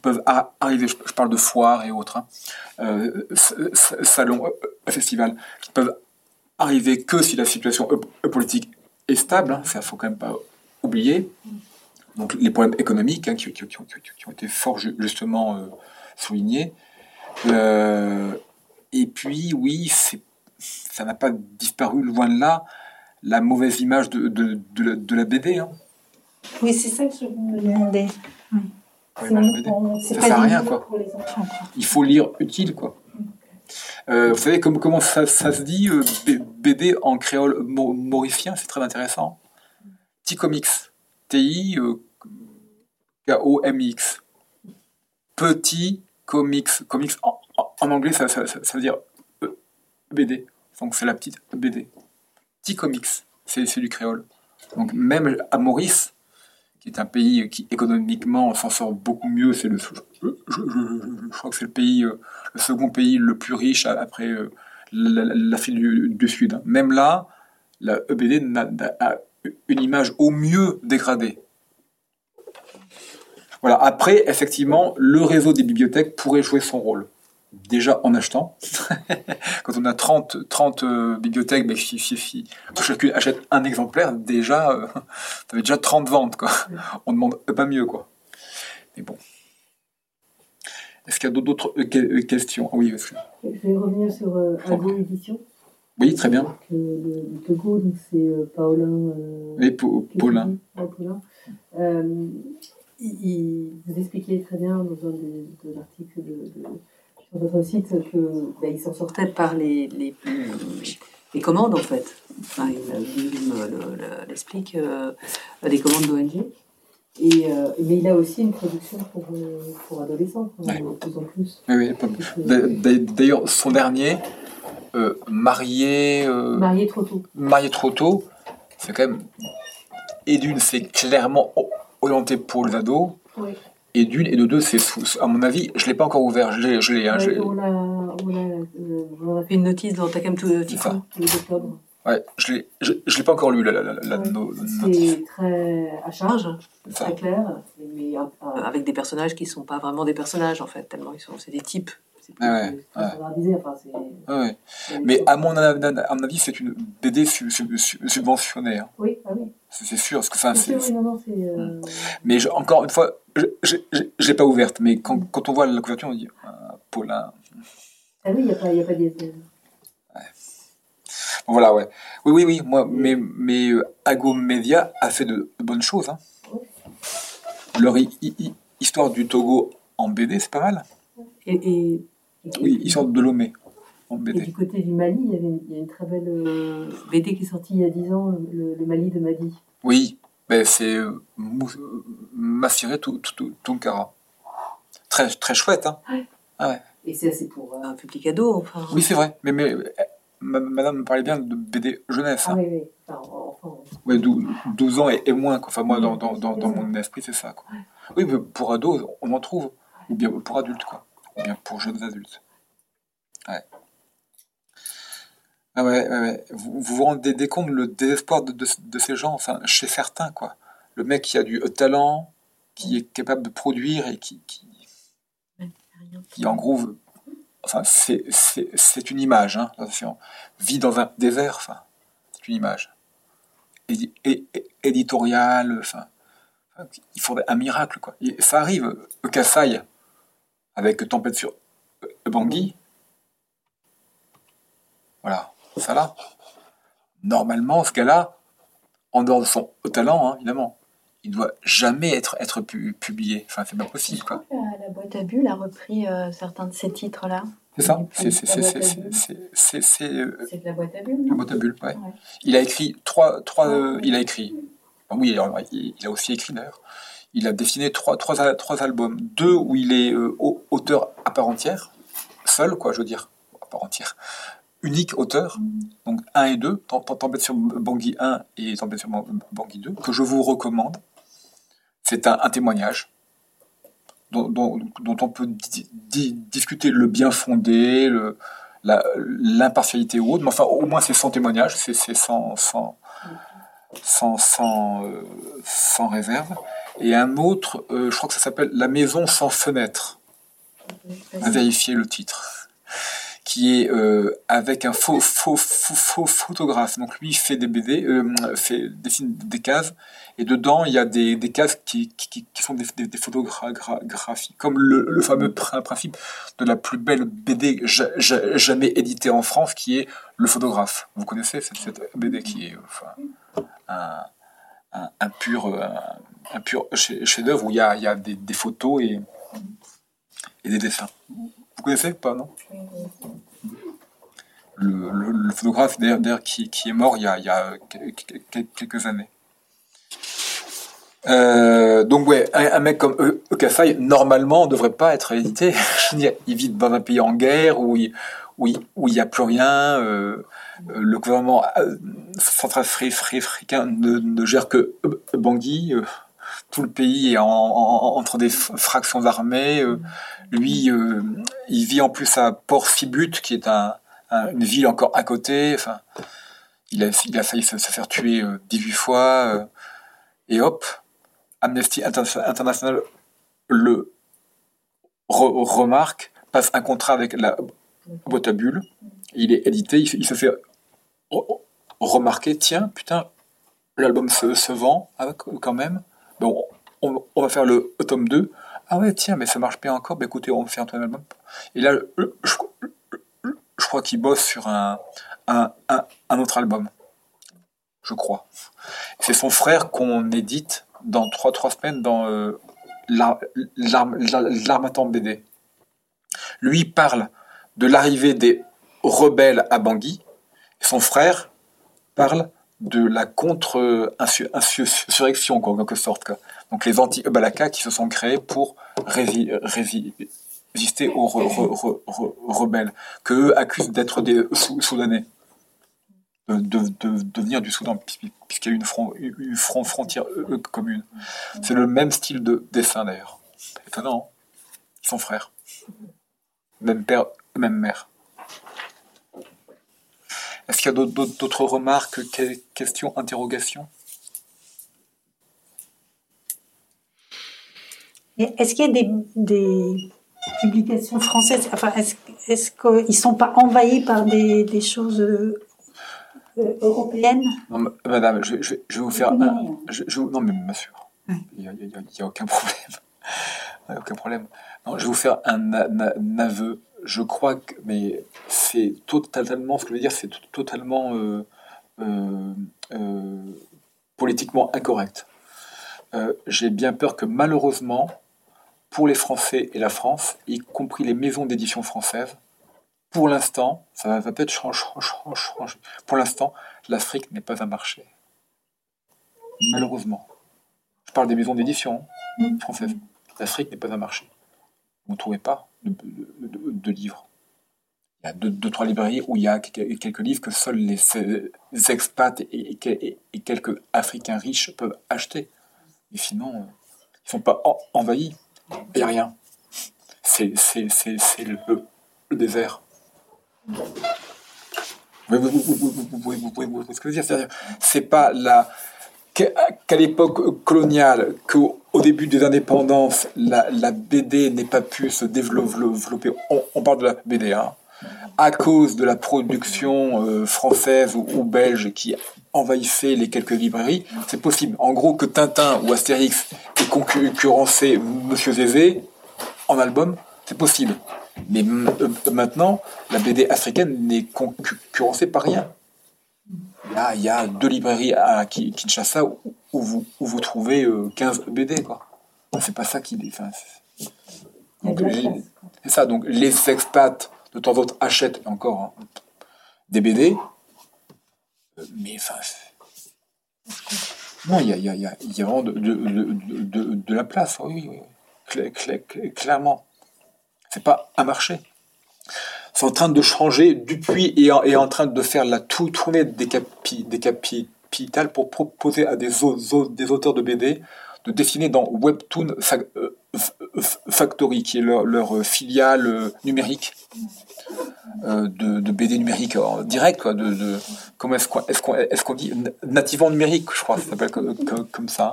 peuvent arriver, je, parle de foires et autres, hein, salons, festivals, qui peuvent arriver que si la situation politique est stable, hein, ça faut quand même pas oublier. Donc les problèmes économiques hein, qui, ont- été fort ju- justement soulignés. Et puis, oui, ça n'a pas disparu, loin de là, la mauvaise image de, de, de la, de la BD. Hein. Oui, c'est ça que je me demandais. BD. Ça pas sert à rien, quoi. pour les enfants. quoi. Il faut lire utile, quoi. Euh, vous savez comme, comment ça, ça se dit, euh, BD en créole mo- mauricien, c'est très intéressant. T-Comics. T-I-K-O-M-I-X. Petit comics. Comics en, en- anglais, ça, veut dire euh, BD. Donc c'est la petite BD. T-Comics, c'est c'est du créole. Donc même à Maurice, qui est un pays qui économiquement s'en sort beaucoup mieux, c'est le, je, crois que c'est le pays, euh, le second pays le plus riche après euh, la- la- l'Afrique du, du Sud. Même là, la EBD a une image au mieux dégradée. Voilà. Après, effectivement, le réseau des bibliothèques pourrait jouer son rôle. Déjà en achetant. Quand on a 30, 30 euh, bibliothèques, mais si, si, si chacune achète un exemplaire, déjà, euh, ça fait déjà 30 ventes. Quoi. On demande pas mieux. Quoi. Mais bon. Est-ce qu'il y a d'autres euh, euh, questions? Ah Oui, Je vais revenir sur Ago Édition. oui, très bien. Donc, le, le Togo, donc c'est Paulin. Et Pa- Paulin. Paulin. Il, il- vous expliquez très bien dans un des de l'article de, de- sur votre site que ben, il s'en sortait par les, les, les commandes en fait. Enfin, il, l'explique, euh, des commandes d'ONG. Et, euh, mais il a aussi une production pour, euh, pour adolescents, Ouais. de plus en plus. Oui, d'a- D'ailleurs, son dernier, euh, marié, euh, Marié trop tôt. marié trop tôt, c'est quand même. Et d'une, c'est clairement orienté pour les ados. Oui. Et d'une, et de deux, c'est, à mon avis, je ne l'ai pas encore ouvert. Je l'ai, je l'ai, hein, Ouais, on, a, on, a, euh, on a fait une notice dans Takam ça. Tifo le 2 octobre. Ouais, je l'ai, je, je l'ai pas encore lu, la, la, la, la Ouais. no- note. C'est très à charge, très clair, mais euh, avec des personnages qui sont pas vraiment des personnages en fait, tellement ils sont, c'est des types. C'est plus Ah ouais, c'est très ouais. standardisé, enfin, c'est- Ouais, ouais. c'est- Mais à mon, avis, c'est une BD sub- sub- sub- subventionnée. hein. Oui, ah oui. C'est sûr. Parce que, c'est, oui, euh, Mais je- encore une fois, je l'ai pas ouverte, mais quand, quand on voit la couverture, on dit ah, Paulin. Ah oui, il n'y a pas, y a pas d'ISBN. Bon, Voilà, ouais. Oui, oui, oui. Moi, mais, mais euh, Ago Media a fait de, de bonnes choses. Hein. Leur hi- hi- hi- histoire du Togo en BD, c'est pas mal. Et, et, et- Oui, histoire de Lomé en et BD. du côté du Mali, il y, avait une, il y a une très belle euh, BD qui est sortie il y a 10 ans, le, le Mali de Madi. Oui, ben, c'est euh, euh, Massiré Tunkara. Très, très chouette. Hein. Et c'est c'est pour un public ado, enfin. Oui, c'est vrai. Mais, mais ma- madame me parlait bien de BD jeunesse. Ah Hein. oui, oui. Enfin, enfin, Ouais, dou- 12 ans et, et moins. Quoi. Enfin, moi, dans, dans, dans, dans mon esprit, c'est ça. Quoi. Oui, mais pour ados, on en trouve. Ou bien pour adultes, quoi. Ou bien pour jeunes adultes. Ouais. Ah ouais, ouais, ouais. Vous, vous vous rendez des compte le désespoir de, de, de ces gens, enfin, chez certains, quoi. Le mec qui a du talent, qui est capable de produire et qui, qui, qui en gros, enfin, c'est, une image, hein, attention. Vit dans un désert, enfin, c'est une image. Édi- é- é- éditoriale, enfin, il faudrait un miracle, quoi. Et ça arrive, euh, Kassai, avec Tempête sur euh, Bangui, voilà, ça là. Normalement, ce gars-là, en dehors de son talent, hein, évidemment, il doit jamais être, être pu- publié. Enfin, c'est pas possible, quoi. La, boîte à bulles a repris euh, certains de ces titres-là. C'est ça C'est euh, C'est de la boîte à bulles, la boîte à bulles, ouais. Ouais. Il a écrit trois, trois euh, il a écrit, ah oui, il a aussi écrit d'ailleurs, il a dessiné trois, trois, trois albums, deux où il est euh, au- auteur à part entière, seul, quoi, je veux dire, à part entière, unique auteur, donc un et deux, Tem- Tem- Tempête sur Bangui 1 et Tempête sur Bang- Bangui 2, que je vous recommande. C'est un, témoignage dont, on peut di- di- discuter le bien fondé, l'impartialité ou autre, mais enfin au moins c'est sans témoignage, c'est sans, sans, sans, sans, euh, sans réserve. Et un autre, euh, je crois que ça s'appelle La maison sans fenêtre, à vérifier le titre, qui est euh, avec un faux, faux, faux, faux photographe. Donc lui il fait des BD, euh, fait, dessine des cases, et dedans il y a des, des cases qui, qui, sont des, des, des photographies, comme le, fameux pr- principe de la plus belle BD ja- ja- jamais éditée en France, qui est Le photographe. Vous connaissez cette, BD qui est un, un, pur, un pur chef- chef-d'œuvre où il y a, des, photos et, des dessins. Vous connaissez pas, non? Le, photographe qui, est mort il y a, quelques années. Euh, donc ouais, un, mec comme E- Ekafai, normalement, ne devrait pas être édité. Il vit dans un pays en guerre où il où il, où il n'y a plus rien. euh, le gouvernement euh, centrafricain ne, ne gère que Bangui. Tout le pays est en, en- entre des fractions armées. euh, lui, euh, il vit en plus à Port Sibut, qui est un, un- une ville encore à côté. Enfin, il a, il a failli se, faire tuer euh, 18 fois. euh, et hop, Amnesty Inter- International le re- remarque, passe un contrat avec la boîte à bulles. Il est édité, il, se- fait re- remarquer, tiens, putain, l'album se, vend ah, quand même. Bon, on, va faire le tome 2. Ah ouais, tiens, mais ça marche bien encore. Bah écoutez, on fait un troisième album. Et là, je, crois qu'il bosse sur un, un, un, autre album. Je crois. C'est son frère qu'on édite dans 3-3 semaines dans euh, l'Ar- l'Arm- l'Ar- l'Armatan BD. Lui parle de l'arrivée des rebelles à Bangui. Son frère parle de la contre-insurrection, en quelque sorte. quoi. Donc les anti-Balaka qui se sont créés pour rési- rési- résister aux re- re- re- re- rebelles, qu'eux accusent d'être des Sou- Soudanais, de, de, de- de venir du Soudan, puis- puisqu'il y a une, une front- frontière euh, commune. C'est le même style de dessin d'ailleurs. Étonnant, hein ils sont frères. Même père, même mère. Est-ce qu'il y a d'autres- remarques, que- questions, interrogations? Est-ce qu'il y a des, des publications françaises? Enfin, est-ce qu'ils ne sont pas envahis par des, des choses euh, euh, européennes? Non, Madame, je, je- je vais vous faire un. je- je- non, mais bien sûr. Il n'y a, aucun problème. Il y a aucun problème. Non, je vais vous faire un aveu. Je crois que. Mais c'est totalement. Ce que je veux dire, c'est to- totalement. euh, euh, euh, politiquement incorrect. J'ai bien peur que malheureusement, pour les Français et la France, y compris les maisons d'édition françaises, pour l'instant, ça va, peut-être changer, changer, changer. Pour l'instant, l'Afrique n'est pas un marché. Malheureusement. Je parle des maisons d'édition hein, françaises. L'Afrique n'est pas un marché. Vous ne trouvez pas? de, livres. Il y a deux, deux, trois librairies où il y a quelques livres que seuls les, les expats et, quelques Africains riches peuvent acheter. Et sinon, ils ne sont pas envahis. Il n'y a rien. C'est le, désert. Vous, vous, vous, vous, voyez ce que je veux C'est pas la, qu'à l'époque coloniale, qu'au au début des indépendances, la, BD n'ait pas pu se développer? On, parle de la BD, hein, à cause de la production euh, française ou, belge qui envahissait les quelques librairies. C'est possible. En gros, que Tintin ou Astérix ait concurrencé Monsieur Zézé en album, c'est possible. Mais euh, maintenant, la BD africaine n'est concurrencée par rien. Il y a, il y a deux librairies à Ki- Kinshasa où, où vous, où vous trouvez euh, 15 BD. quoi. C'est pas ça qui... Enfin, les- quoi. c'est ça, donc les expats, de temps en temps, achètent encore hein, des BD. Euh, Mais enfin... Non, il y a, y a- y a- y a vraiment de, de, de, de- de la place, oui, oui, oui. Cla- cla- cla- clairement. C'est pas un marché. C'est en train de changer. Dupuis est en, en train de faire la tout tournée des, capi, des capitales pour proposer à des, des auteurs de BD de dessiner dans Webtoon euh, Factory, qui est leur, leur filiale euh, numérique euh, de, BD numérique en direct, quoi, de, comment est-ce qu'on est qu'on est qu'on dit nativement numérique, je crois, ça s'appelle comme, ça.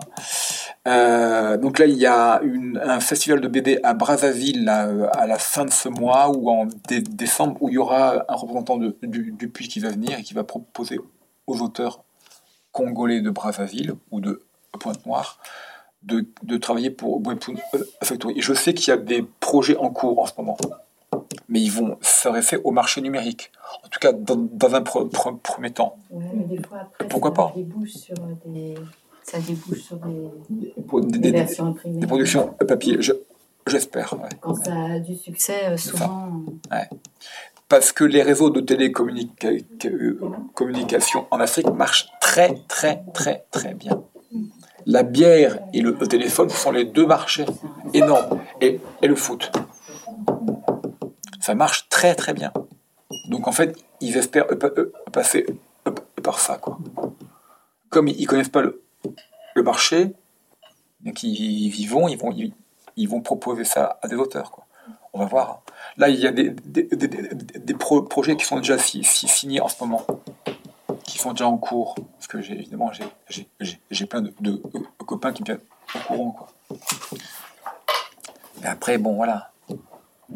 Euh, donc là, il y a un festival de BD à Brazzaville euh, à la fin de ce mois ou en dé- décembre où il y aura un représentant du, du Puy qui va venir et qui va proposer aux auteurs congolais de Brazzaville ou de Pointe-Noire de, de travailler pour Webtoon euh, Factory. Je sais qu'il y a des projets en cours en ce moment, mais ils vont s'adresser au marché numérique. En tout cas, dans, dans un pre- pre- premier temps. Ouais, mais des fois après, Pourquoi ça pas débouche sur des, ça débouche sur des, versions imprimées. des productions papier, je- j'espère. ouais. Quand ça a du succès, euh, souvent. Parce que les réseaux de télécommunication en Afrique marchent très, très, très, très bien. La bière et le, téléphone sont les deux marchés énormes. Et, et le foot. Ça marche très, très bien. Donc en fait, ils espèrent euh, euh, passer euh, par ça. Comme ils ne connaissent pas le, marché, donc ils, ils vont, ils vont, proposer ça à des auteurs. On va voir. Là, il y a des, des, des- des- des pro- projets qui sont déjà si- si- signés en ce moment, qui sont déjà en cours. Parce que j'ai évidemment, j'ai- plein de, copains qui me tiennent au courant. Quoi. Mais après, bon, voilà.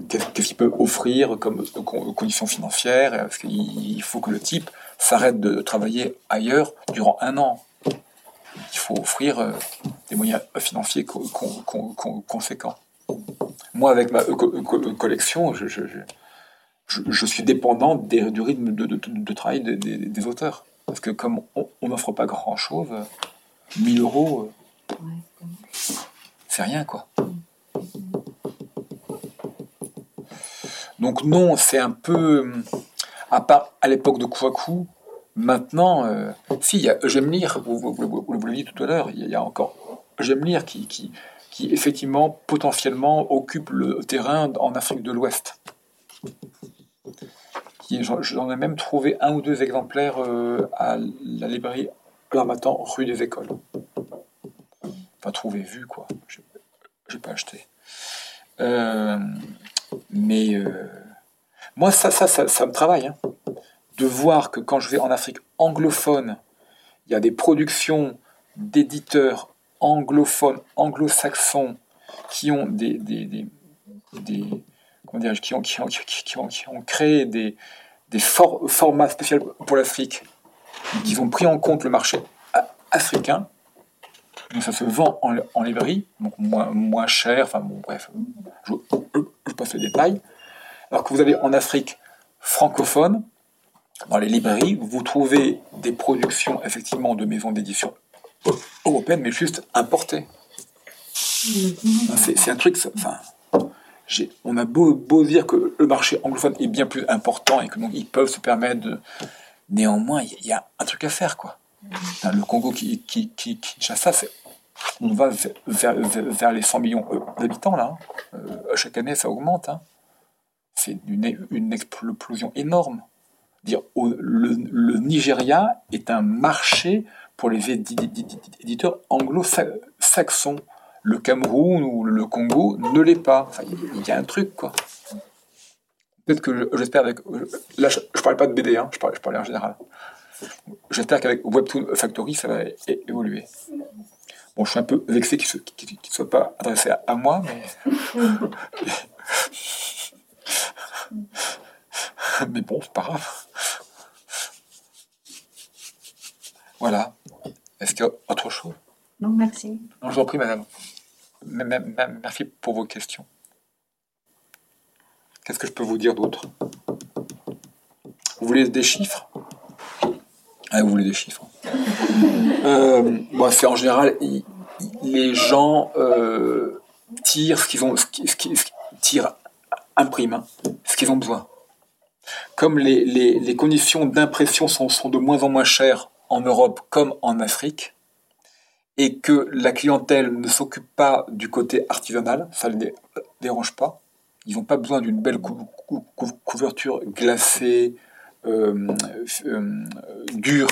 Qu'est-ce qu'il peut offrir comme con- conditions financières? Parce qu'il il faut que le type s'arrête de travailler ailleurs durant un an. Il faut offrir euh, des moyens financiers co- con- con- con- conséquents. Moi, avec ma euh, co- co- collection, je- je- je suis dépendant des- du rythme de, de- de travail des, des- des auteurs. Parce que comme on n'offre pas grand-chose, euh, 1000 euros, euh, c'est rien, quoi. Donc non, c'est un peu... hum, À part à l'époque de Kouakou, maintenant, euh, si, il y a J'aime lire, vous, vous, vous- dit tout à l'heure, il y a- il y a encore J'aime lire qui, qui, qui effectivement, potentiellement, occupe le terrain en Afrique de l'Ouest. J'en ai même trouvé un ou deux exemplaires euh, à la librairie L'Armatan, rue des Écoles. Pas trouvé, vu, quoi. J'ai pas acheté. Euh, mais euh, moi, ça, ça, ça, ça me travaille. hein. De voir que quand je vais en Afrique anglophone, il y a des productions d'éditeurs anglophones, anglo-saxons, qui ont des, des, des, des comment dirais-je, qui ont, qui ont, qui ont, qui ont créé des, des for- formats spéciaux pour l'Afrique, qui ont pris en compte le marché africain. Donc ça se vend en, en librairie, donc moins, moins cher, enfin bon, bref, je, passe les détails. Alors que vous avez en Afrique francophone, dans les librairies, vous trouvez des productions effectivement de maisons d'édition européennes, mais juste importées. C'est c'est un truc, enfin, on a beau, dire que le marché anglophone est bien plus important et que donc ils peuvent se permettre de. Néanmoins, il y, a un truc à faire, quoi. Le Congo qui, qui, qui, on va vers, les 100 millions euh, d'habitants, là. hein. Euh, chaque année, ça augmente. hein. C'est une, explosion énorme. Dire, le, le Nigeria est un marché pour les édi- édi- éditeurs anglo-saxons. Le Cameroun ou le Congo ne l'est pas. Enfin, il y a un truc, quoi. Peut-être que je- j'espère avec. Là, je ne parle pas de BD, hein, je, parle, je parlais en général. J'espère qu'avec Webtoon Factory, ça va évoluer. Bon, je suis un peu vexé qu'il ne soit pas adressé à, à moi, mais. mais bon, c'est pas grave. Voilà. Est-ce qu'il y a autre chose? Non, merci. Non, je vous en prie, madame. Merci pour vos questions. Qu'est-ce que je peux vous dire d'autre? Vous voulez des chiffres? Ah, vous voulez des chiffres. Euh, c'est en général, les gens euh, tirent ce qu'ils ont, ce qui, ce qui- ce qui- tirent, impriment hein, ce qu'ils ont besoin. Comme les, les- les conditions d'impression sont, sont de moins en moins chères en Europe comme en Afrique, et que la clientèle ne s'occupe pas du côté artisanal, ça ne les dérange pas. Ils n'ont pas besoin d'une belle cou- cou- cou- couverture glacée, euh, euh, dure,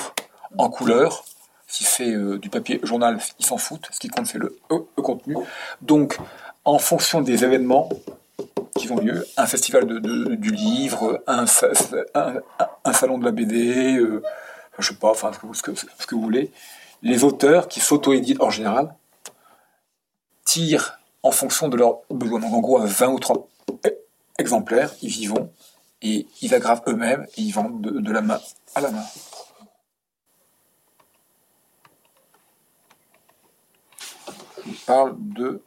en couleur. Si c'est euh, du papier journal, ils s'en foutent. Ce qui compte, c'est le, contenu. Donc, en fonction des événements qui ont lieu, un festival du livre, un, sa- un- un- un salon de la BD, je sais pas, enfin, ce que vous voulez, les auteurs qui s'auto-éditent en général tirent en fonction de leurs besoins. Donc en gros, à 20 ou 30 exemplaires, ils y vont et ils aggravent eux-mêmes et ils vendent de, la main à la main. Je parle de...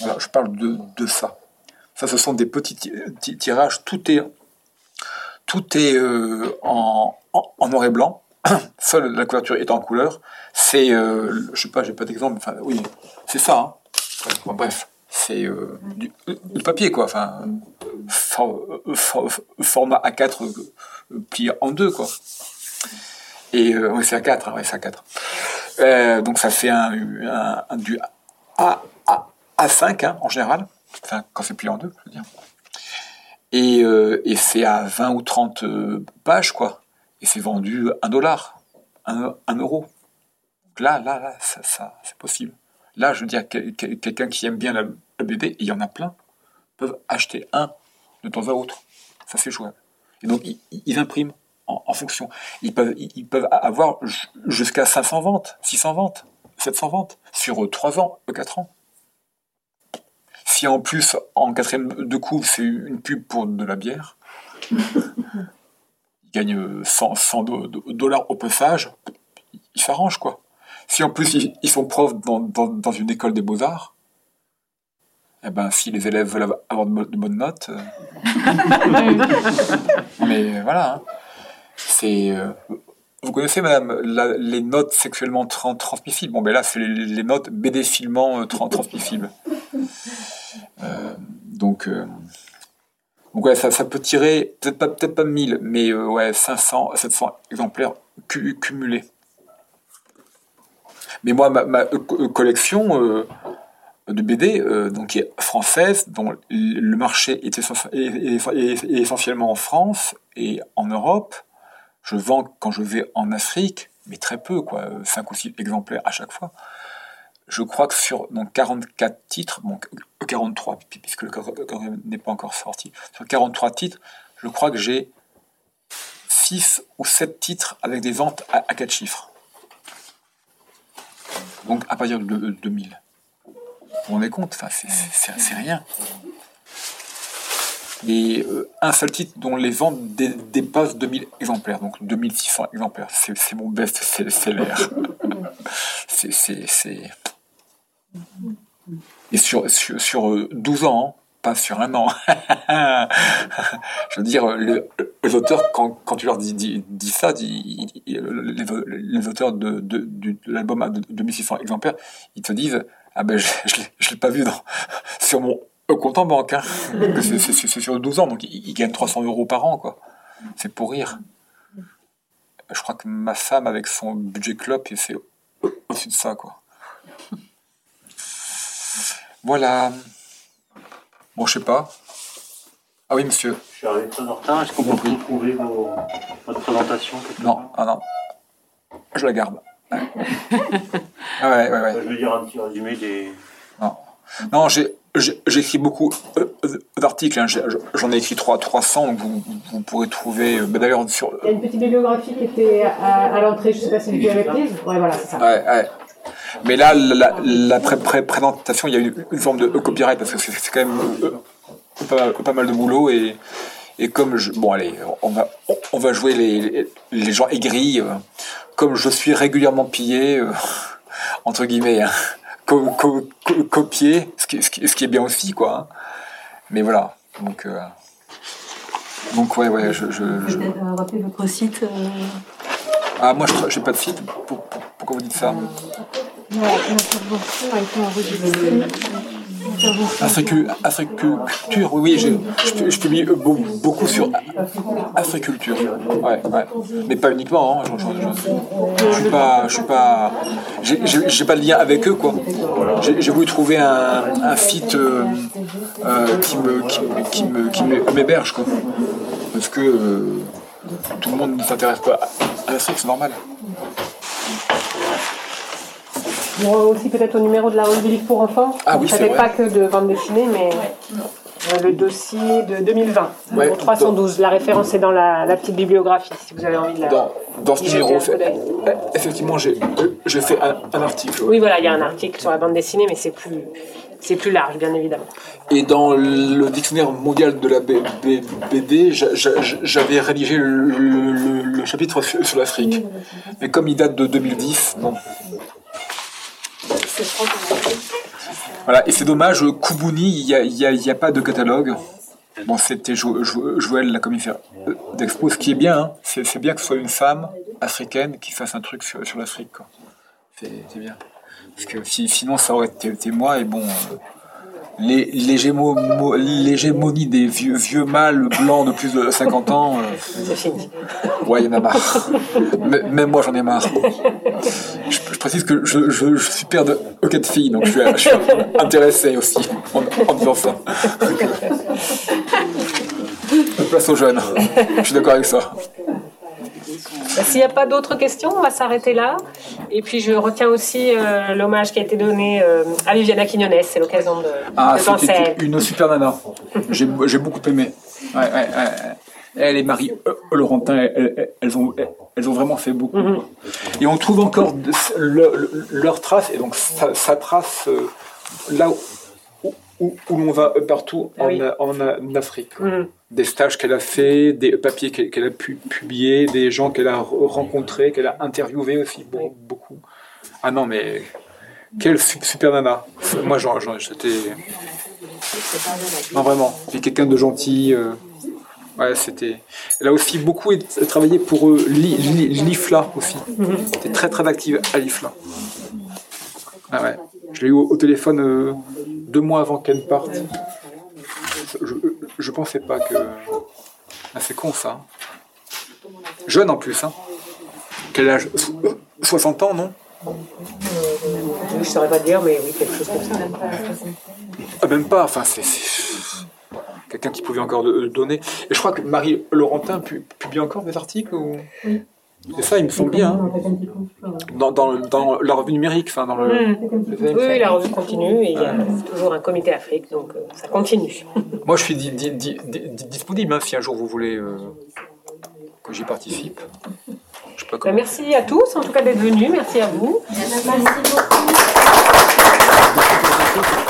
Voilà, je parle de, de ça. Ça, ce sont des petits ti- ti- tirages. Tout est, tout est euh, en, en noir et blanc. Seule la couverture est en couleur. C'est, euh, je sais pas, j'ai pas d'exemple. Enfin, oui, c'est ça. hein. Bref, c'est euh, du, du papier quoi. Enfin, for- format A4 euh, plié en deux quoi. Et euh, c'est A4, hein, c'est A4. Euh, donc ça fait un, du A, A, A5 hein, en général. Enfin, quand c'est plié en deux, je veux dire. Et, euh, et c'est à 20 ou 30 euh, pages, quoi. Et c'est vendu 1 dollar, 1, euro. Donc là, là, là, ça, c'est possible. Là, je veux dire, quel- quel- quelqu'un qui aime bien la BD, et il y en a plein, peuvent acheter un de temps à autre. Ça, c'est jouable. Et donc, ils, impriment en, fonction. Ils peuvent, avoir ju- jusqu'à 500 ventes, 600 ventes, 700 ventes, sur 3 ans, 4 ans. Si en plus, en quatrième de couve, c'est une pub pour de la bière, ils gagnent 100, 100 do- do- dollars au passage, ils s'arrangent, quoi. Si en plus, ils, ils sont profs dans, dans, dans une école des beaux-arts, eh ben, si les élèves veulent avoir de, bo- de bonnes notes... euh, mais voilà, hein. c'est... euh, vous connaissez, madame, la- les notes sexuellement tran- transmissibles? Bon, ben là, c'est les, les notes BD-filement euh, tran- transmissibles. Euh, donc, euh, donc ouais, ça, peut tirer, peut-être pas, peut-être pas 1000, mais euh, ouais, 500, 700 exemplaires cu- cumulés. Mais moi, ma, euh, euh, collection euh, de BD, qui est française, dont le marché est, essen- est- est- est essentiellement en France et en Europe, je vends quand je vais en Afrique, mais très peu, quoi, 5 ou 6 exemplaires à chaque fois. Je crois que sur donc, 44 titres, bon, 43, puisque le n'est pas encore sorti, sur 43 titres, je crois que j'ai 6 ou 7 titres avec des ventes à, à 4 chiffres. Donc à partir de de 2000. Vous vous rendez compte? C'est- rien. Et euh, un seul titre dont les ventes dé- dépassent 2000 exemplaires, donc 2600 exemplaires. C'est mon best-seller. C'est- Et sur, sur, sur, euh, 12 ans, hein, pas sur un an. Je veux dire, le- les auteurs, quand, quand tu leur dis, dis, ça, les, les auteurs de, de, du- de l'album à de- 2600 exemplaires, ils te disent Ah ben, je je l'ai- pas vu sur mon compte en banque. Hein. C'est- C'est c'est sur 12 ans, donc ils, ils gagnent 300 euros par an, quoi. C'est pour rire. Je crois que ma femme, avec son budget club, fait au-dessus de ça, quoi. Voilà. Bon, je sais pas. Ah oui, monsieur. Je suis arrivé très en retard. Est-ce qu'on peut retrouver vos, votre présentation Non, ah non. Je la garde. Ouais. Ah ouais, ouais, ouais. Je veux dire un petit résumé des. Non, non j'ai écrit beaucoup euh, euh, d'articles. hein. J'en ai écrit 3, 300, donc vous, vous pourrez trouver. euh, bah, D'ailleurs, sur. Il y a une petite bibliographie qui était à, à l'entrée, je sais pas si vous l'avez prise. Ouais, voilà, c'est ça. Ouais, ouais. Mais là, la, la pré- pré- présentation, il y a une, une forme de copyright parce que c'est quand même euh, pas, mal- de boulot et, comme je, bon allez, on va on va jouer les, les, gens aigris. euh, comme je suis régulièrement pillé euh, entre guillemets, hein, co- co- co- copié, ce qui, est bien aussi quoi. hein. Mais voilà, donc euh, donc ouais ouais, je, je, euh, votre site. euh, ah moi je j'ai pas de pour- pourquoi vous dites ça Africulture, oui, oui, je, je, je publie beau- beaucoup sur Africulture. Ouais, ouais. Mais pas uniquement, hein. je, je suis pas. Je suis pas. J'ai pas de lien avec eux, quoi. J'ai voulu trouver un, un fit euh, euh, qui me qui, me- qui me qui me- m'héberge, quoi. Parce que euh, tout le monde ne s'intéresse pas à l'Afrique, c'est normal. Bon, aussi peut-être au numéro de la revue du livre pour enfants. Ah oui, c'est vrai. pas que de bande dessinée, mais le dossier de 2020, Ouais, numéro 312. La référence est dans la, la petite bibliographie, si vous avez envie de la... Dans, dans ce numéro, fait- effectivement, j'ai j'ai fait un, un article. ouais. Oui, voilà, il y a un article sur la bande dessinée, mais c'est plus, c'est plus large, bien évidemment. Et dans le dictionnaire mondial de la BD, j'a- j'a- j'avais rédigé le, le- le- le chapitre sur, l'Afrique. Mais comme il date de 2010, bon. Voilà, et c'est dommage, Koubouni, il n'y a, y a- pas de catalogue. Bon, c'était Jo- Jo- Joël, la commissaire d'Expo, ce qui est bien, hein. c'est bien que ce soit une femme africaine qui fasse un truc sur, l'Afrique. C'est bien. Parce que si- sinon, ça aurait été, moi, et bon, euh, l'hégémonie des vieux, vieux mâles blancs de plus de 50 ans, euh, C'est fini. ouais, il y en a marre. Même moi, j'en ai marre. Je, précise que je, je- suis père de quatre filles, donc je suis, je intéressé aussi en, en disant ça. Place aux jeunes. Je suis d'accord avec ça. Bah, S'il n'y a pas d'autres questions, on va s'arrêter là. Et puis je retiens aussi euh, l'hommage qui a été donné euh, à Viviana Quignonez. C'est l'occasion de, Ah, de penser à elle. c'était une super nana. J'ai beaucoup aimé. Ouais, ouais, ouais. Elle et Marie euh, Laurentin, elles, ont, elles ont vraiment fait beaucoup. Mhm. Et on trouve encore de- le- le- leurs traces, et donc ça trace euh, là où, où- où l'on va partout Ah en, oui. en- en Afrique. Mhm. Des stages qu'elle a fait, des papiers qu'elle a pu publier, des gens qu'elle a re- rencontrés, qu'elle a interviewés aussi, be- beaucoup. Ah non, mais quelle su- super nana. Moi, j'étais. Non, vraiment. Et quelqu'un de gentil. euh, Ouais, c'était. Elle a aussi beaucoup travaillé pour euh, l'I- l'I- l'IFLA aussi. Elle était très très active à l'IFLA. Ah ouais. Je l'ai eu au, au téléphone euh, deux mois avant qu'elle parte. Je, je pensais pas que. Ah, c'est con ça. Jeune en plus, hein. Quel âge? So- 60 ans, non? Je ne saurais pas dire, mais oui, quelque chose comme ça. Ah, même pas, enfin, c'est quelqu'un qui pouvait encore donner. Et je crois que Marie Laurentin pu- publie encore des articles ou... C'est ça, il me semble bien. hein. Dans, dans, dans la revue numérique, enfin dans le. Mm. le VM, Oui, la revue continue et il y a toujours un comité Afrique, donc euh, ça continue. Moi, je suis di- di- di- di- disponible hein, si un jour vous voulez euh, que j'y participe. Je sais pas Bah, comment. merci à tous, en tout cas d'être venus. Merci à vous. Vous